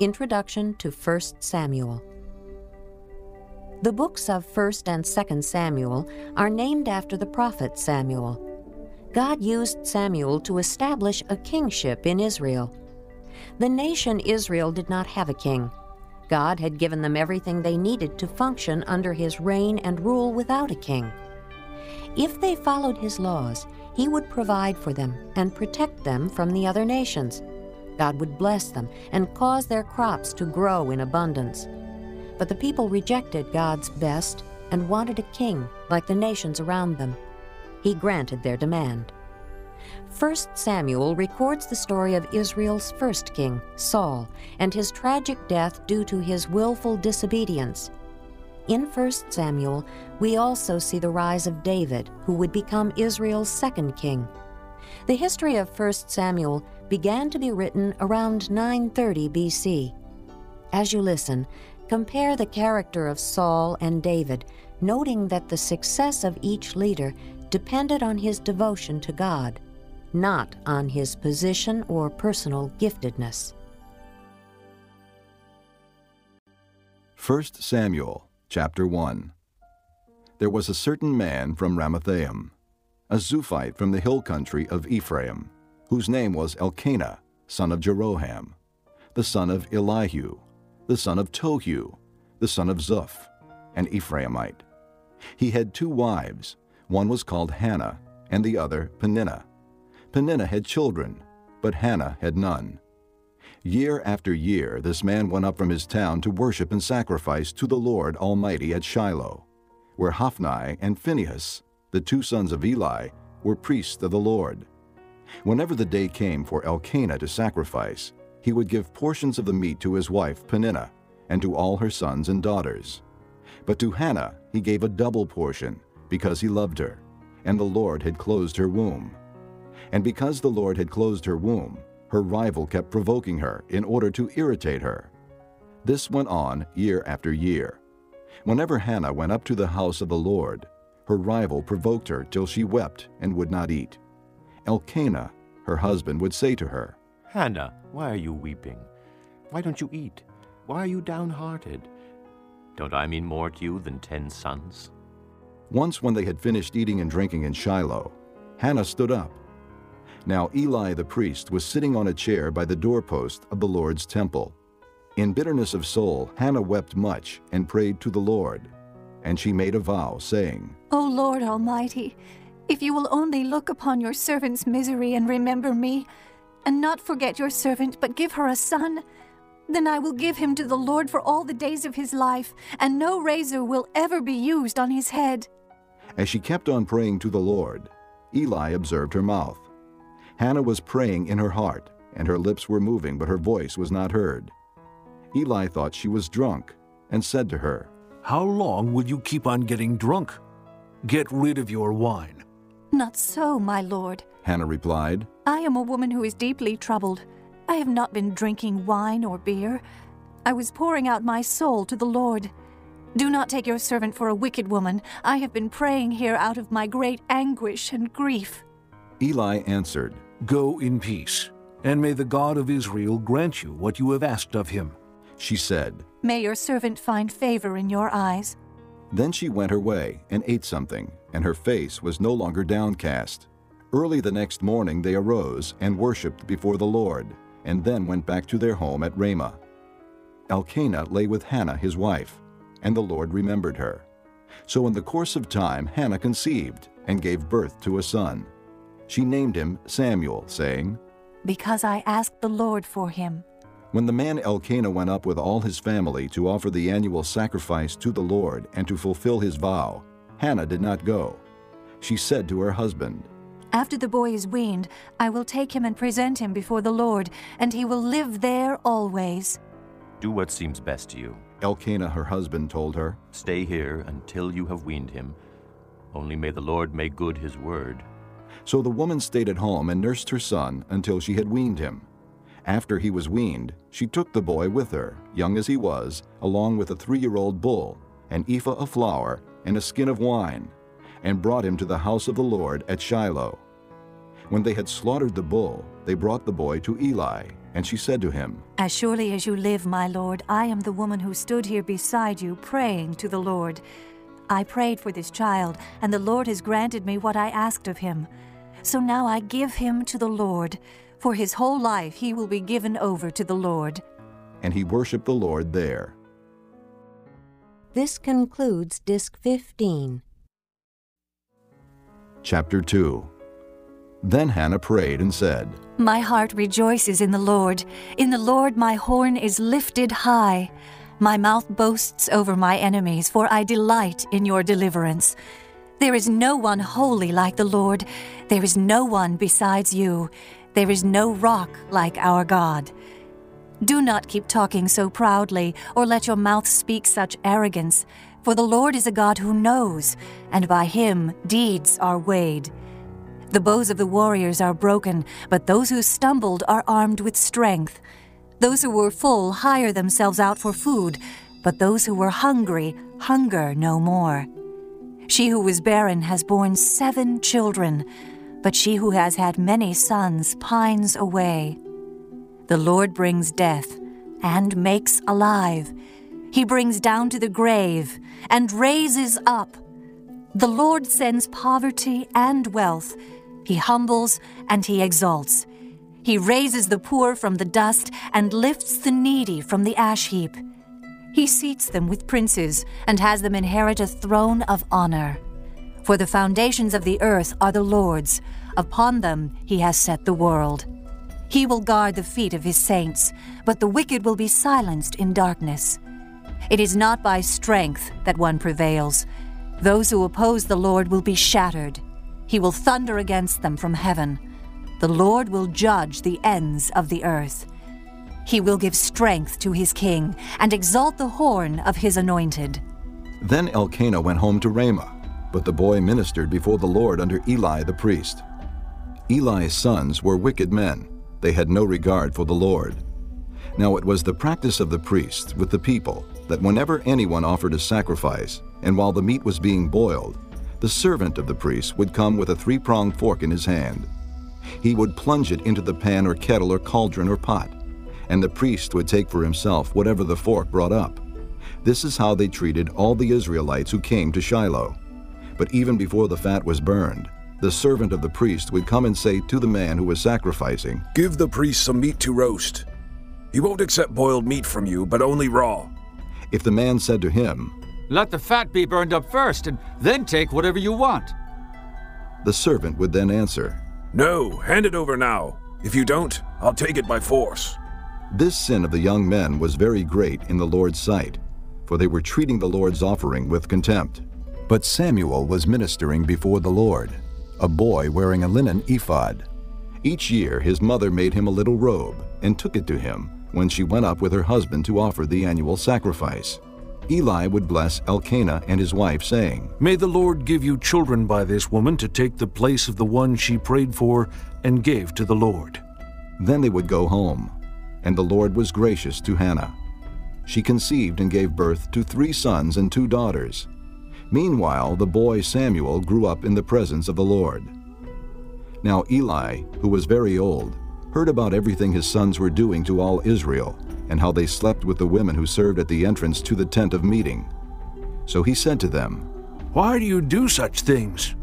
Introduction to 1 Samuel. The books of 1st and 2nd Samuel are named after the prophet Samuel. God used Samuel to establish a kingship in Israel. The nation Israel did not have a king. God had given them everything they needed to function under his reign and rule without a king. If they followed his laws, he would provide for them and protect them from the other nations. God would bless them and cause their crops to grow in abundance. But the people rejected God's best and wanted a king like the nations around them. He granted their demand. 1 Samuel records the story of Israel's first king, Saul, and his tragic death due to his willful disobedience. In 1 Samuel, we also see the rise of David, who would become Israel's second king. The history of 1 Samuel began to be written around 930 BC. As you listen, compare the character of Saul and David, noting that the success of each leader depended on his devotion to God not on his position or personal giftedness. 1 Samuel chapter 1 There was a certain man from Ramathaim, a Zuphite from the hill country of Ephraim, whose name was Elkanah, son of Jeroham, the son of Elihu, the son of Tohu, the son of Zuph, an Ephraimite. He had two wives, one was called Hannah, and the other Peninnah. Peninnah had children, but Hannah had none. Year after year, this man went up from his town to worship and sacrifice to the Lord Almighty at Shiloh, where Hophni and Phinehas, the two sons of Eli, were priests of the Lord. Whenever the day came for Elkanah to sacrifice, he would give portions of the meat to his wife Peninnah and to all her sons and daughters. But to Hannah he gave a double portion, because he loved her, and the Lord had closed her womb. And because the Lord had closed her womb, her rival kept provoking her in order to irritate her. This went on year after year. Whenever Hannah went up to the house of the Lord, her rival provoked her till she wept and would not eat. Elkanah, her husband, would say to her, Hannah, why are you weeping? Why don't you eat? Why are you downhearted? Don't I mean more to you than ten sons? Once, when they had finished eating and drinking in Shiloh, Hannah stood up now Eli the priest was sitting on a chair by the doorpost of the Lord's temple. In bitterness of soul, Hannah wept much and prayed to the Lord. And she made a vow, saying, O Lord Almighty, if you will only look upon your servant's misery and remember me, and not forget your servant, but give her a son, then I will give him to the Lord for all the days of his life, and no razor will ever be used on his head. As she kept on praying to the Lord, Eli observed her mouth. Hannah was praying in her heart, and her lips were moving, but her voice was not heard. Eli thought she was drunk, and said to her, How long will you keep on getting drunk? Get rid of your wine. Not so, my lord, Hannah replied. I am a woman who is deeply troubled. I have not been drinking wine or beer. I was pouring out my soul to the Lord. Do not take your servant for a wicked woman. I have been praying here out of my great anguish and grief. Eli answered, Go in peace, and may the God of Israel grant you what you have asked of him. She said, May your servant find favor in your eyes. Then she went her way and ate something, and her face was no longer downcast. Early the next morning they arose and worshipped before the Lord, and then went back to their home at Ramah. Elkanah lay with Hannah his wife, and the Lord remembered her. So in the course of time Hannah conceived and gave birth to a son she named him Samuel, saying, Because I asked the Lord for him. When the man Elkanah went up with all his family to offer the annual sacrifice to the Lord and to fulfill his vow, Hannah did not go. She said to her husband, After the boy is weaned, I will take him and present him before the Lord, and he will live there always. Do what seems best to you. Elkanah, her husband, told her. Stay here until you have weaned him. Only may the Lord make good his word. So the woman stayed at home and nursed her son until she had weaned him. After he was weaned, she took the boy with her, young as he was, along with a three year old bull, an ephah of flour, and a skin of wine, and brought him to the house of the Lord at Shiloh. When they had slaughtered the bull, they brought the boy to Eli, and she said to him, As surely as you live, my lord, I am the woman who stood here beside you praying to the Lord. I prayed for this child, and the Lord has granted me what I asked of him. So now I give him to the Lord. For his whole life he will be given over to the Lord. and he worshipped the Lord there. This concludes Disc 15. Chapter 2 Then Hannah prayed and said, My heart rejoices in the Lord. In the Lord my horn is lifted high. My mouth boasts over my enemies, for I delight in your deliverance. There is no one holy like the Lord. There is no one besides you. There is no rock like our God. Do not keep talking so proudly, or let your mouth speak such arrogance, for the Lord is a God who knows, and by him deeds are weighed. The bows of the warriors are broken, but those who stumbled are armed with strength. Those who were full hire themselves out for food, but those who were hungry hunger no more. She who was barren has borne seven children, but she who has had many sons pines away. The Lord brings death and makes alive. He brings down to the grave and raises up. The Lord sends poverty and wealth. He humbles and he exalts. He raises the poor from the dust and lifts the needy from the ash heap. He seats them with princes and has them inherit a throne of honor. For the foundations of the earth are the Lord's, upon them he has set the world. He will guard the feet of his saints, but the wicked will be silenced in darkness. It is not by strength that one prevails. Those who oppose the Lord will be shattered. He will thunder against them from heaven. The Lord will judge the ends of the earth. He will give strength to his king and exalt the horn of his anointed. Then Elkanah went home to Ramah, but the boy ministered before the Lord under Eli the priest. Eli's sons were wicked men. They had no regard for the Lord. Now it was the practice of the priests with the people that whenever anyone offered a sacrifice, and while the meat was being boiled, the servant of the priest would come with a three pronged fork in his hand. He would plunge it into the pan or kettle or cauldron or pot, and the priest would take for himself whatever the fork brought up. This is how they treated all the Israelites who came to Shiloh. But even before the fat was burned, the servant of the priest would come and say to the man who was sacrificing, Give the priest some meat to roast. He won't accept boiled meat from you, but only raw. If the man said to him, Let the fat be burned up first, and then take whatever you want. the servant would then answer, No, hand it over now. If you don't, I'll take it by force. This sin of the young men was very great in the Lord's sight, for they were treating the Lord's offering with contempt. But Samuel was ministering before the Lord, a boy wearing a linen ephod. Each year his mother made him a little robe and took it to him when she went up with her husband to offer the annual sacrifice. Eli would bless Elkanah and his wife, saying, May the Lord give you children by this woman to take the place of the one she prayed for and gave to the Lord. Then they would go home, and the Lord was gracious to Hannah. She conceived and gave birth to three sons and two daughters. Meanwhile, the boy Samuel grew up in the presence of the Lord. Now Eli, who was very old, heard about everything his sons were doing to all Israel, and how they slept with the women who served at the entrance to the tent of meeting. So he said to them, Why do you do such things?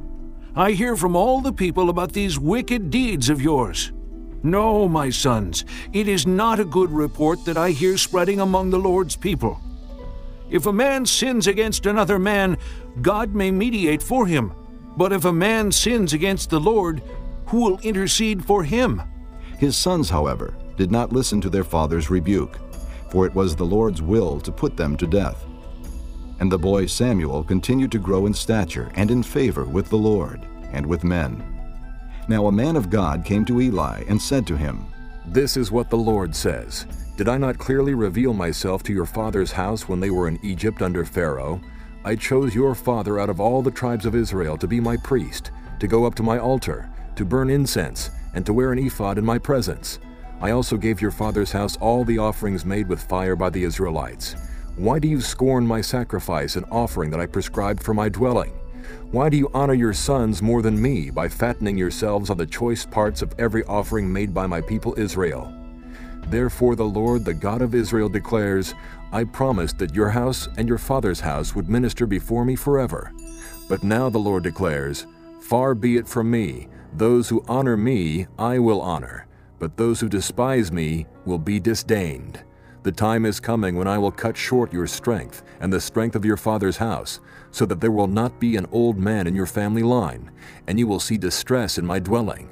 I hear from all the people about these wicked deeds of yours. No, my sons, it is not a good report that I hear spreading among the Lord's people. If a man sins against another man, God may mediate for him. But if a man sins against the Lord, who will intercede for him? His sons, however, did not listen to their father's rebuke, for it was the Lord's will to put them to death. And the boy Samuel continued to grow in stature and in favor with the Lord and with men. Now a man of God came to Eli and said to him, This is what the Lord says Did I not clearly reveal myself to your father's house when they were in Egypt under Pharaoh? I chose your father out of all the tribes of Israel to be my priest, to go up to my altar, to burn incense, and to wear an ephod in my presence. I also gave your father's house all the offerings made with fire by the Israelites. Why do you scorn my sacrifice and offering that I prescribed for my dwelling? Why do you honor your sons more than me by fattening yourselves on the choice parts of every offering made by my people Israel? Therefore, the Lord, the God of Israel, declares, I promised that your house and your father's house would minister before me forever. But now the Lord declares, Far be it from me, those who honor me I will honor, but those who despise me will be disdained. The time is coming when I will cut short your strength and the strength of your father's house, so that there will not be an old man in your family line, and you will see distress in my dwelling.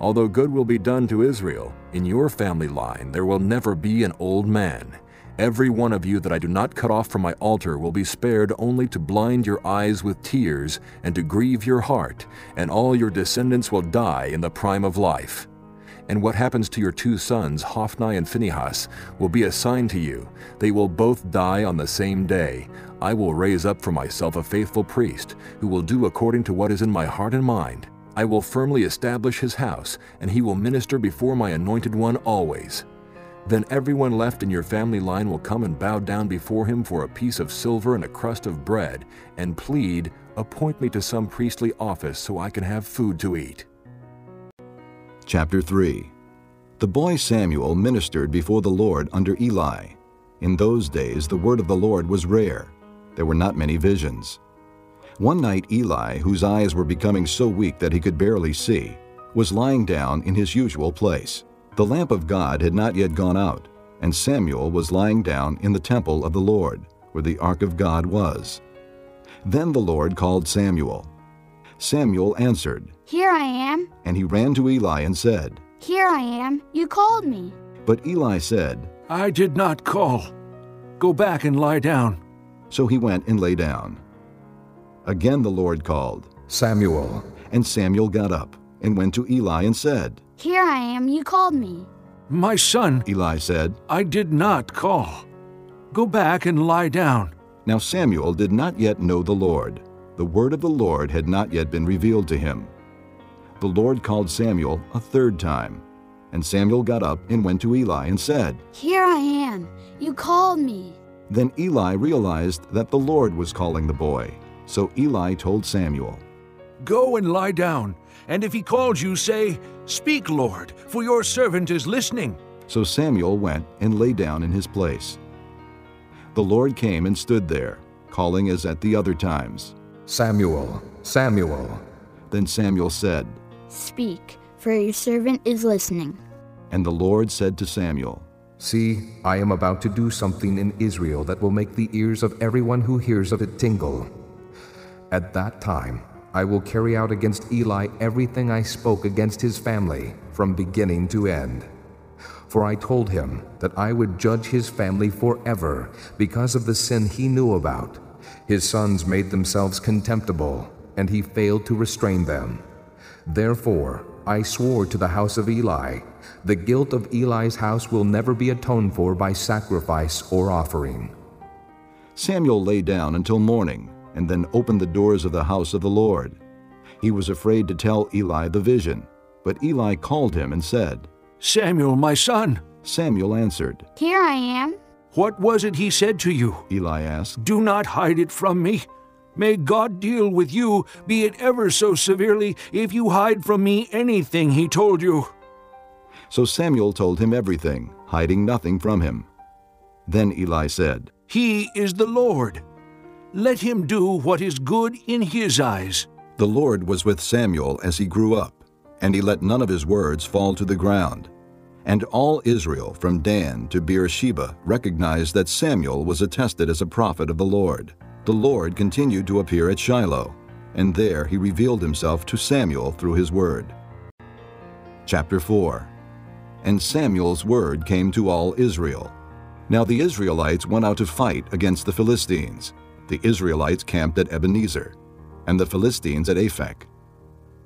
Although good will be done to Israel, in your family line there will never be an old man. Every one of you that I do not cut off from my altar will be spared only to blind your eyes with tears and to grieve your heart, and all your descendants will die in the prime of life. And what happens to your two sons, Hophni and Phinehas, will be a sign to you. They will both die on the same day. I will raise up for myself a faithful priest, who will do according to what is in my heart and mind. I will firmly establish his house, and he will minister before my anointed one always. Then everyone left in your family line will come and bow down before him for a piece of silver and a crust of bread, and plead, Appoint me to some priestly office so I can have food to eat. Chapter 3 The boy Samuel ministered before the Lord under Eli. In those days the word of the Lord was rare. There were not many visions. One night Eli, whose eyes were becoming so weak that he could barely see, was lying down in his usual place. The lamp of God had not yet gone out, and Samuel was lying down in the temple of the Lord, where the ark of God was. Then the Lord called Samuel. Samuel answered, Here I am. And he ran to Eli and said, Here I am. You called me. But Eli said, I did not call. Go back and lie down. So he went and lay down. Again the Lord called, Samuel. And Samuel got up and went to Eli and said, Here I am, you called me. My son, Eli said, I did not call. Go back and lie down. Now Samuel did not yet know the Lord. The word of the Lord had not yet been revealed to him. The Lord called Samuel a third time. And Samuel got up and went to Eli and said, Here I am, you called me. Then Eli realized that the Lord was calling the boy. So Eli told Samuel, Go and lie down, and if he calls you, say, Speak, Lord, for your servant is listening. So Samuel went and lay down in his place. The Lord came and stood there, calling as at the other times, Samuel, Samuel. Then Samuel said, Speak, for your servant is listening. And the Lord said to Samuel, See, I am about to do something in Israel that will make the ears of everyone who hears of it tingle. At that time, I will carry out against Eli everything I spoke against his family, from beginning to end. For I told him that I would judge his family forever because of the sin he knew about. His sons made themselves contemptible, and he failed to restrain them. Therefore, I swore to the house of Eli, the guilt of Eli's house will never be atoned for by sacrifice or offering. Samuel lay down until morning and then opened the doors of the house of the Lord. He was afraid to tell Eli the vision, but Eli called him and said, Samuel, my son. Samuel answered, Here I am. What was it he said to you? Eli asked. Do not hide it from me. May God deal with you, be it ever so severely, if you hide from me anything he told you. So Samuel told him everything, hiding nothing from him. Then Eli said, He is the Lord. Let him do what is good in his eyes. The Lord was with Samuel as he grew up, and he let none of his words fall to the ground. And all Israel, from Dan to Beersheba, recognized that Samuel was attested as a prophet of the Lord. The Lord continued to appear at Shiloh, and there he revealed himself to Samuel through his word. Chapter 4 And Samuel's word came to all Israel. Now the Israelites went out to fight against the Philistines. The Israelites camped at Ebenezer, and the Philistines at Aphek.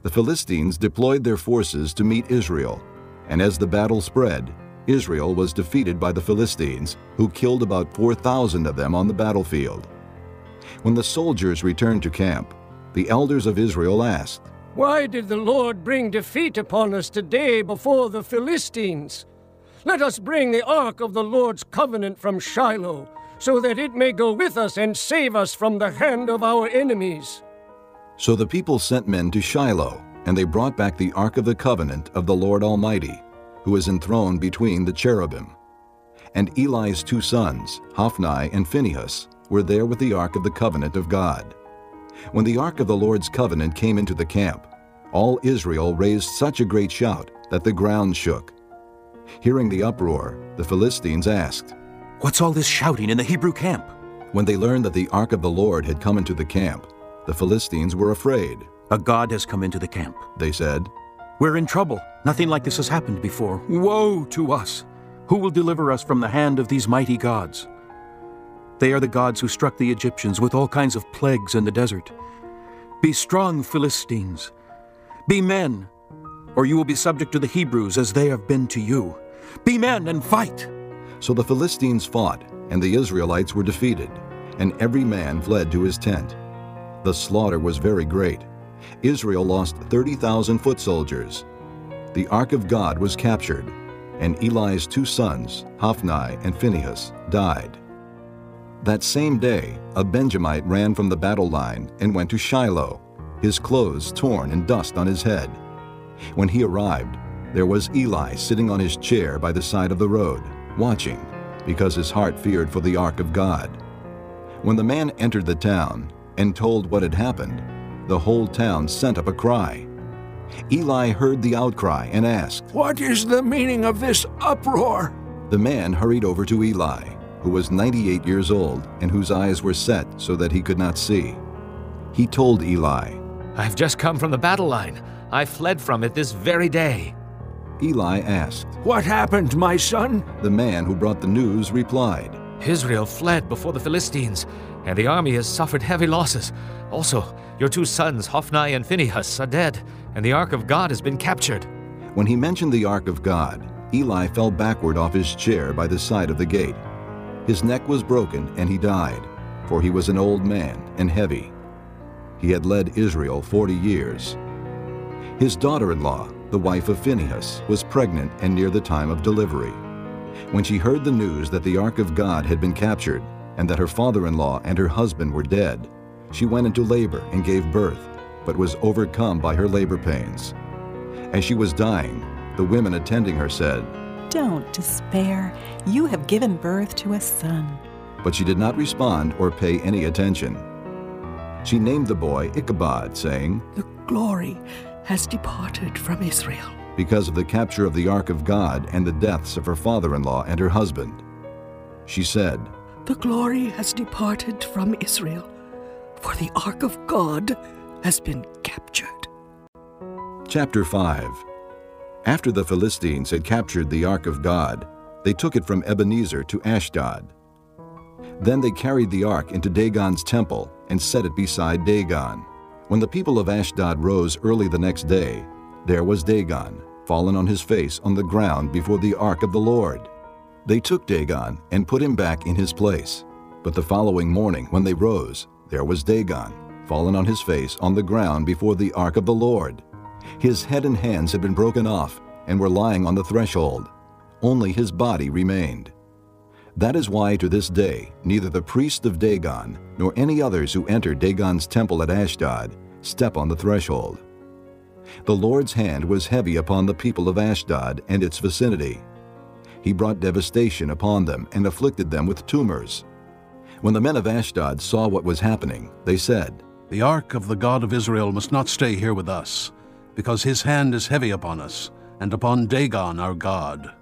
The Philistines deployed their forces to meet Israel, and as the battle spread, Israel was defeated by the Philistines, who killed about 4,000 of them on the battlefield. When the soldiers returned to camp, the elders of Israel asked, Why did the Lord bring defeat upon us today before the Philistines? Let us bring the ark of the Lord's covenant from Shiloh, so that it may go with us and save us from the hand of our enemies. So the people sent men to Shiloh, and they brought back the ark of the covenant of the Lord Almighty, who is enthroned between the cherubim. And Eli's two sons, Hophni and Phinehas, were there with the ark of the covenant of God. When the ark of the Lord's covenant came into the camp, all Israel raised such a great shout that the ground shook. Hearing the uproar, the Philistines asked, What's all this shouting in the Hebrew camp? When they learned that the ark of the Lord had come into the camp, the Philistines were afraid. A god has come into the camp, they said. We're in trouble. Nothing like this has happened before. Woe to us! Who will deliver us from the hand of these mighty gods? They are the gods who struck the Egyptians with all kinds of plagues in the desert. Be strong, Philistines. Be men, or you will be subject to the Hebrews as they have been to you. Be men and fight. So the Philistines fought, and the Israelites were defeated, and every man fled to his tent. The slaughter was very great. Israel lost 30,000 foot soldiers. The ark of God was captured, and Eli's two sons, Hophni and Phinehas, died. That same day, a Benjamite ran from the battle line and went to Shiloh, his clothes torn and dust on his head. When he arrived, there was Eli sitting on his chair by the side of the road, watching, because his heart feared for the ark of God. When the man entered the town and told what had happened, the whole town sent up a cry. Eli heard the outcry and asked, What is the meaning of this uproar? The man hurried over to Eli who was 98 years old and whose eyes were set so that he could not see. He told Eli, I've just come from the battle line. I fled from it this very day. Eli asked, What happened, my son? The man who brought the news replied, Israel fled before the Philistines, and the army has suffered heavy losses. Also, your two sons, Hophni and Phinehas, are dead, and the Ark of God has been captured. When he mentioned the Ark of God, Eli fell backward off his chair by the side of the gate. His neck was broken and he died, for he was an old man and heavy. He had led Israel forty years. His daughter-in-law, the wife of Phinehas, was pregnant and near the time of delivery. When she heard the news that the ark of God had been captured and that her father-in-law and her husband were dead, she went into labor and gave birth, but was overcome by her labor pains. As she was dying, the women attending her said, don't despair. You have given birth to a son. But she did not respond or pay any attention. She named the boy Ichabod, saying, The glory has departed from Israel. Because of the capture of the ark of God and the deaths of her father in law and her husband. She said, The glory has departed from Israel, for the ark of God has been captured. Chapter 5 after the Philistines had captured the ark of God, they took it from Ebenezer to Ashdod. Then they carried the ark into Dagon's temple and set it beside Dagon. When the people of Ashdod rose early the next day, there was Dagon, fallen on his face on the ground before the ark of the Lord. They took Dagon and put him back in his place. But the following morning, when they rose, there was Dagon, fallen on his face on the ground before the ark of the Lord. His head and hands had been broken off and were lying on the threshold. Only his body remained. That is why to this day neither the priest of Dagon nor any others who enter Dagon's temple at Ashdod step on the threshold. The Lord's hand was heavy upon the people of Ashdod and its vicinity. He brought devastation upon them and afflicted them with tumors. When the men of Ashdod saw what was happening, they said, The ark of the God of Israel must not stay here with us because his hand is heavy upon us, and upon Dagon our God.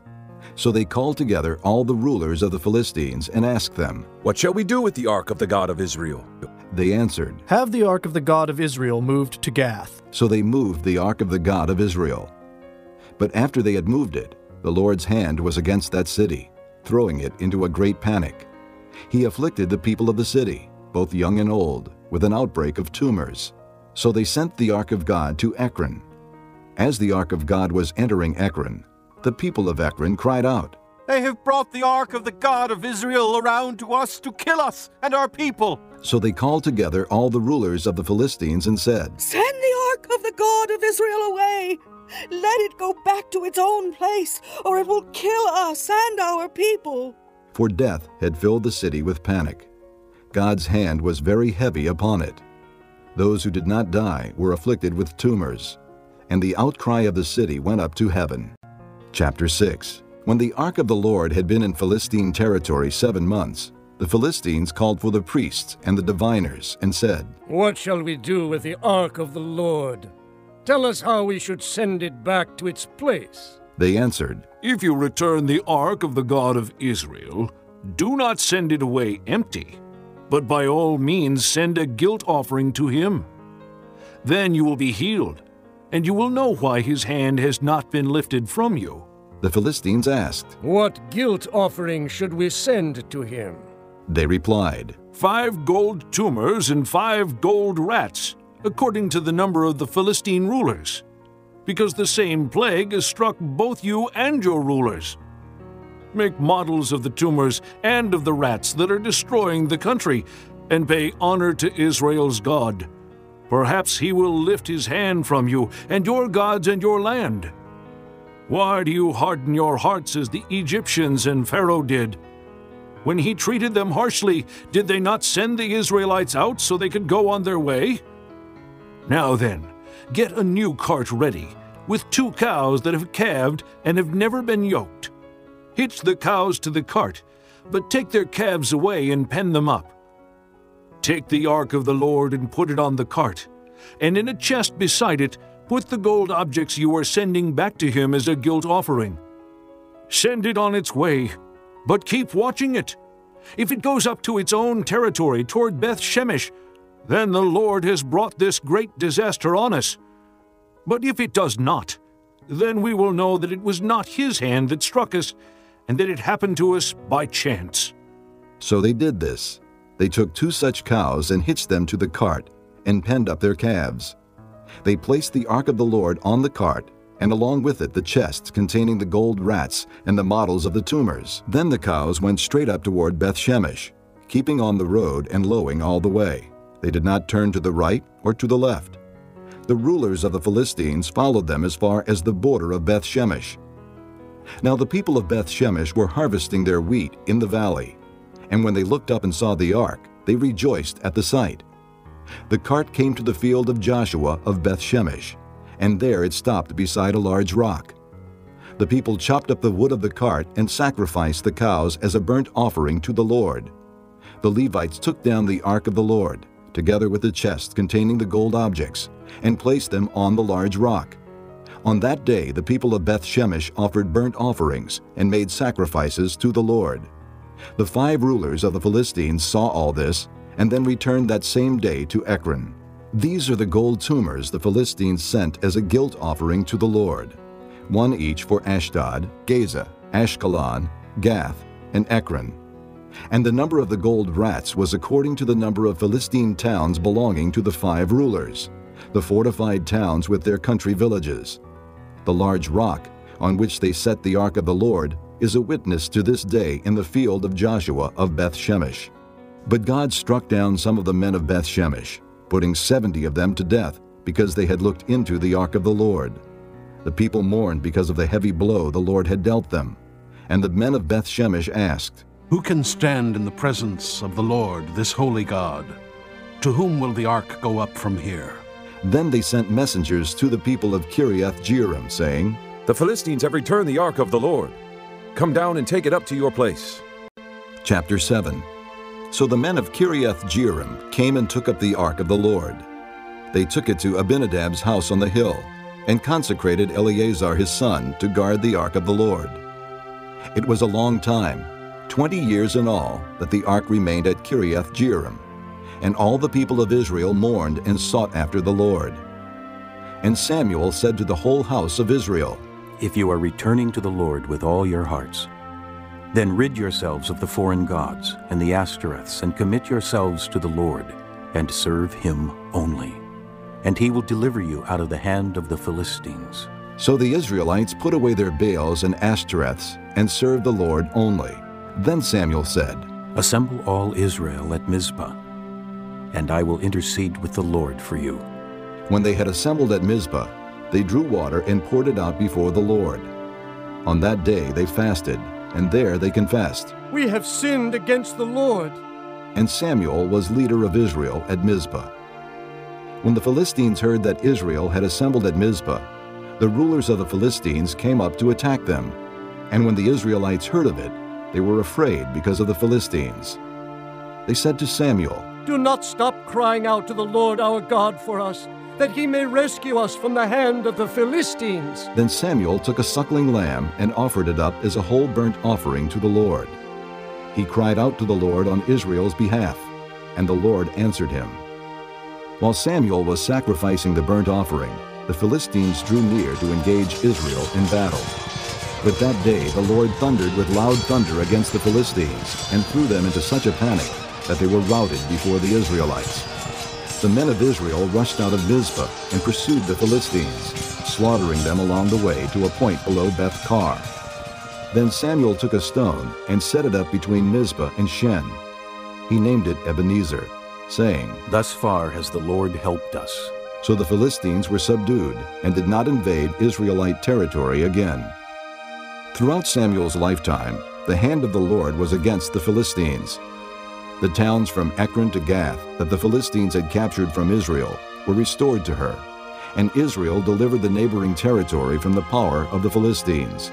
So they called together all the rulers of the Philistines and asked them, What shall we do with the ark of the God of Israel? They answered, Have the ark of the God of Israel moved to Gath. So they moved the ark of the God of Israel. But after they had moved it, the Lord's hand was against that city, throwing it into a great panic. He afflicted the people of the city, both young and old, with an outbreak of tumors. So they sent the ark of God to Ekron. As the ark of God was entering Ekron, the people of Ekron cried out, They have brought the ark of the God of Israel around to us to kill us and our people. So they called together all the rulers of the Philistines and said, Send the ark of the God of Israel away. Let it go back to its own place, or it will kill us and our people. For death had filled the city with panic. God's hand was very heavy upon it. Those who did not die were afflicted with tumors, and the outcry of the city went up to heaven. Chapter 6 When the ark of the Lord had been in Philistine territory seven months, the Philistines called for the priests and the diviners and said, What shall we do with the ark of the Lord? Tell us how we should send it back to its place. They answered, If you return the ark of the God of Israel, do not send it away empty, but by all means send a guilt offering to him. Then you will be healed, and you will know why his hand has not been lifted from you. The Philistines asked, What guilt offering should we send to him? They replied, Five gold tumors and five gold rats, according to the number of the Philistine rulers, because the same plague has struck both you and your rulers. Make models of the tumors and of the rats that are destroying the country, and pay honor to Israel's God. Perhaps he will lift his hand from you and your gods and your land. Why do you harden your hearts as the Egyptians and Pharaoh did? When he treated them harshly, did they not send the Israelites out so they could go on their way? Now then, get a new cart ready, with two cows that have calved and have never been yoked. Hitch the cows to the cart, but take their calves away and pen them up. Take the ark of the Lord and put it on the cart, and in a chest beside it put the gold objects you are sending back to him as a guilt offering. Send it on its way, but keep watching it. If it goes up to its own territory toward Beth Shemesh, then the Lord has brought this great disaster on us. But if it does not, then we will know that it was not his hand that struck us, and that it happened to us by chance. So they did this. They took two such cows and hitched them to the cart, and penned up their calves. They placed the ark of the Lord on the cart, and along with it the chests containing the gold rats and the models of the tumors. Then the cows went straight up toward Beth Shemesh, keeping on the road and lowing all the way. They did not turn to the right or to the left. The rulers of the Philistines followed them as far as the border of Beth Shemesh. Now the people of Beth Shemesh were harvesting their wheat in the valley, and when they looked up and saw the ark, they rejoiced at the sight. The cart came to the field of Joshua of Beth Shemesh, and there it stopped beside a large rock. The people chopped up the wood of the cart and sacrificed the cows as a burnt offering to the Lord. The Levites took down the ark of the Lord, together with the chest containing the gold objects, and placed them on the large rock. On that day the people of Beth Shemesh offered burnt offerings and made sacrifices to the Lord. The five rulers of the Philistines saw all this, and then returned that same day to Ekron. These are the gold tumors the Philistines sent as a guilt offering to the Lord, one each for Ashdod, Gaza, Ashkelon, Gath, and Ekron. And the number of the gold rats was according to the number of Philistine towns belonging to the five rulers, the fortified towns with their country villages. The large rock, on which they set the ark of the Lord, is a witness to this day in the field of Joshua of Beth Shemesh. But God struck down some of the men of Beth Shemesh, putting seventy of them to death, because they had looked into the ark of the Lord. The people mourned because of the heavy blow the Lord had dealt them. And the men of Beth Shemesh asked, Who can stand in the presence of the Lord, this holy God? To whom will the ark go up from here? Then they sent messengers to the people of Kiriath Jearim, saying, The Philistines have returned the ark of the Lord. Come down and take it up to your place. Chapter 7 So the men of Kiriath Jearim came and took up the ark of the Lord. They took it to Abinadab's house on the hill, and consecrated Eleazar his son to guard the ark of the Lord. It was a long time, twenty years in all, that the ark remained at Kiriath Jearim, and all the people of Israel mourned and sought after the Lord. And Samuel said to the whole house of Israel, If you are returning to the Lord with all your hearts, then rid yourselves of the foreign gods and the Ashtoreths, and commit yourselves to the Lord, and serve him only. And he will deliver you out of the hand of the Philistines. So the Israelites put away their Baals and Ashtoreths, and served the Lord only. Then Samuel said, Assemble all Israel at Mizpah, and I will intercede with the Lord for you. When they had assembled at Mizpah, they drew water and poured it out before the Lord. On that day they fasted, and there they confessed. We have sinned against the Lord. And Samuel was leader of Israel at Mizpah. When the Philistines heard that Israel had assembled at Mizpah, the rulers of the Philistines came up to attack them. And when the Israelites heard of it, they were afraid because of the Philistines. They said to Samuel, Do not stop crying out to the Lord our God for us, that he may rescue us from the hand of the Philistines. Then Samuel took a suckling lamb and offered it up as a whole burnt offering to the Lord. He cried out to the Lord on Israel's behalf, and the Lord answered him. While Samuel was sacrificing the burnt offering, the Philistines drew near to engage Israel in battle. But that day the Lord thundered with loud thunder against the Philistines and threw them into such a panic that they were routed before the Israelites. The men of Israel rushed out of Mizpah and pursued the Philistines, slaughtering them along the way to a point below Beth Kar. Then Samuel took a stone and set it up between Mizpah and Shen. He named it Ebenezer, saying, Thus far has the Lord helped us. So the Philistines were subdued and did not invade Israelite territory again. Throughout Samuel's lifetime, the hand of the Lord was against the Philistines. The towns from Ekron to Gath that the Philistines had captured from Israel were restored to her, and Israel delivered the neighboring territory from the power of the Philistines.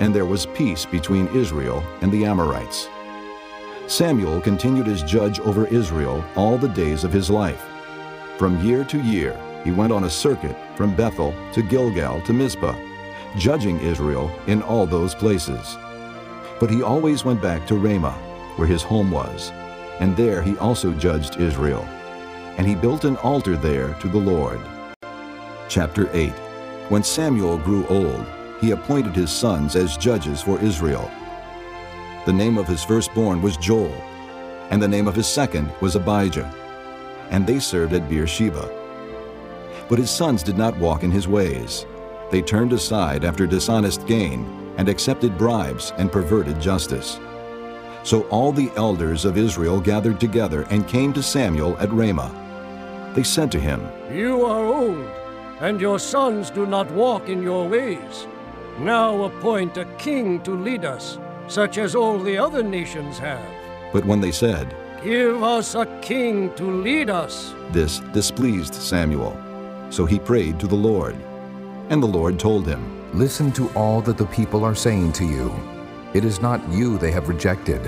And there was peace between Israel and the Amorites. Samuel continued as judge over Israel all the days of his life. From year to year, he went on a circuit from Bethel to Gilgal to Mizpah, judging Israel in all those places. But he always went back to Ramah, where his home was, and there he also judged Israel. And he built an altar there to the Lord. Chapter 8 When Samuel grew old, he appointed his sons as judges for Israel. The name of his firstborn was Joel, and the name of his second was Abijah, and they served at Beersheba. But his sons did not walk in his ways. They turned aside after dishonest gain and accepted bribes and perverted justice. So all the elders of Israel gathered together and came to Samuel at Ramah. They said to him, You are old, and your sons do not walk in your ways. Now appoint a king to lead us, such as all the other nations have. But when they said, Give us a king to lead us, this displeased Samuel. So he prayed to the Lord. And the Lord told him, Listen to all that the people are saying to you. It is not you they have rejected,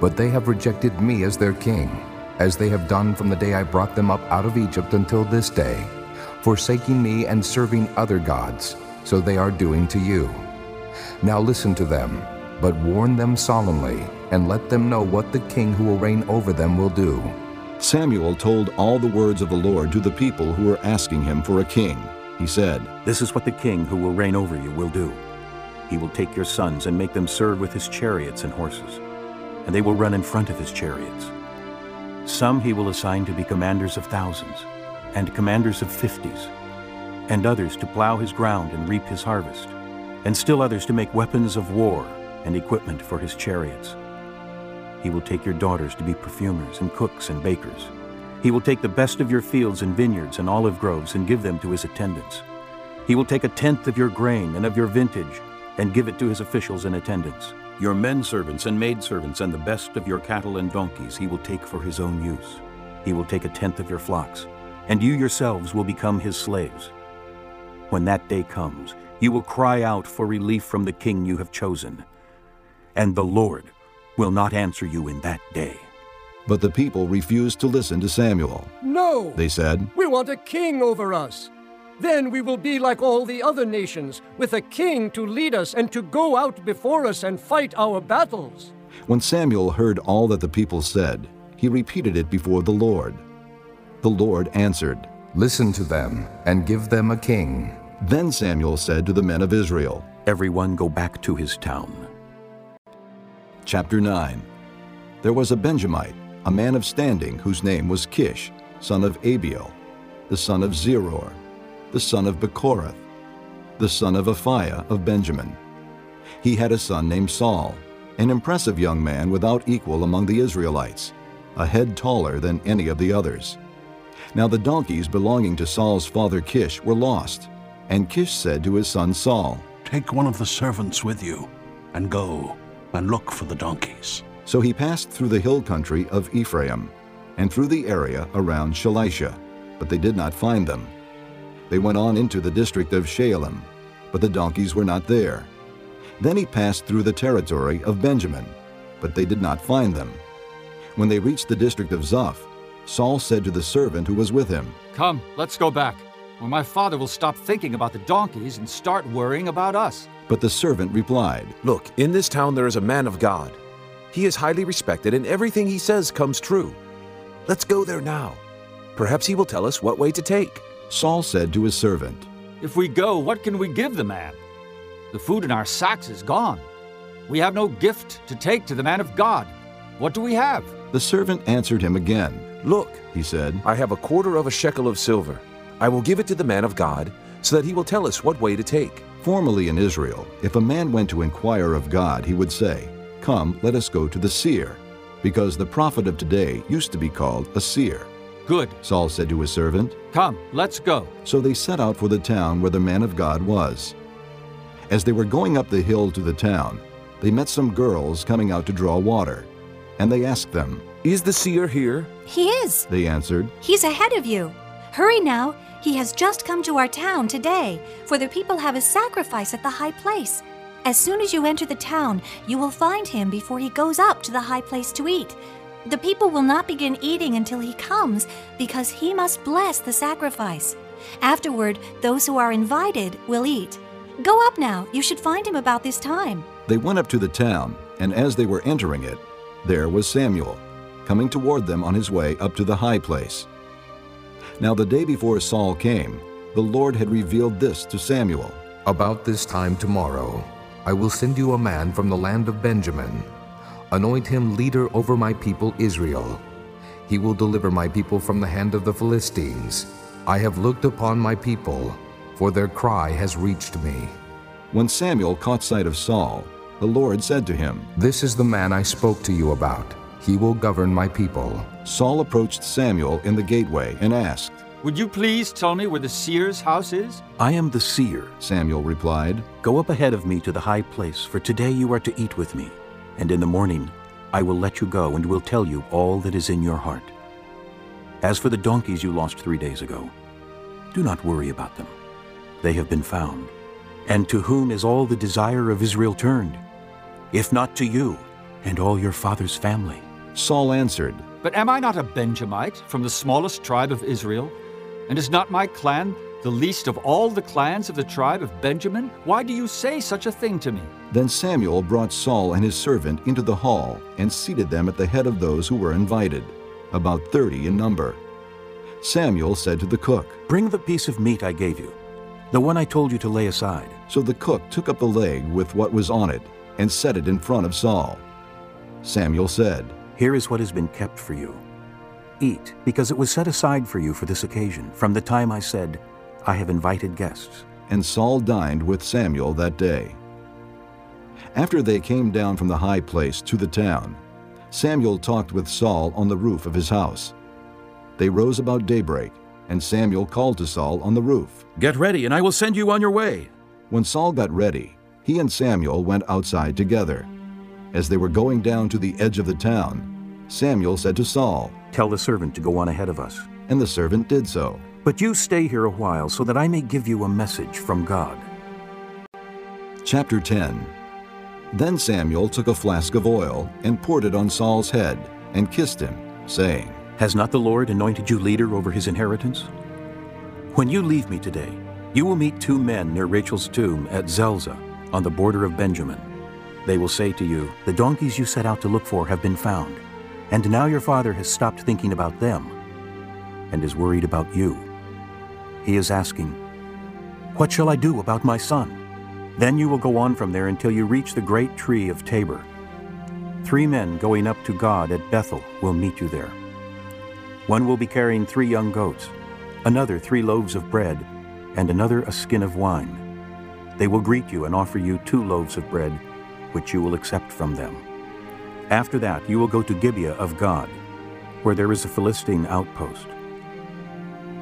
but they have rejected me as their king, as they have done from the day I brought them up out of Egypt until this day, forsaking me and serving other gods, so they are doing to you. Now listen to them, but warn them solemnly, and let them know what the king who will reign over them will do. Samuel told all the words of the Lord to the people who were asking him for a king. He said, This is what the king who will reign over you will do. He will take your sons and make them serve with his chariots and horses, and they will run in front of his chariots. Some he will assign to be commanders of thousands, and commanders of fifties, and others to plow his ground and reap his harvest, and still others to make weapons of war and equipment for his chariots. He will take your daughters to be perfumers and cooks and bakers. He will take the best of your fields and vineyards and olive groves and give them to his attendants. He will take a tenth of your grain and of your vintage and give it to his officials and attendants. Your men servants and maidservants and the best of your cattle and donkeys he will take for his own use. He will take a tenth of your flocks, and you yourselves will become his slaves. When that day comes, you will cry out for relief from the king you have chosen, and the Lord will not answer you in that day. But the people refused to listen to Samuel. No! They said, We want a king over us. Then we will be like all the other nations, with a king to lead us and to go out before us and fight our battles. When Samuel heard all that the people said, he repeated it before the Lord. The Lord answered, Listen to them, and give them a king. Then Samuel said to the men of Israel, Everyone go back to his town. Chapter 9 There was a Benjamite, a man of standing, whose name was Kish, son of Abiel, the son of Zeror, the son of Bechorath, the son of Aphiah of Benjamin. He had a son named Saul, an impressive young man without equal among the Israelites, a head taller than any of the others. Now the donkeys belonging to Saul's father Kish were lost, and Kish said to his son Saul, Take one of the servants with you, and go and look for the donkeys. So he passed through the hill country of Ephraim, and through the area around Shalisha, but they did not find them. They went on into the district of Shaalim, but the donkeys were not there. Then he passed through the territory of Benjamin, but they did not find them. When they reached the district of Zoph, Saul said to the servant who was with him, Come, let's go back, or my father will stop thinking about the donkeys and start worrying about us. But the servant replied, Look, in this town there is a man of God. He is highly respected, and everything he says comes true. Let's go there now. Perhaps he will tell us what way to take. Saul said to his servant, If we go, what can we give the man? The food in our sacks is gone. We have no gift to take to the man of God. What do we have? The servant answered him again. Look, he said, I have a quarter of a shekel of silver. I will give it to the man of God, so that he will tell us what way to take. Formerly in Israel, if a man went to inquire of God, he would say, Come, let us go to the seer, because the prophet of today used to be called a seer. Good, Saul said to his servant. Come, let's go. So they set out for the town where the man of God was. As they were going up the hill to the town, they met some girls coming out to draw water. And they asked them, Is the seer here? He is. They answered, He's ahead of you. Hurry now. He has just come to our town today, for the people have a sacrifice at the high place. As soon as you enter the town, you will find him before he goes up to the high place to eat. The people will not begin eating until he comes, because he must bless the sacrifice. Afterward, those who are invited will eat. Go up now. You should find him about this time. They went up to the town, and as they were entering it, there was Samuel, coming toward them on his way up to the high place. Now the day before Saul came, the Lord had revealed this to Samuel. About this time tomorrow, I will send you a man from the land of Benjamin. Anoint him leader over my people Israel. He will deliver my people from the hand of the Philistines. I have looked upon my people, for their cry has reached me. When Samuel caught sight of Saul, the Lord said to him, This is the man I spoke to you about. He will govern my people. Saul approached Samuel in the gateway and asked, Would you please tell me where the seer's house is? I am the seer, Samuel replied. Go up ahead of me to the high place, for today you are to eat with me, and in the morning I will let you go and will tell you all that is in your heart. As for the donkeys you lost three days ago, do not worry about them. They have been found. And to whom is all the desire of Israel turned? If not to you and all your father's family. Saul answered, But am I not a Benjamite from the smallest tribe of Israel? And is not my clan the least of all the clans of the tribe of Benjamin? Why do you say such a thing to me? Then Samuel brought Saul and his servant into the hall and seated them at the head of those who were invited, about thirty in number. Samuel said to the cook, Bring the piece of meat I gave you, the one I told you to lay aside. So the cook took up the leg with what was on it and set it in front of Saul. Samuel said, Here is what has been kept for you. Eat, because it was set aside for you for this occasion, from the time I said, I have invited guests. And Saul dined with Samuel that day. After they came down from the high place to the town, Samuel talked with Saul on the roof of his house. They rose about daybreak, and Samuel called to Saul on the roof. Get ready, and I will send you on your way. When Saul got ready, he and Samuel went outside together. As they were going down to the edge of the town, Samuel said to Saul, Tell the servant to go on ahead of us. And the servant did so. But you stay here a while so that I may give you a message from God. Chapter 10 Then Samuel took a flask of oil and poured it on Saul's head and kissed him, saying, Has not the Lord anointed you leader over his inheritance? When you leave me today, you will meet two men near Rachel's tomb at Zelzah on the border of Benjamin. They will say to you, The donkeys you set out to look for have been found, and now your father has stopped thinking about them and is worried about you. He is asking, What shall I do about my son? Then you will go on from there until you reach the great tree of Tabor. Three men going up to God at Bethel will meet you there. One will be carrying three young goats, another three loaves of bread, and another a skin of wine. They will greet you and offer you two loaves of bread, which you will accept from them. After that, you will go to Gibeah of God, where there is a Philistine outpost.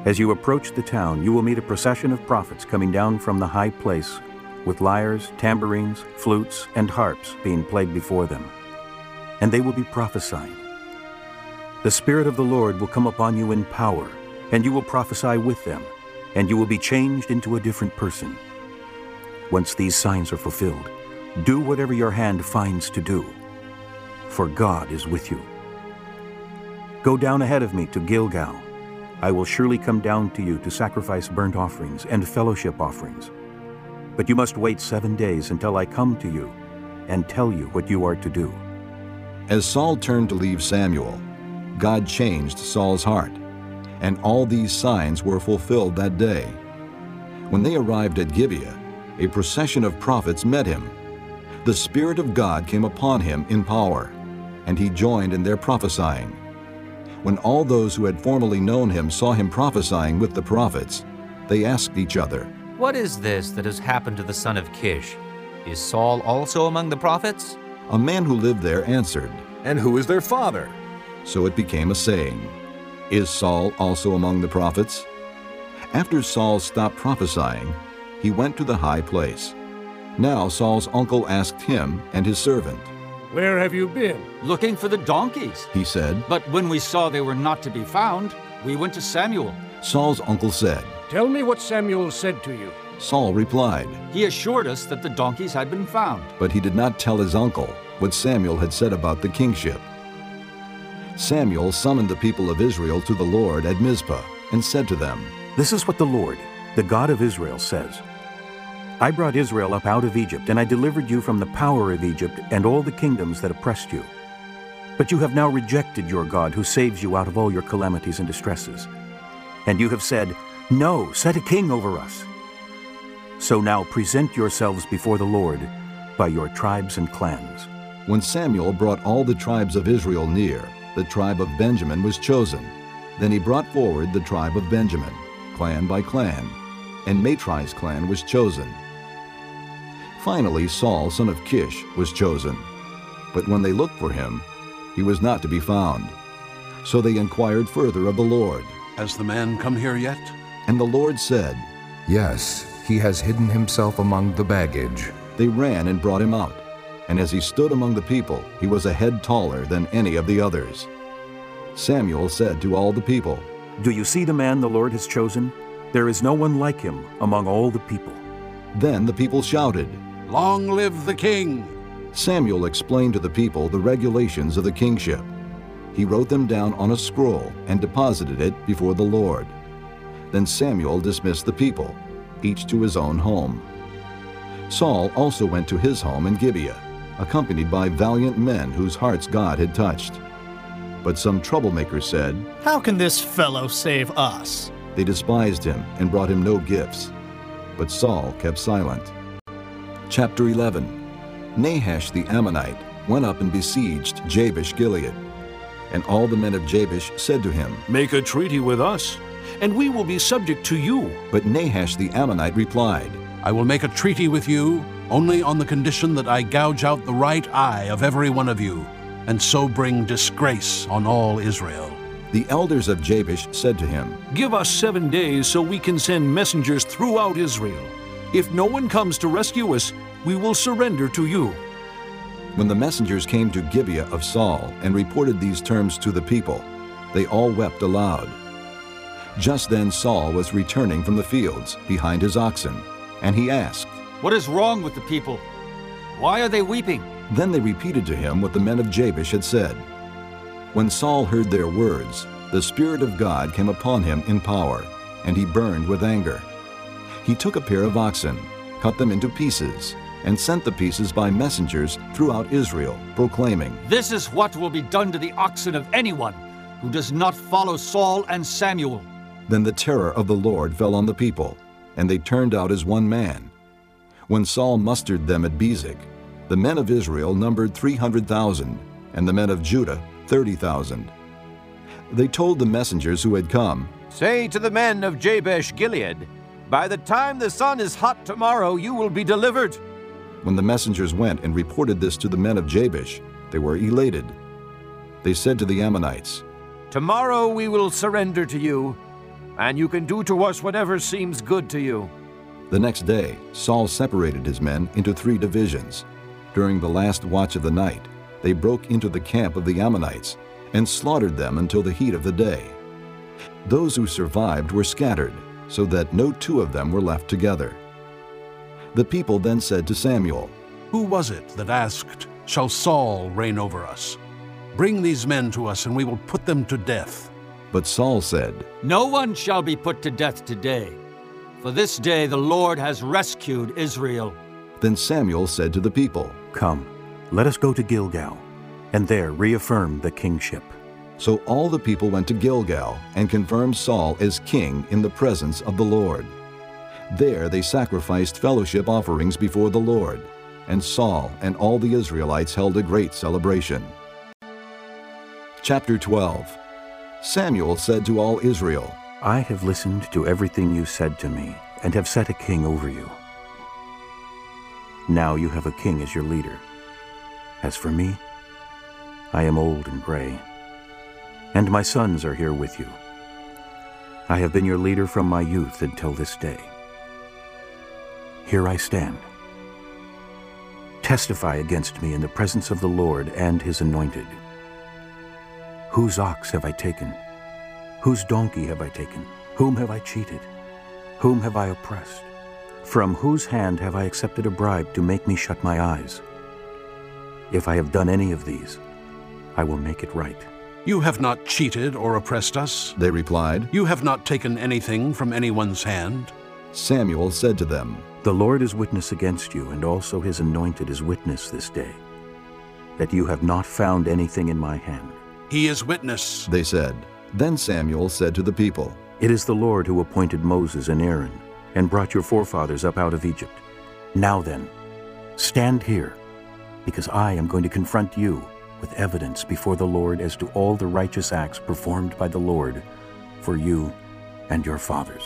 As you approach the town, you will meet a procession of prophets coming down from the high place with lyres, tambourines, flutes, and harps being played before them. And they will be prophesying. The Spirit of the Lord will come upon you in power, and you will prophesy with them, and you will be changed into a different person. Once these signs are fulfilled, do whatever your hand finds to do, for God is with you. Go down ahead of me to Gilgal. I will surely come down to you to sacrifice burnt offerings and fellowship offerings. But you must wait seven days until I come to you and tell you what you are to do. As Saul turned to leave Samuel, God changed Saul's heart, and all these signs were fulfilled that day. When they arrived at Gibeah, a procession of prophets met him. The Spirit of God came upon him in power, and he joined in their prophesying. When all those who had formerly known him saw him prophesying with the prophets, they asked each other, What is this that has happened to the son of Kish? Is Saul also among the prophets? A man who lived there answered, And who is their father? So it became a saying, Is Saul also among the prophets? After Saul stopped prophesying, he went to the high place. Now Saul's uncle asked him and his servant, Where have you been? Looking for the donkeys. He said, But when we saw they were not to be found, we went to Samuel. Saul's uncle said, Tell me what Samuel said to you. Saul replied, He assured us that the donkeys had been found. But he did not tell his uncle what Samuel had said about the kingship. Samuel summoned the people of Israel to the Lord at Mizpah and said to them, This is what the Lord, the God of Israel, says. I brought Israel up out of Egypt, and I delivered you from the power of Egypt and all the kingdoms that oppressed you. But you have now rejected your God, who saves you out of all your calamities and distresses. And you have said, No, set a king over us. So now present yourselves before the Lord by your tribes and clans. When Samuel brought all the tribes of Israel near, the tribe of Benjamin was chosen. Then he brought forward the tribe of Benjamin, clan by clan, and Matri's clan was chosen. Finally, Saul, son of Kish, was chosen. But when they looked for him, he was not to be found. So they inquired further of the Lord. Has the man come here yet? And the Lord said, Yes, he has hidden himself among the baggage. They ran and brought him out. And as he stood among the people, he was a head taller than any of the others. Samuel said to all the people, Do you see the man the Lord has chosen? There is no one like him among all the people. Then the people shouted, Long live the king! Samuel explained to the people the regulations of the kingship. He wrote them down on a scroll and deposited it before the Lord. Then Samuel dismissed the people, each to his own home. Saul also went to his home in Gibeah, accompanied by valiant men whose hearts God had touched. But some troublemakers said, How can this fellow save us? They despised him and brought him no gifts. But Saul kept silent. Chapter 11 Nahash the Ammonite went up and besieged Jabesh Gilead. And all the men of Jabesh said to him, Make a treaty with us, and we will be subject to you. But Nahash the Ammonite replied, I will make a treaty with you only on the condition that I gouge out the right eye of every one of you, and so bring disgrace on all Israel. The elders of Jabesh said to him, Give us seven days so we can send messengers throughout Israel. If no one comes to rescue us, we will surrender to you. When the messengers came to Gibeah of Saul and reported these terms to the people, they all wept aloud. Just then Saul was returning from the fields behind his oxen, and he asked, What is wrong with the people? Why are they weeping? Then they repeated to him what the men of Jabesh had said. When Saul heard their words, the Spirit of God came upon him in power, and he burned with anger. He took a pair of oxen, cut them into pieces, and sent the pieces by messengers throughout Israel, proclaiming, This is what will be done to the oxen of anyone who does not follow Saul and Samuel. Then the terror of the Lord fell on the people, and they turned out as one man. When Saul mustered them at Bezek, the men of Israel numbered 300,000, and the men of Judah 30,000. They told the messengers who had come, Say to the men of Jabesh Gilead, By the time the sun is hot tomorrow, you will be delivered. When the messengers went and reported this to the men of Jabesh, they were elated. They said to the Ammonites, Tomorrow we will surrender to you, and you can do to us whatever seems good to you. The next day, Saul separated his men into three divisions. During the last watch of the night, they broke into the camp of the Ammonites and slaughtered them until the heat of the day. Those who survived were scattered, so that no two of them were left together. The people then said to Samuel, Who was it that asked, Shall Saul reign over us? Bring these men to us, and we will put them to death. But Saul said, No one shall be put to death today, for this day the Lord has rescued Israel. Then Samuel said to the people, Come, let us go to Gilgal, and there reaffirm the kingship. So all the people went to Gilgal and confirmed Saul as king in the presence of the Lord. There they sacrificed fellowship offerings before the Lord, and Saul and all the Israelites held a great celebration. Chapter 12 Samuel said to all Israel, I have listened to everything you said to me, and have set a king over you. Now you have a king as your leader. As for me, I am old and gray, and my sons are here with you. I have been your leader from my youth until this day. Here I stand. Testify against me in the presence of the Lord and his anointed. Whose ox have I taken? Whose donkey have I taken? Whom have I cheated? Whom have I oppressed? From whose hand have I accepted a bribe to make me shut my eyes? If I have done any of these, I will make it right. You have not cheated or oppressed us, they replied. You have not taken anything from anyone's hand. Samuel said to them, The Lord is witness against you, and also his anointed is witness this day, that you have not found anything in my hand. He is witness, they said. Then Samuel said to the people, It is the Lord who appointed Moses and Aaron, and brought your forefathers up out of Egypt. Now then, stand here, because I am going to confront you with evidence before the Lord as to all the righteous acts performed by the Lord for you and your fathers.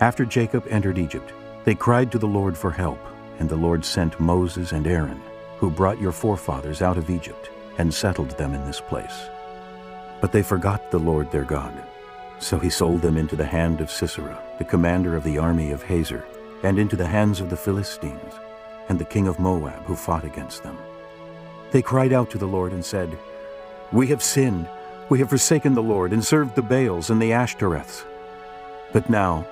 After Jacob entered Egypt, they cried to the Lord for help, and the Lord sent Moses and Aaron, who brought your forefathers out of Egypt and settled them in this place. But they forgot the Lord their God. So he sold them into the hand of Sisera, the commander of the army of Hazor, and into the hands of the Philistines, and the king of Moab, who fought against them. They cried out to the Lord and said, We have sinned. We have forsaken the Lord and served the Baals and the Ashtoreths. But now,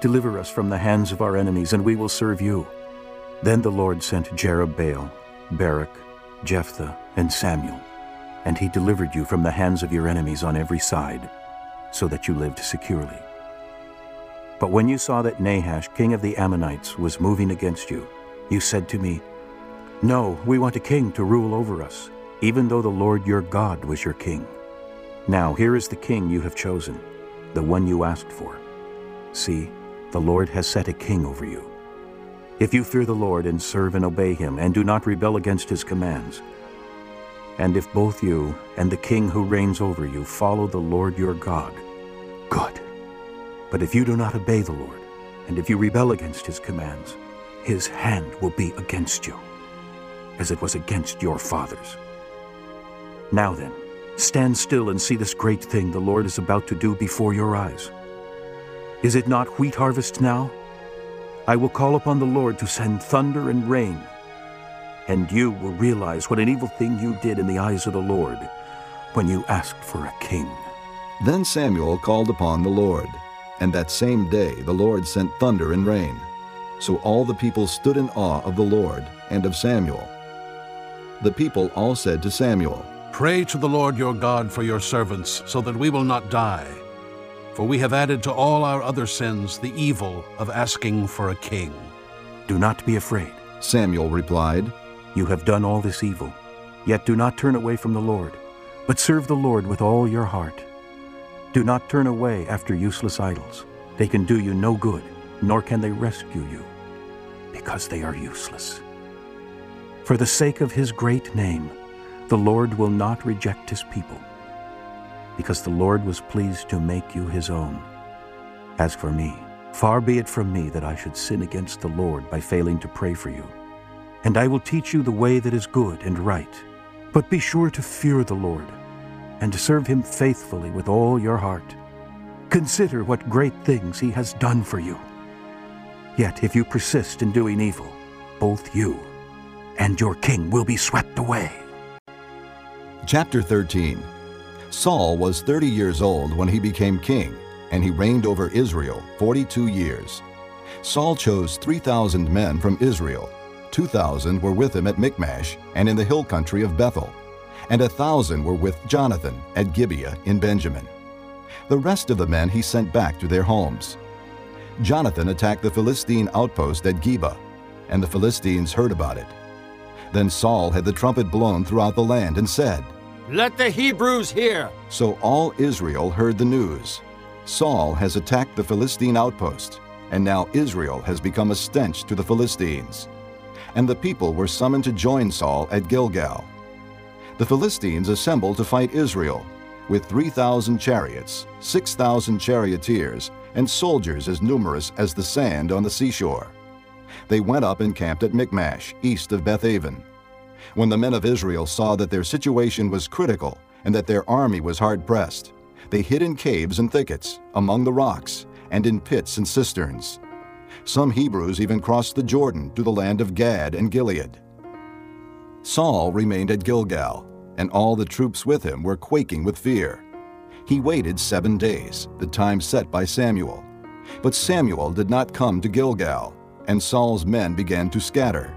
deliver us from the hands of our enemies, and we will serve you. Then the Lord sent Jerubbaal, Barak, Jephthah, and Samuel, and he delivered you from the hands of your enemies on every side, so that you lived securely. But when you saw that Nahash, king of the Ammonites, was moving against you, you said to me, No, we want a king to rule over us, even though the Lord your God was your king. Now here is the king you have chosen, the one you asked for. See, the Lord has set a king over you. If you fear the Lord and serve and obey him, and do not rebel against his commands, and if both you and the king who reigns over you follow the Lord your God, good. But if you do not obey the Lord, and if you rebel against his commands, his hand will be against you, as it was against your fathers. Now then, stand still and see this great thing the Lord is about to do before your eyes. Is it not wheat harvest now? I will call upon the Lord to send thunder and rain, and you will realize what an evil thing you did in the eyes of the Lord when you asked for a king. Then Samuel called upon the Lord, and that same day the Lord sent thunder and rain. So all the people stood in awe of the Lord and of Samuel. The people all said to Samuel, Pray to the Lord your God for your servants, so that we will not die. For we have added to all our other sins the evil of asking for a king. Do not be afraid, Samuel replied. You have done all this evil, yet do not turn away from the Lord, but serve the Lord with all your heart. Do not turn away after useless idols. They can do you no good, nor can they rescue you, because they are useless. For the sake of his great name, the Lord will not reject his people, because the Lord was pleased to make you his own. As for me, far be it from me that I should sin against the Lord by failing to pray for you. And I will teach you the way that is good and right. But be sure to fear the Lord, and serve him faithfully with all your heart. Consider what great things he has done for you. Yet if you persist in doing evil, both you and your king will be swept away. Chapter 13 Saul was 30 years old when he became king, and he reigned over Israel 42 years. Saul chose 3,000 men from Israel. 2,000 were with him at Michmash and in the hill country of Bethel, and a thousand were with Jonathan at Gibeah in Benjamin. The rest of the men he sent back to their homes. Jonathan attacked the Philistine outpost at Geba, and the Philistines heard about it. Then Saul had the trumpet blown throughout the land and said, Let the Hebrews hear! So all Israel heard the news. Saul has attacked the Philistine outpost, and now Israel has become a stench to the Philistines. And the people were summoned to join Saul at Gilgal. The Philistines assembled to fight Israel, with 3,000 chariots, 6,000 charioteers, and soldiers as numerous as the sand on the seashore. They went up and camped at Michmash, east of Bethaven. When the men of Israel saw that their situation was critical and that their army was hard pressed, they hid in caves and thickets, among the rocks, and in pits and cisterns. Some Hebrews even crossed the Jordan to the land of Gad and Gilead. Saul remained at Gilgal, and all the troops with him were quaking with fear. He waited seven days, the time set by Samuel. But Samuel did not come to Gilgal, and Saul's men began to scatter.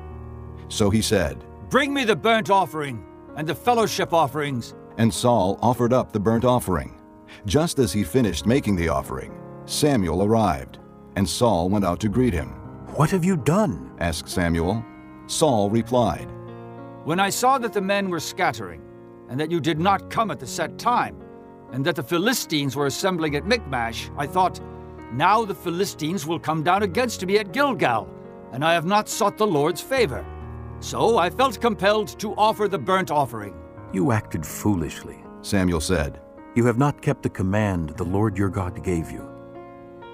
So he said, Bring me the burnt offering and the fellowship offerings. And Saul offered up the burnt offering. Just as he finished making the offering, Samuel arrived, and Saul went out to greet him. What have you done? asked Samuel. Saul replied, When I saw that the men were scattering, and that you did not come at the set time, and that the Philistines were assembling at Michmash, I thought, Now the Philistines will come down against me at Gilgal, and I have not sought the Lord's favor. So I felt compelled to offer the burnt offering. You acted foolishly, Samuel said. You have not kept the command the Lord your God gave you.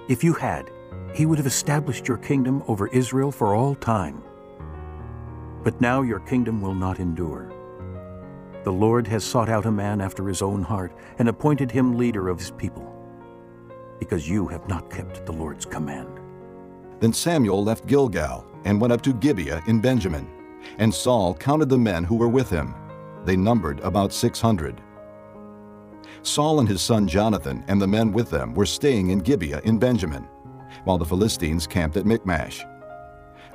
If you had, he would have established your kingdom over Israel for all time. But now your kingdom will not endure. The Lord has sought out a man after his own heart and appointed him leader of his people, because you have not kept the Lord's command. Then Samuel left Gilgal and went up to Gibeah in Benjamin, and Saul counted the men who were with him. They numbered about 600. Saul and his son Jonathan and the men with them were staying in Gibeah in Benjamin, while the Philistines camped at Michmash.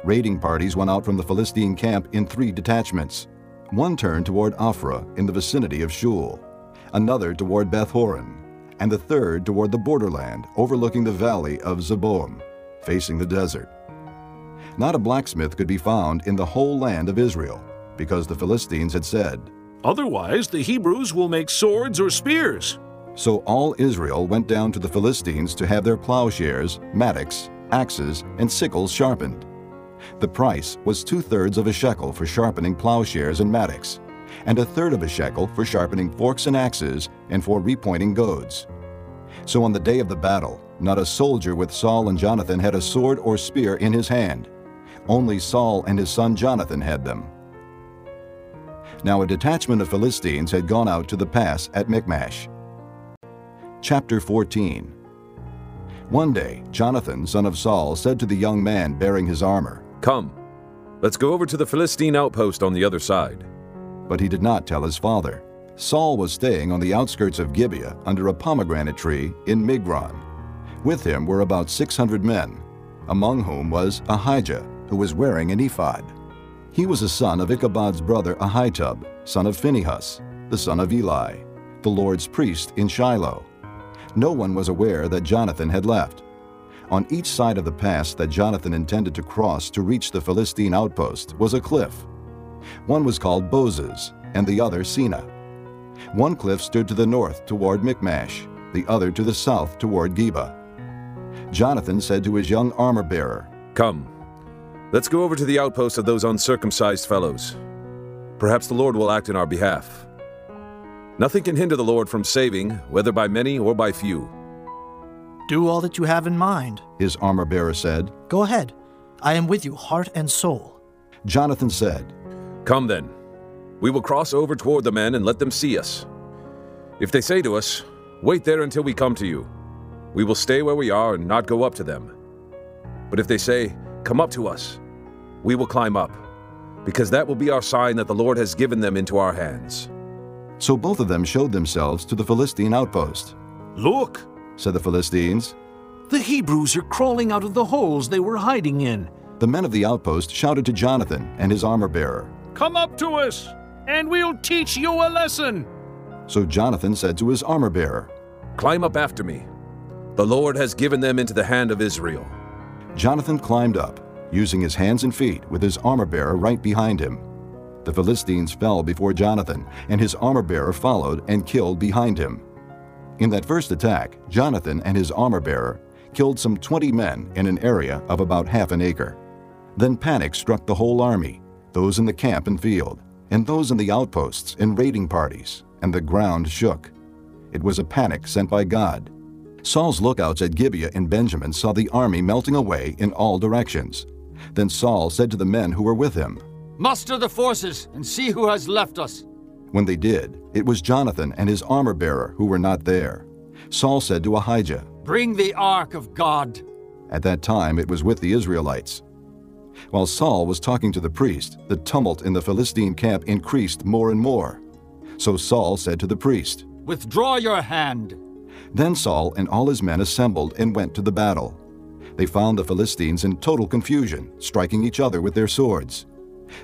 Raiding parties went out from the Philistine camp in three detachments. One turned toward Ophrah in the vicinity of Shual, another toward Beth Horon, and the third toward the borderland overlooking the valley of Zeboim, facing the desert. Not a blacksmith could be found in the whole land of Israel, because the Philistines had said, Otherwise, the Hebrews will make swords or spears. So all Israel went down to the Philistines to have their plowshares, mattocks, axes, and sickles sharpened. The price was two thirds of a shekel for sharpening plowshares and mattocks, and a third of a shekel for sharpening forks and axes and for repointing goads. So on the day of the battle, not a soldier with Saul and Jonathan had a sword or spear in his hand. Only Saul and his son Jonathan had them. Now a detachment of Philistines had gone out to the pass at Michmash. Chapter 14 One day, Jonathan, son of Saul, said to the young man bearing his armor, Come, let's go over to the Philistine outpost on the other side. But he did not tell his father. Saul was staying on the outskirts of Gibeah under a pomegranate tree in Migron. With him were about 600 men, among whom was Ahijah, who was wearing an ephod. He was a son of Ichabod's brother Ahitub, son of Phinehas, the son of Eli, the Lord's priest in Shiloh. No one was aware that Jonathan had left. On each side of the pass that Jonathan intended to cross to reach the Philistine outpost was a cliff. One was called Bozez, and the other Seneh. One cliff stood to the north toward Michmash, the other to the south toward Geba. Jonathan said to his young armor bearer, Come, let's go over to the outpost of those uncircumcised fellows. Perhaps the Lord will act in our behalf. Nothing can hinder the Lord from saving, whether by many or by few. Do all that you have in mind. His armor bearer said. Go ahead. I am with you, heart and soul. Jonathan said, Come then. We will cross over toward the men and let them see us. If they say to us, Wait there until we come to you, we will stay where we are and not go up to them. But if they say, Come up to us, we will climb up, because that will be our sign that the Lord has given them into our hands. So both of them showed themselves to the Philistine outpost. Look, said the Philistines. The Hebrews are crawling out of the holes they were hiding in. The men of the outpost shouted to Jonathan and his armor bearer, Come up to us, and we'll teach you a lesson. So Jonathan said to his armor bearer, Climb up after me. The Lord has given them into the hand of Israel. Jonathan climbed up, using his hands and feet, with his armor bearer right behind him. The Philistines fell before Jonathan, and his armor bearer followed and killed behind him. In that first attack, Jonathan and his armor bearer killed some 20 men in an area of about half an acre. Then panic struck the whole army, those in the camp and field, and those in the outposts and raiding parties, and the ground shook. It was a panic sent by God. Saul's lookouts at Gibeah and Benjamin saw the army melting away in all directions. Then Saul said to the men who were with him, Muster the forces and see who has left us. When they did, it was Jonathan and his armor bearer who were not there. Saul said to Ahijah, Bring the ark of God. At that time it was with the Israelites. While Saul was talking to the priest, the tumult in the Philistine camp increased more and more. So Saul said to the priest, Withdraw your hand. Then Saul and all his men assembled and went to the battle. They found the Philistines in total confusion, striking each other with their swords.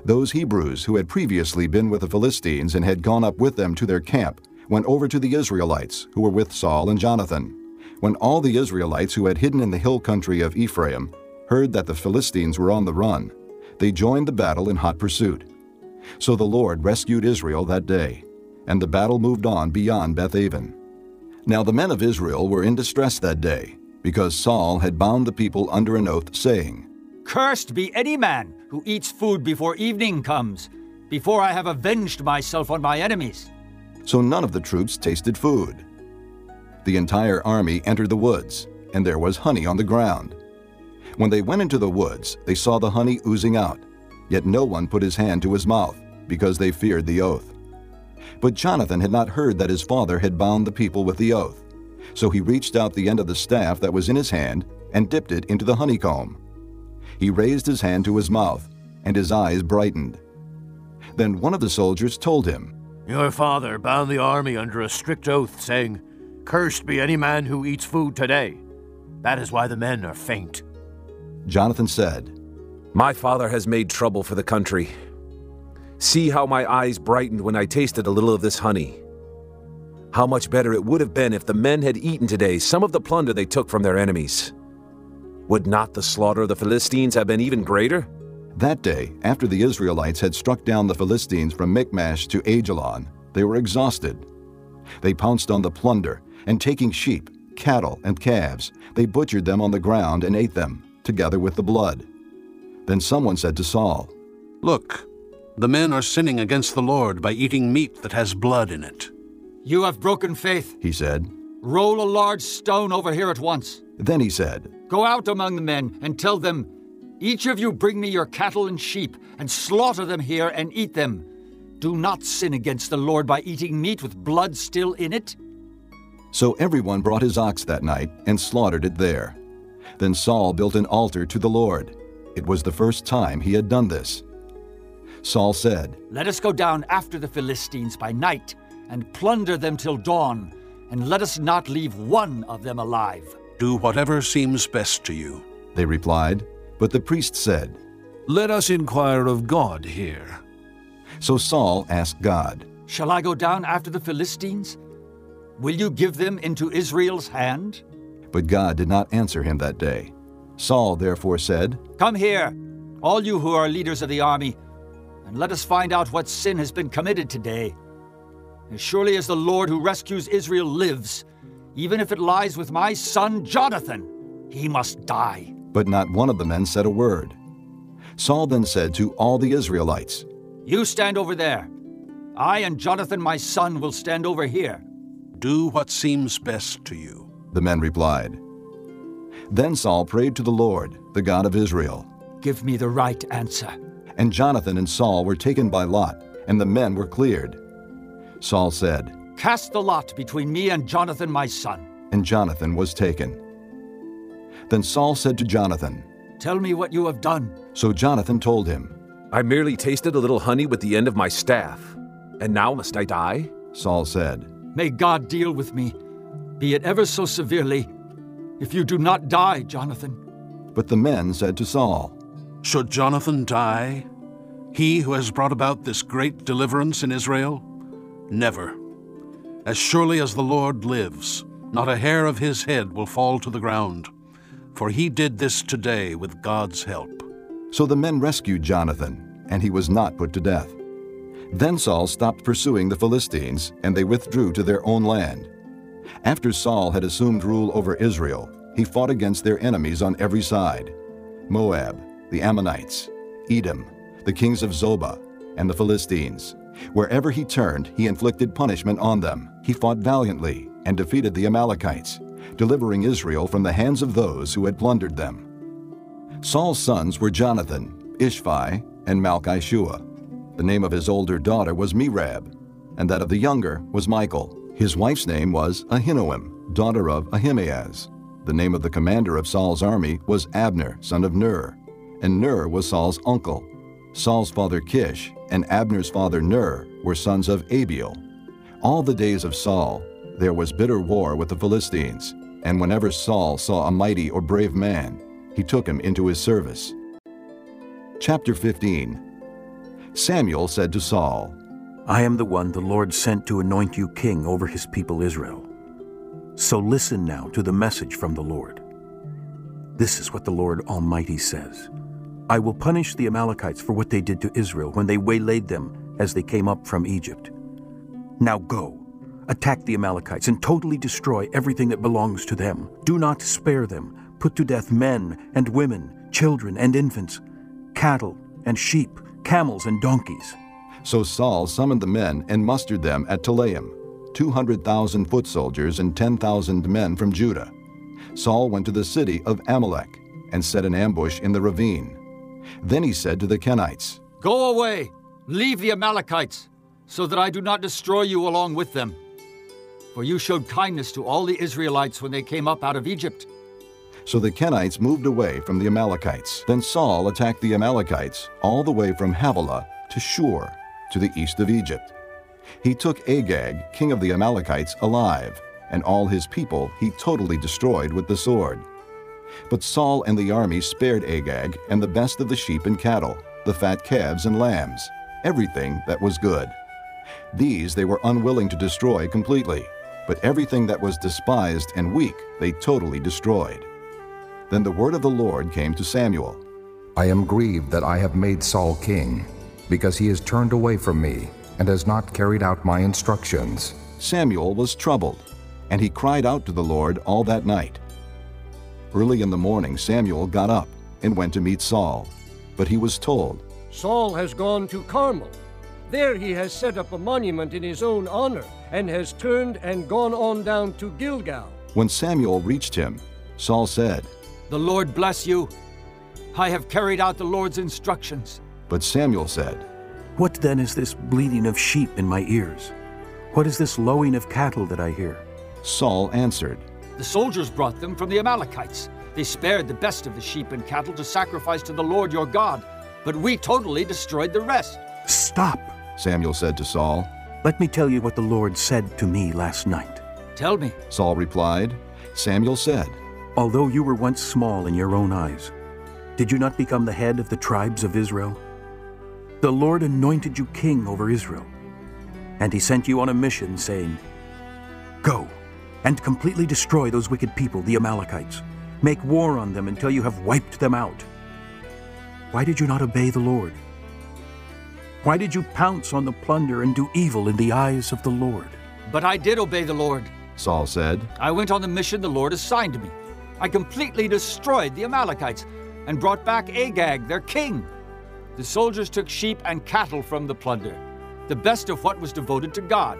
Those Hebrews who had previously been with the Philistines and had gone up with them to their camp went over to the Israelites who were with Saul and Jonathan. When all the Israelites who had hidden in the hill country of Ephraim heard that the Philistines were on the run, they joined the battle in hot pursuit. So the Lord rescued Israel that day, and the battle moved on beyond Bethaven. Now the men of Israel were in distress that day, because Saul had bound the people under an oath, saying, Cursed be any man who eats food before evening comes, before I have avenged myself on my enemies. So none of the troops tasted food. The entire army entered the woods, and there was honey on the ground. When they went into the woods, they saw the honey oozing out, yet no one put his hand to his mouth, because they feared the oath. But Jonathan had not heard that his father had bound the people with the oath. So he reached out the end of the staff that was in his hand and dipped it into the honeycomb. He raised his hand to his mouth, and his eyes brightened. Then one of the soldiers told him, Your father bound the army under a strict oath, saying, Cursed be any man who eats food today. That is why the men are faint. Jonathan said, My father has made trouble for the country. See how my eyes brightened when I tasted a little of this honey. How much better it would have been if the men had eaten today some of the plunder they took from their enemies. Would not the slaughter of the Philistines have been even greater? That day, after the Israelites had struck down the Philistines from Michmash to Aijalon, they were exhausted. They pounced on the plunder, and taking sheep, cattle, and calves, they butchered them on the ground and ate them, together with the blood. Then someone said to Saul, Look, the men are sinning against the Lord by eating meat that has blood in it. You have broken faith, he said. Roll a large stone over here at once. Then he said, Go out among the men and tell them, Each of you bring me your cattle and sheep, and slaughter them here and eat them. Do not sin against the Lord by eating meat with blood still in it. So everyone brought his ox that night and slaughtered it there. Then Saul built an altar to the Lord. It was the first time he had done this. Saul said, Let us go down after the Philistines by night and plunder them till dawn, and let us not leave one of them alive. Do whatever seems best to you. They replied. But the priest said, Let us inquire of God here. So Saul asked God, Shall I go down after the Philistines? Will you give them into Israel's hand? But God did not answer him that day. Saul therefore said, Come here, all you who are leaders of the army, and let us find out what sin has been committed today. As surely as the Lord who rescues Israel lives, even if it lies with my son Jonathan, he must die. But not one of the men said a word. Saul then said to all the Israelites, You stand over there. I and Jonathan my son will stand over here. Do what seems best to you. The men replied. Then Saul prayed to the Lord, the God of Israel. Give me the right answer. And Jonathan and Saul were taken by lot, and the men were cleared. Saul said, Cast the lot between me and Jonathan my son. And Jonathan was taken. Then Saul said to Jonathan, Tell me what you have done. So Jonathan told him, I merely tasted a little honey with the end of my staff, and now must I die? Saul said, May God deal with me, be it ever so severely, if you do not die, Jonathan. But the men said to Saul, Should Jonathan die? He who has brought about this great deliverance in Israel? Never. As surely as the Lord lives, not a hair of his head will fall to the ground, for he did this today with God's help. So the men rescued Jonathan, and he was not put to death. Then Saul stopped pursuing the Philistines, and they withdrew to their own land. After Saul had assumed rule over Israel, he fought against their enemies on every side Moab, the Ammonites, Edom, the kings of Zobah, and the Philistines. Wherever he turned, he inflicted punishment on them. He fought valiantly and defeated the Amalekites, delivering Israel from the hands of those who had plundered them. Saul's sons were Jonathan, Ishvi, and Malchishua. The name of his older daughter was Merab, and that of the younger was Michal. His wife's name was Ahinoam, daughter of Ahimaaz. The name of the commander of Saul's army was Abner, son of Ner, and Ner was Saul's uncle. Saul's father Kish and Abner's father Ner were sons of Abiel. All the days of Saul there was bitter war with the Philistines, and whenever Saul saw a mighty or brave man, he took him into his service. Chapter 15 Samuel said to Saul, I am the one the Lord sent to anoint you king over his people Israel. So listen now to the message from the Lord. This is what the Lord Almighty says. I will punish the Amalekites for what they did to Israel when they waylaid them as they came up from Egypt. Now go, attack the Amalekites, and totally destroy everything that belongs to them. Do not spare them. Put to death men and women, children and infants, cattle and sheep, camels and donkeys. So Saul summoned the men and mustered them at Telaim, 200,000 foot soldiers and 10,000 men from Judah. Saul went to the city of Amalek and set an ambush in the ravine. Then he said to the Kenites, Go away, leave the Amalekites, so that I do not destroy you along with them. For you showed kindness to all the Israelites when they came up out of Egypt. So the Kenites moved away from the Amalekites. Then Saul attacked the Amalekites all the way from Havilah to Shur, to the east of Egypt. He took Agag, king of the Amalekites, alive, and all his people he totally destroyed with the sword. But Saul and the army spared Agag and the best of the sheep and cattle, the fat calves and lambs, everything that was good. These they were unwilling to destroy completely, but everything that was despised and weak they totally destroyed. Then the word of the Lord came to Samuel I am grieved that I have made Saul king, because he has turned away from me and has not carried out my instructions. Samuel was troubled, and he cried out to the Lord all that night. Early in the morning, Samuel got up and went to meet Saul, but he was told, Saul has gone to Carmel. There he has set up a monument in his own honor, and has turned and gone on down to Gilgal. When Samuel reached him, Saul said, The Lord bless you. I have carried out the Lord's instructions. But Samuel said, What then is this bleating of sheep in my ears? What is this lowing of cattle that I hear? Saul answered, The soldiers brought them from the Amalekites. They spared the best of the sheep and cattle to sacrifice to the Lord your God, but we totally destroyed the rest. Stop, Samuel said to Saul. Let me tell you what the Lord said to me last night. Tell me. Saul replied. Samuel said, Although you were once small in your own eyes, did you not become the head of the tribes of Israel? The Lord anointed you king over Israel, and he sent you on a mission, saying, Go and completely destroy those wicked people, the Amalekites. Make war on them until you have wiped them out. Why did you not obey the Lord? Why did you pounce on the plunder and do evil in the eyes of the Lord? But I did obey the Lord, Saul said. I went on the mission the Lord assigned me. I completely destroyed the Amalekites and brought back Agag, their king. The soldiers took sheep and cattle from the plunder, the best of what was devoted to God,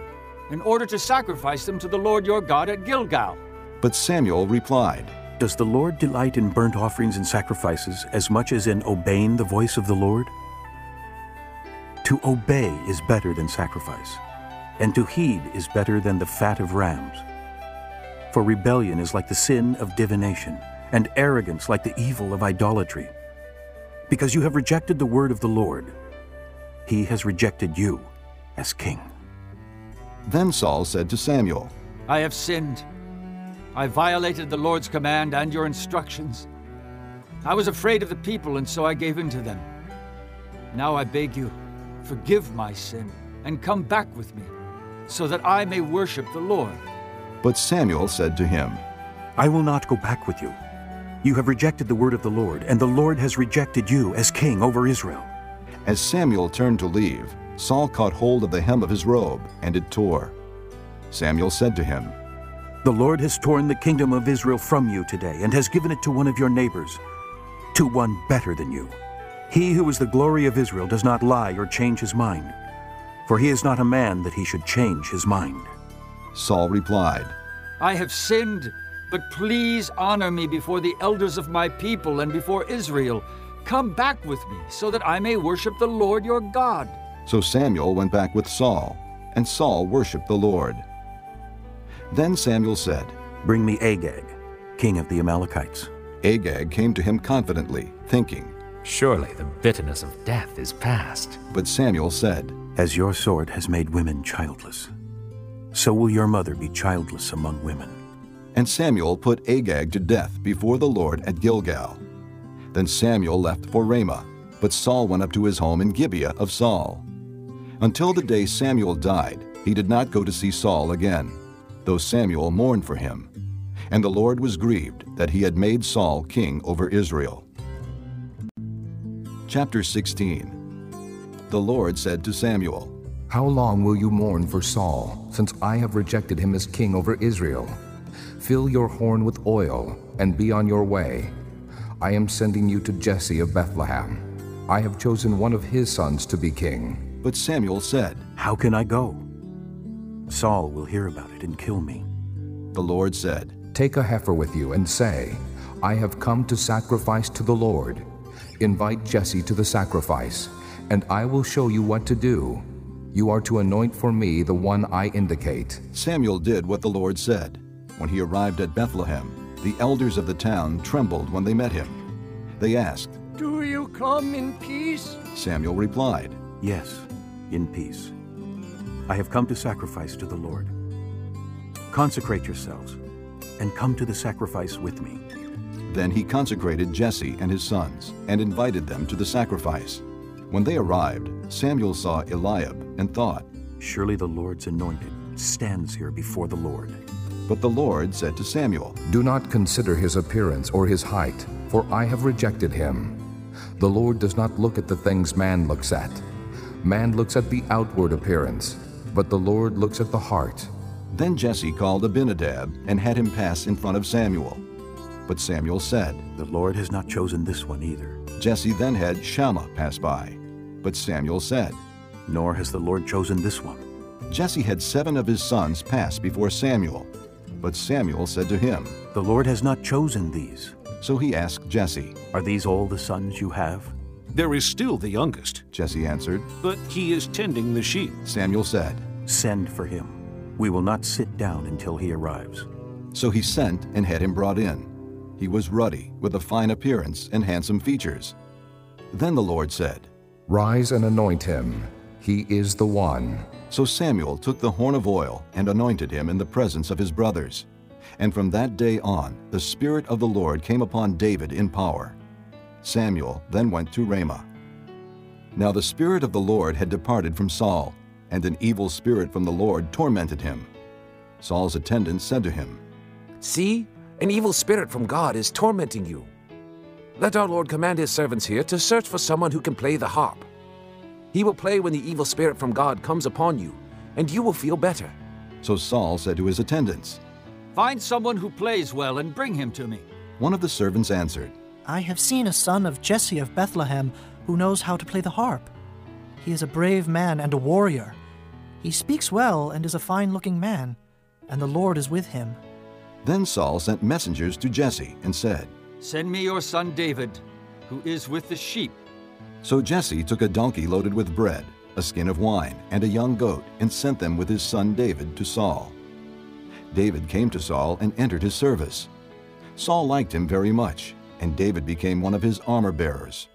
in order to sacrifice them to the Lord your God at Gilgal. But Samuel replied, Does the Lord delight in burnt offerings and sacrifices as much as in obeying the voice of the Lord? To obey is better than sacrifice, and to heed is better than the fat of rams. For rebellion is like the sin of divination, and arrogance like the evil of idolatry. Because you have rejected the word of the Lord, he has rejected you as king. Then Saul said to Samuel, I have sinned. I violated the Lord's command and your instructions. I was afraid of the people, and so I gave in to them. Now I beg you, forgive my sin, and come back with me, so that I may worship the Lord. But Samuel said to him, I will not go back with you. You have rejected the word of the Lord, and the Lord has rejected you as king over Israel. As Samuel turned to leave, Saul caught hold of the hem of his robe, and it tore. Samuel said to him, The Lord has torn the kingdom of Israel from you today, and has given it to one of your neighbors, to one better than you. He who is the glory of Israel does not lie or change his mind, for he is not a man that he should change his mind. Saul replied, I have sinned, but please honor me before the elders of my people and before Israel. Come back with me, so that I may worship the Lord your God. So Samuel went back with Saul, and Saul worshipped the Lord. Then Samuel said, Bring me Agag, king of the Amalekites. Agag came to him confidently, thinking, Surely the bitterness of death is past. But Samuel said, As your sword has made women childless, so will your mother be childless among women. And Samuel put Agag to death before the Lord at Gilgal. Then Samuel left for Ramah, but Saul went up to his home in Gibeah of Saul. Until the day Samuel died, he did not go to see Saul again, though Samuel mourned for him. And the Lord was grieved that he had made Saul king over Israel. Chapter 16 The Lord said to Samuel, How long will you mourn for Saul, since I have rejected him as king over Israel? Fill your horn with oil, and be on your way. I am sending you to Jesse of Bethlehem. I have chosen one of his sons to be king. But Samuel said, How can I go? Saul will hear about it and kill me. The Lord said, Take a heifer with you and say, I have come to sacrifice to the Lord. Invite Jesse to the sacrifice, and I will show you what to do. You are to anoint for me the one I indicate. Samuel did what the Lord said. When he arrived at Bethlehem, the elders of the town trembled when they met him. They asked, Do you come in peace? Samuel replied, Yes, in peace. I have come to sacrifice to the Lord. Consecrate yourselves and come to the sacrifice with me. Then he consecrated Jesse and his sons and invited them to the sacrifice. When they arrived, Samuel saw Eliab and thought, Surely the Lord's anointed stands here before the Lord. But the Lord said to Samuel, Do not consider his appearance or his height, for I have rejected him. The Lord does not look at the things man looks at. Man looks at the outward appearance, but the Lord looks at the heart. Then Jesse called Abinadab and had him pass in front of Samuel. But Samuel said, The Lord has not chosen this one either. Jesse then had Shammah pass by. But Samuel said, Nor has the Lord chosen this one. Jesse had seven of his sons pass before Samuel. But Samuel said to him, The Lord has not chosen these. So he asked Jesse, Are these all the sons you have? There is still the youngest, Jesse answered, but he is tending the sheep. Samuel said, Send for him. We will not sit down until he arrives. So he sent and had him brought in. He was ruddy, with a fine appearance and handsome features. Then the Lord said, Rise and anoint him. He is the one. So Samuel took the horn of oil and anointed him in the presence of his brothers. And from that day on, the Spirit of the Lord came upon David in power. Samuel then went to Ramah. Now the Spirit of the Lord had departed from Saul, and an evil spirit from the Lord tormented him. Saul's attendants said to him, See, an evil spirit from God is tormenting you. Let our Lord command his servants here to search for someone who can play the harp. He will play when the evil spirit from God comes upon you, and you will feel better. So Saul said to his attendants, Find someone who plays well and bring him to me. One of the servants answered, I have seen a son of Jesse of Bethlehem who knows how to play the harp. He is a brave man and a warrior. He speaks well and is a fine looking man, and the Lord is with him. Then Saul sent messengers to Jesse and said, Send me your son David, who is with the sheep. So Jesse took a donkey loaded with bread, a skin of wine, and a young goat, and sent them with his son David to Saul. David came to Saul and entered his service. Saul liked him very much, and David became one of his armor bearers.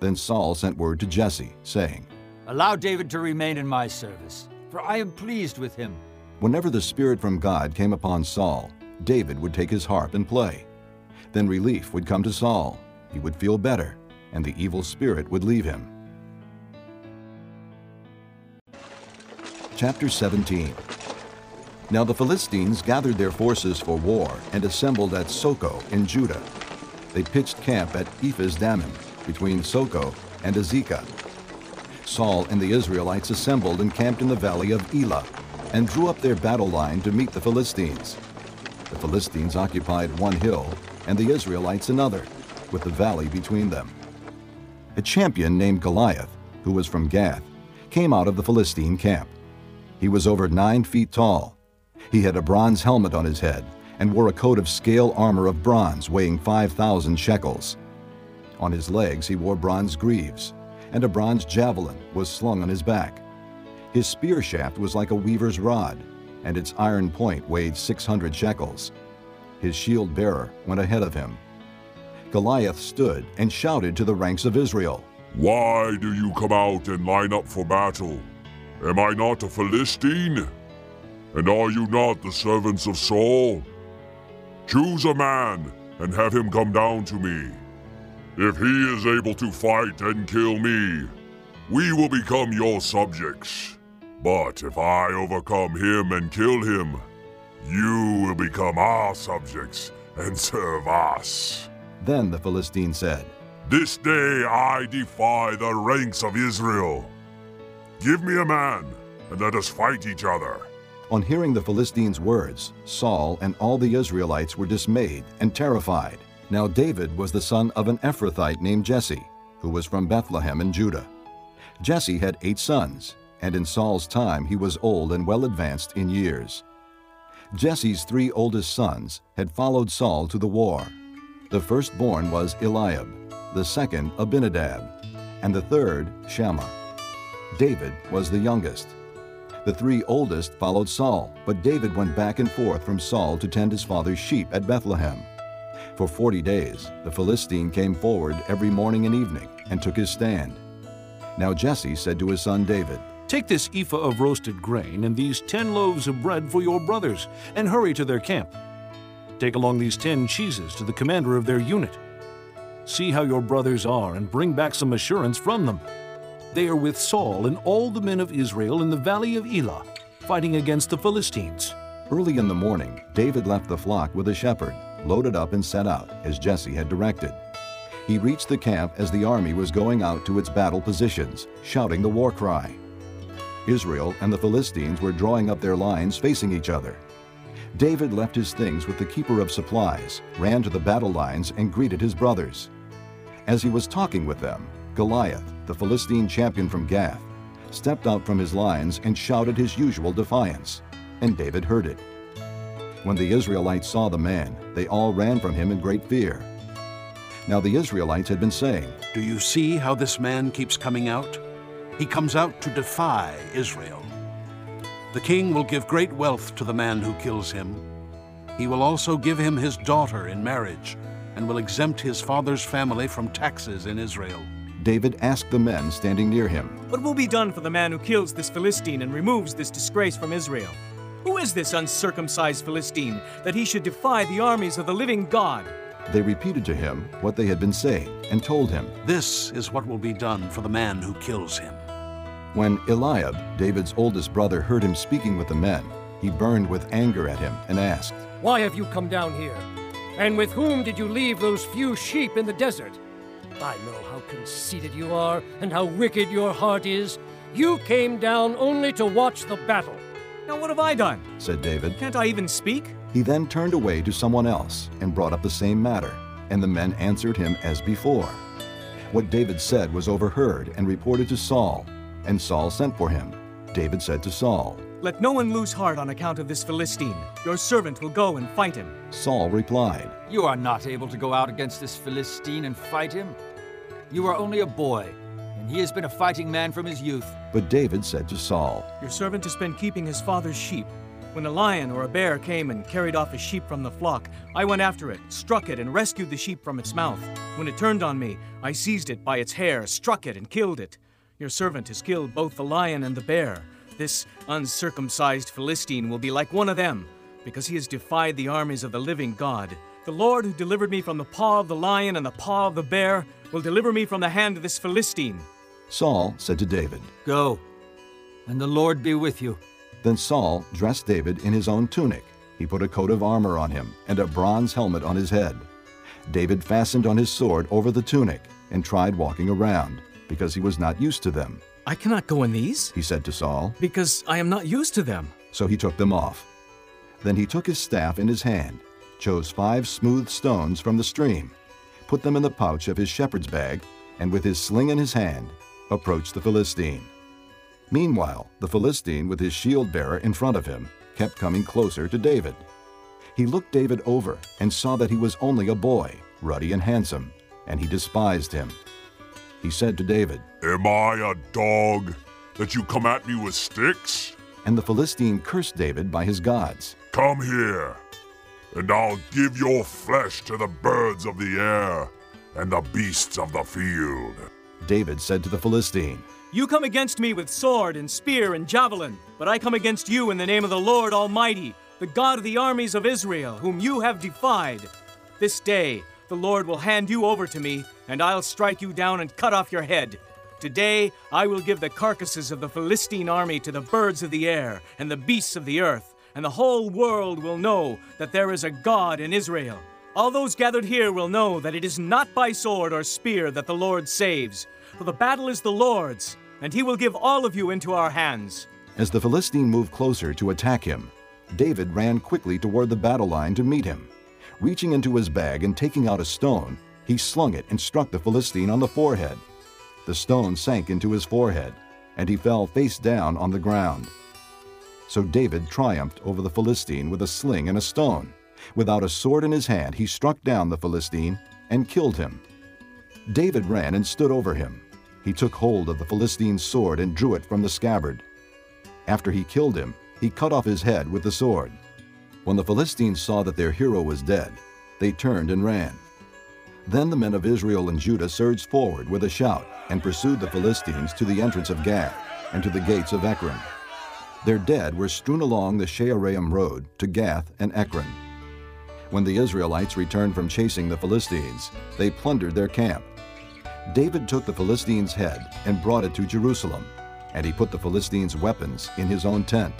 Then Saul sent word to Jesse, saying, Allow David to remain in my service. for I am pleased with him. Whenever the Spirit from God came upon Saul, David would take his harp and play. Then relief would come to Saul. He would feel better, and the evil spirit would leave him. Chapter 17 Now the Philistines gathered their forces for war and assembled at Socoh in Judah. They pitched camp at Ephes Dammim, between Socoh and Azekah. Saul and the Israelites assembled and camped in the valley of Elah, and drew up their battle line to meet the Philistines. The Philistines occupied one hill, and the Israelites another, with the valley between them. A champion named Goliath, who was from Gath, came out of the Philistine camp. He was over nine feet tall. He had a bronze helmet on his head and wore a coat of scale armor of bronze weighing 5,000 shekels. On his legs he wore bronze greaves, and a bronze javelin was slung on his back. His spear shaft was like a weaver's rod, and its iron point weighed 600 shekels. His shield bearer went ahead of him. Goliath stood and shouted to the ranks of Israel, Why do you come out and line up for battle? Am I not a Philistine? And are you not the servants of Saul? Choose a man and have him come down to me. If he is able to fight and kill me, we will become your subjects. But if I overcome him and kill him, you will become our subjects and serve us. Then the Philistine said, This day I defy the ranks of Israel. Give me a man, and let us fight each other. On hearing the Philistines' words, Saul and all the Israelites were dismayed and terrified. Now David was the son of an Ephrathite named Jesse, who was from Bethlehem in Judah. Jesse had eight sons, and in Saul's time he was old and well advanced in years. Jesse's three oldest sons had followed Saul to the war. The firstborn was Eliab, the second Abinadab, and the third Shammah. David was the youngest. The three oldest followed Saul, but David went back and forth from Saul to tend his father's sheep at Bethlehem. For forty days, the Philistine came forward every morning and evening and took his stand. Now Jesse said to his son David, Take this ephah of roasted grain and these ten loaves of bread for your brothers, and hurry to their camp. Take along these ten cheeses to the commander of their unit. See how your brothers are, and bring back some assurance from them. They are with Saul and all the men of Israel in the valley of Elah, fighting against the Philistines. Early in the morning, David left the flock with a shepherd, loaded up and set out, as Jesse had directed. He reached the camp as the army was going out to its battle positions, shouting the war cry. Israel and the Philistines were drawing up their lines facing each other. David left his things with the keeper of supplies, ran to the battle lines, and greeted his brothers. As he was talking with them, Goliath, the Philistine champion from Gath, stepped out from his lines and shouted his usual defiance, and David heard it. When the Israelites saw the man, they all ran from him in great fear. Now the Israelites had been saying, Do you see how this man keeps coming out? He comes out to defy Israel. The king will give great wealth to the man who kills him. He will also give him his daughter in marriage, and will exempt his father's family from taxes in Israel. David asked the men standing near him, What will be done for the man who kills this Philistine and removes this disgrace from Israel? Who is this uncircumcised Philistine that he should defy the armies of the living God? They repeated to him what they had been saying and told him, This is what will be done for the man who kills him. When Eliab, David's oldest brother, heard him speaking with the men, he burned with anger at him and asked, Why have you come down here? And with whom did you leave those few sheep in the desert? I know how conceited you are and how wicked your heart is. You came down only to watch the battle. Now, what have I done? said David. Can't I even speak? He then turned away to someone else and brought up the same matter, and the men answered him as before. What David said was overheard and reported to Saul, and Saul sent for him. David said to Saul, Let no one lose heart on account of this Philistine. Your servant will go and fight him. Saul replied, You are not able to go out against this Philistine and fight him. You are only a boy, and he has been a fighting man from his youth. But David said to Saul, Your servant has been keeping his father's sheep. When a lion or a bear came and carried off a sheep from the flock, I went after it, struck it, and rescued the sheep from its mouth. When it turned on me, I seized it by its hair, struck it, and killed it. Your servant has killed both the lion and the bear. this uncircumcised Philistine will be like one of them, because he has defied the armies of the living God. The Lord who delivered me from the paw of the lion and the paw of the bear will deliver me from the hand of this Philistine. Saul said to David, Go, and the Lord be with you. Then Saul dressed David in his own tunic. He put a coat of armor on him and a bronze helmet on his head. David fastened on his sword over the tunic and tried walking around, because he was not used to them. I cannot go in these, he said to Saul, because I am not used to them. So he took them off. Then he took his staff in his hand, chose five smooth stones from the stream, put them in the pouch of his shepherd's bag, and with his sling in his hand, approached the Philistine. Meanwhile, the Philistine, with his shield bearer in front of him, kept coming closer to David. He looked David over and saw that he was only a boy, ruddy and handsome, and he despised him. He said to David, Am I a dog that you come at me with sticks? And the Philistine cursed David by his gods. Come here, and I'll give your flesh to the birds of the air and the beasts of the field. David said to the Philistine, You come against me with sword and spear and javelin, but I come against you in the name of the Lord Almighty, the God of the armies of Israel, whom you have defied. This day the Lord will hand you over to me, and I'll strike you down and cut off your head. Today I will give the carcasses of the Philistine army to the birds of the air and the beasts of the earth, and the whole world will know that there is a God in Israel. All those gathered here will know that it is not by sword or spear that the Lord saves, for the battle is the Lord's, and he will give all of you into our hands. As the Philistine moved closer to attack him, David ran quickly toward the battle line to meet him. Reaching into his bag and taking out a stone, he slung it and struck the Philistine on the forehead. The stone sank into his forehead, and he fell face down on the ground. So David triumphed over the Philistine with a sling and a stone. Without a sword in his hand, he struck down the Philistine and killed him. David ran and stood over him. He took hold of the Philistine's sword and drew it from the scabbard. After he killed him, he cut off his head with the sword. When the Philistines saw that their hero was dead, they turned and ran. Then the men of Israel and Judah surged forward with a shout and pursued the Philistines to the entrance of Gath and to the gates of Ekron. Their dead were strewn along the Shaaraim road to Gath and Ekron. When the Israelites returned from chasing the Philistines, they plundered their camp. David took the Philistines' head and brought it to Jerusalem, and he put the Philistines' weapons in his own tent.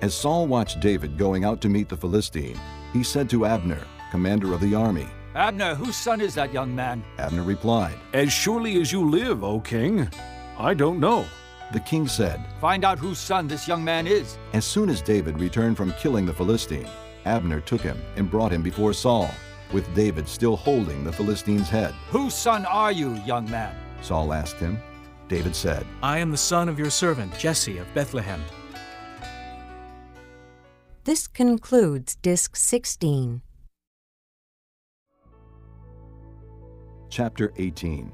As Saul watched David going out to meet the Philistine, he said to Abner, commander of the army, Abner, whose son is that young man? Abner replied, As surely as you live, O king, I don't know. The king said, Find out whose son this young man is. As soon as David returned from killing the Philistine, Abner took him and brought him before Saul, with David still holding the Philistine's head. Whose son are you, young man? Saul asked him. David said, I am the son of your servant, Jesse of Bethlehem. This concludes Disc 16. Chapter 18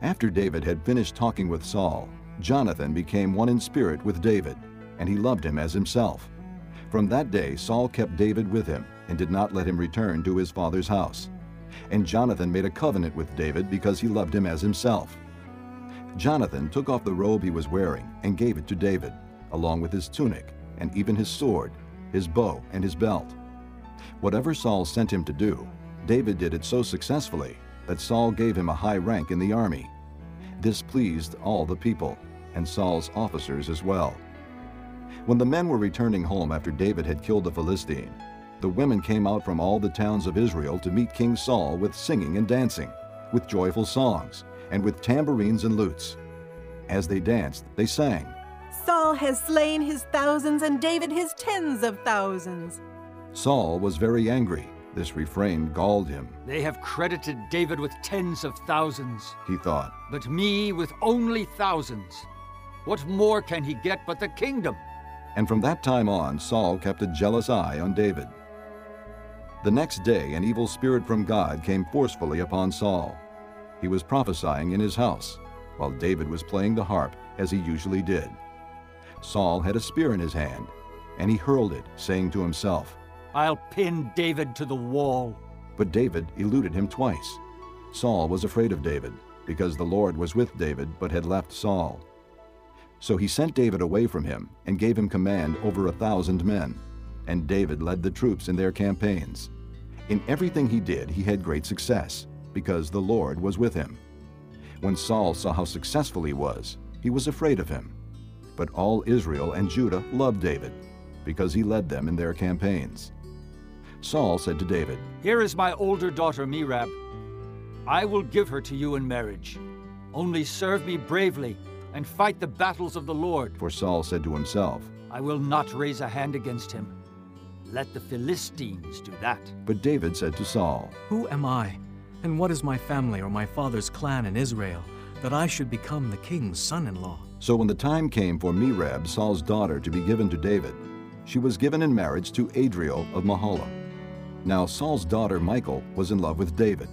After David had finished talking with Saul, Jonathan became one in spirit with David, and he loved him as himself. From that day Saul kept David with him and did not let him return to his father's house. And Jonathan made a covenant with David because he loved him as himself. Jonathan took off the robe he was wearing and gave it to David, along with his tunic and even his sword, his bow, and his belt. Whatever Saul sent him to do, David did it so successfully that Saul gave him a high rank in the army. This pleased all the people, and Saul's officers as well. When the men were returning home after David had killed the Philistine, the women came out from all the towns of Israel to meet King Saul with singing and dancing, with joyful songs, and with tambourines and lutes. As they danced, they sang, Saul has slain his thousands and David his tens of thousands. Saul was very angry. This refrain galled him. They have credited David with tens of thousands, he thought, but me with only thousands. What more can he get but the kingdom? And from that time on, Saul kept a jealous eye on David. The next day, an evil spirit from God came forcefully upon Saul. He was prophesying in his house, while David was playing the harp as he usually did. Saul had a spear in his hand, and he hurled it, saying to himself, I'll pin David to the wall. But David eluded him twice. Saul was afraid of David, because the Lord was with David but had left Saul. So he sent David away from him and gave him command over a thousand men. And David led the troops in their campaigns. In everything he did, he had great success, because the Lord was with him. When Saul saw how successful he was, he was afraid of him. But all Israel and Judah loved David, because he led them in their campaigns. Saul said to David, Here is my older daughter Merab. I will give her to you in marriage. Only serve me bravely and fight the battles of the Lord. For Saul said to himself, I will not raise a hand against him. Let the Philistines do that. But David said to Saul, Who am I, and what is my family or my father's clan in Israel, that I should become the king's son in law? So when the time came for Merab, Saul's daughter, to be given to David, she was given in marriage to Adriel of Meholah. Now Saul's daughter Michal was in love with David,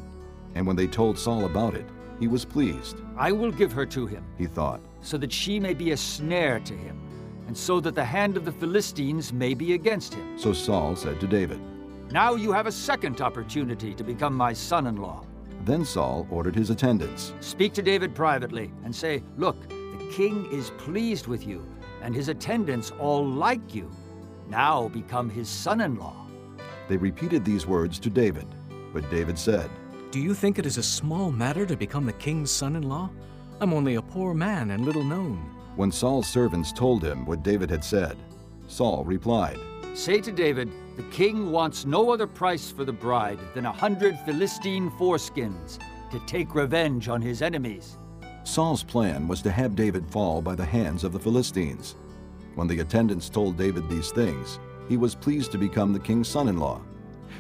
and when they told Saul about it, he was pleased. I will give her to him, he thought, so that she may be a snare to him, and so that the hand of the Philistines may be against him. So Saul said to David, Now you have a second opportunity to become my son in law. Then Saul ordered his attendants Speak to David privately and say, Look, king is pleased with you, and his attendants all like you. Now become his son in law. They repeated these words to David, but David said, Do you think it is a small matter to become the king's son in law? I'm only a poor man and little known. When Saul's servants told him what David had said, Saul replied, Say to David, the king wants no other price for the bride than a hundred Philistine foreskins to take revenge on his enemies. Saul's plan was to have David fall by the hands of the Philistines. When the attendants told David these things, he was pleased to become the king's son in law.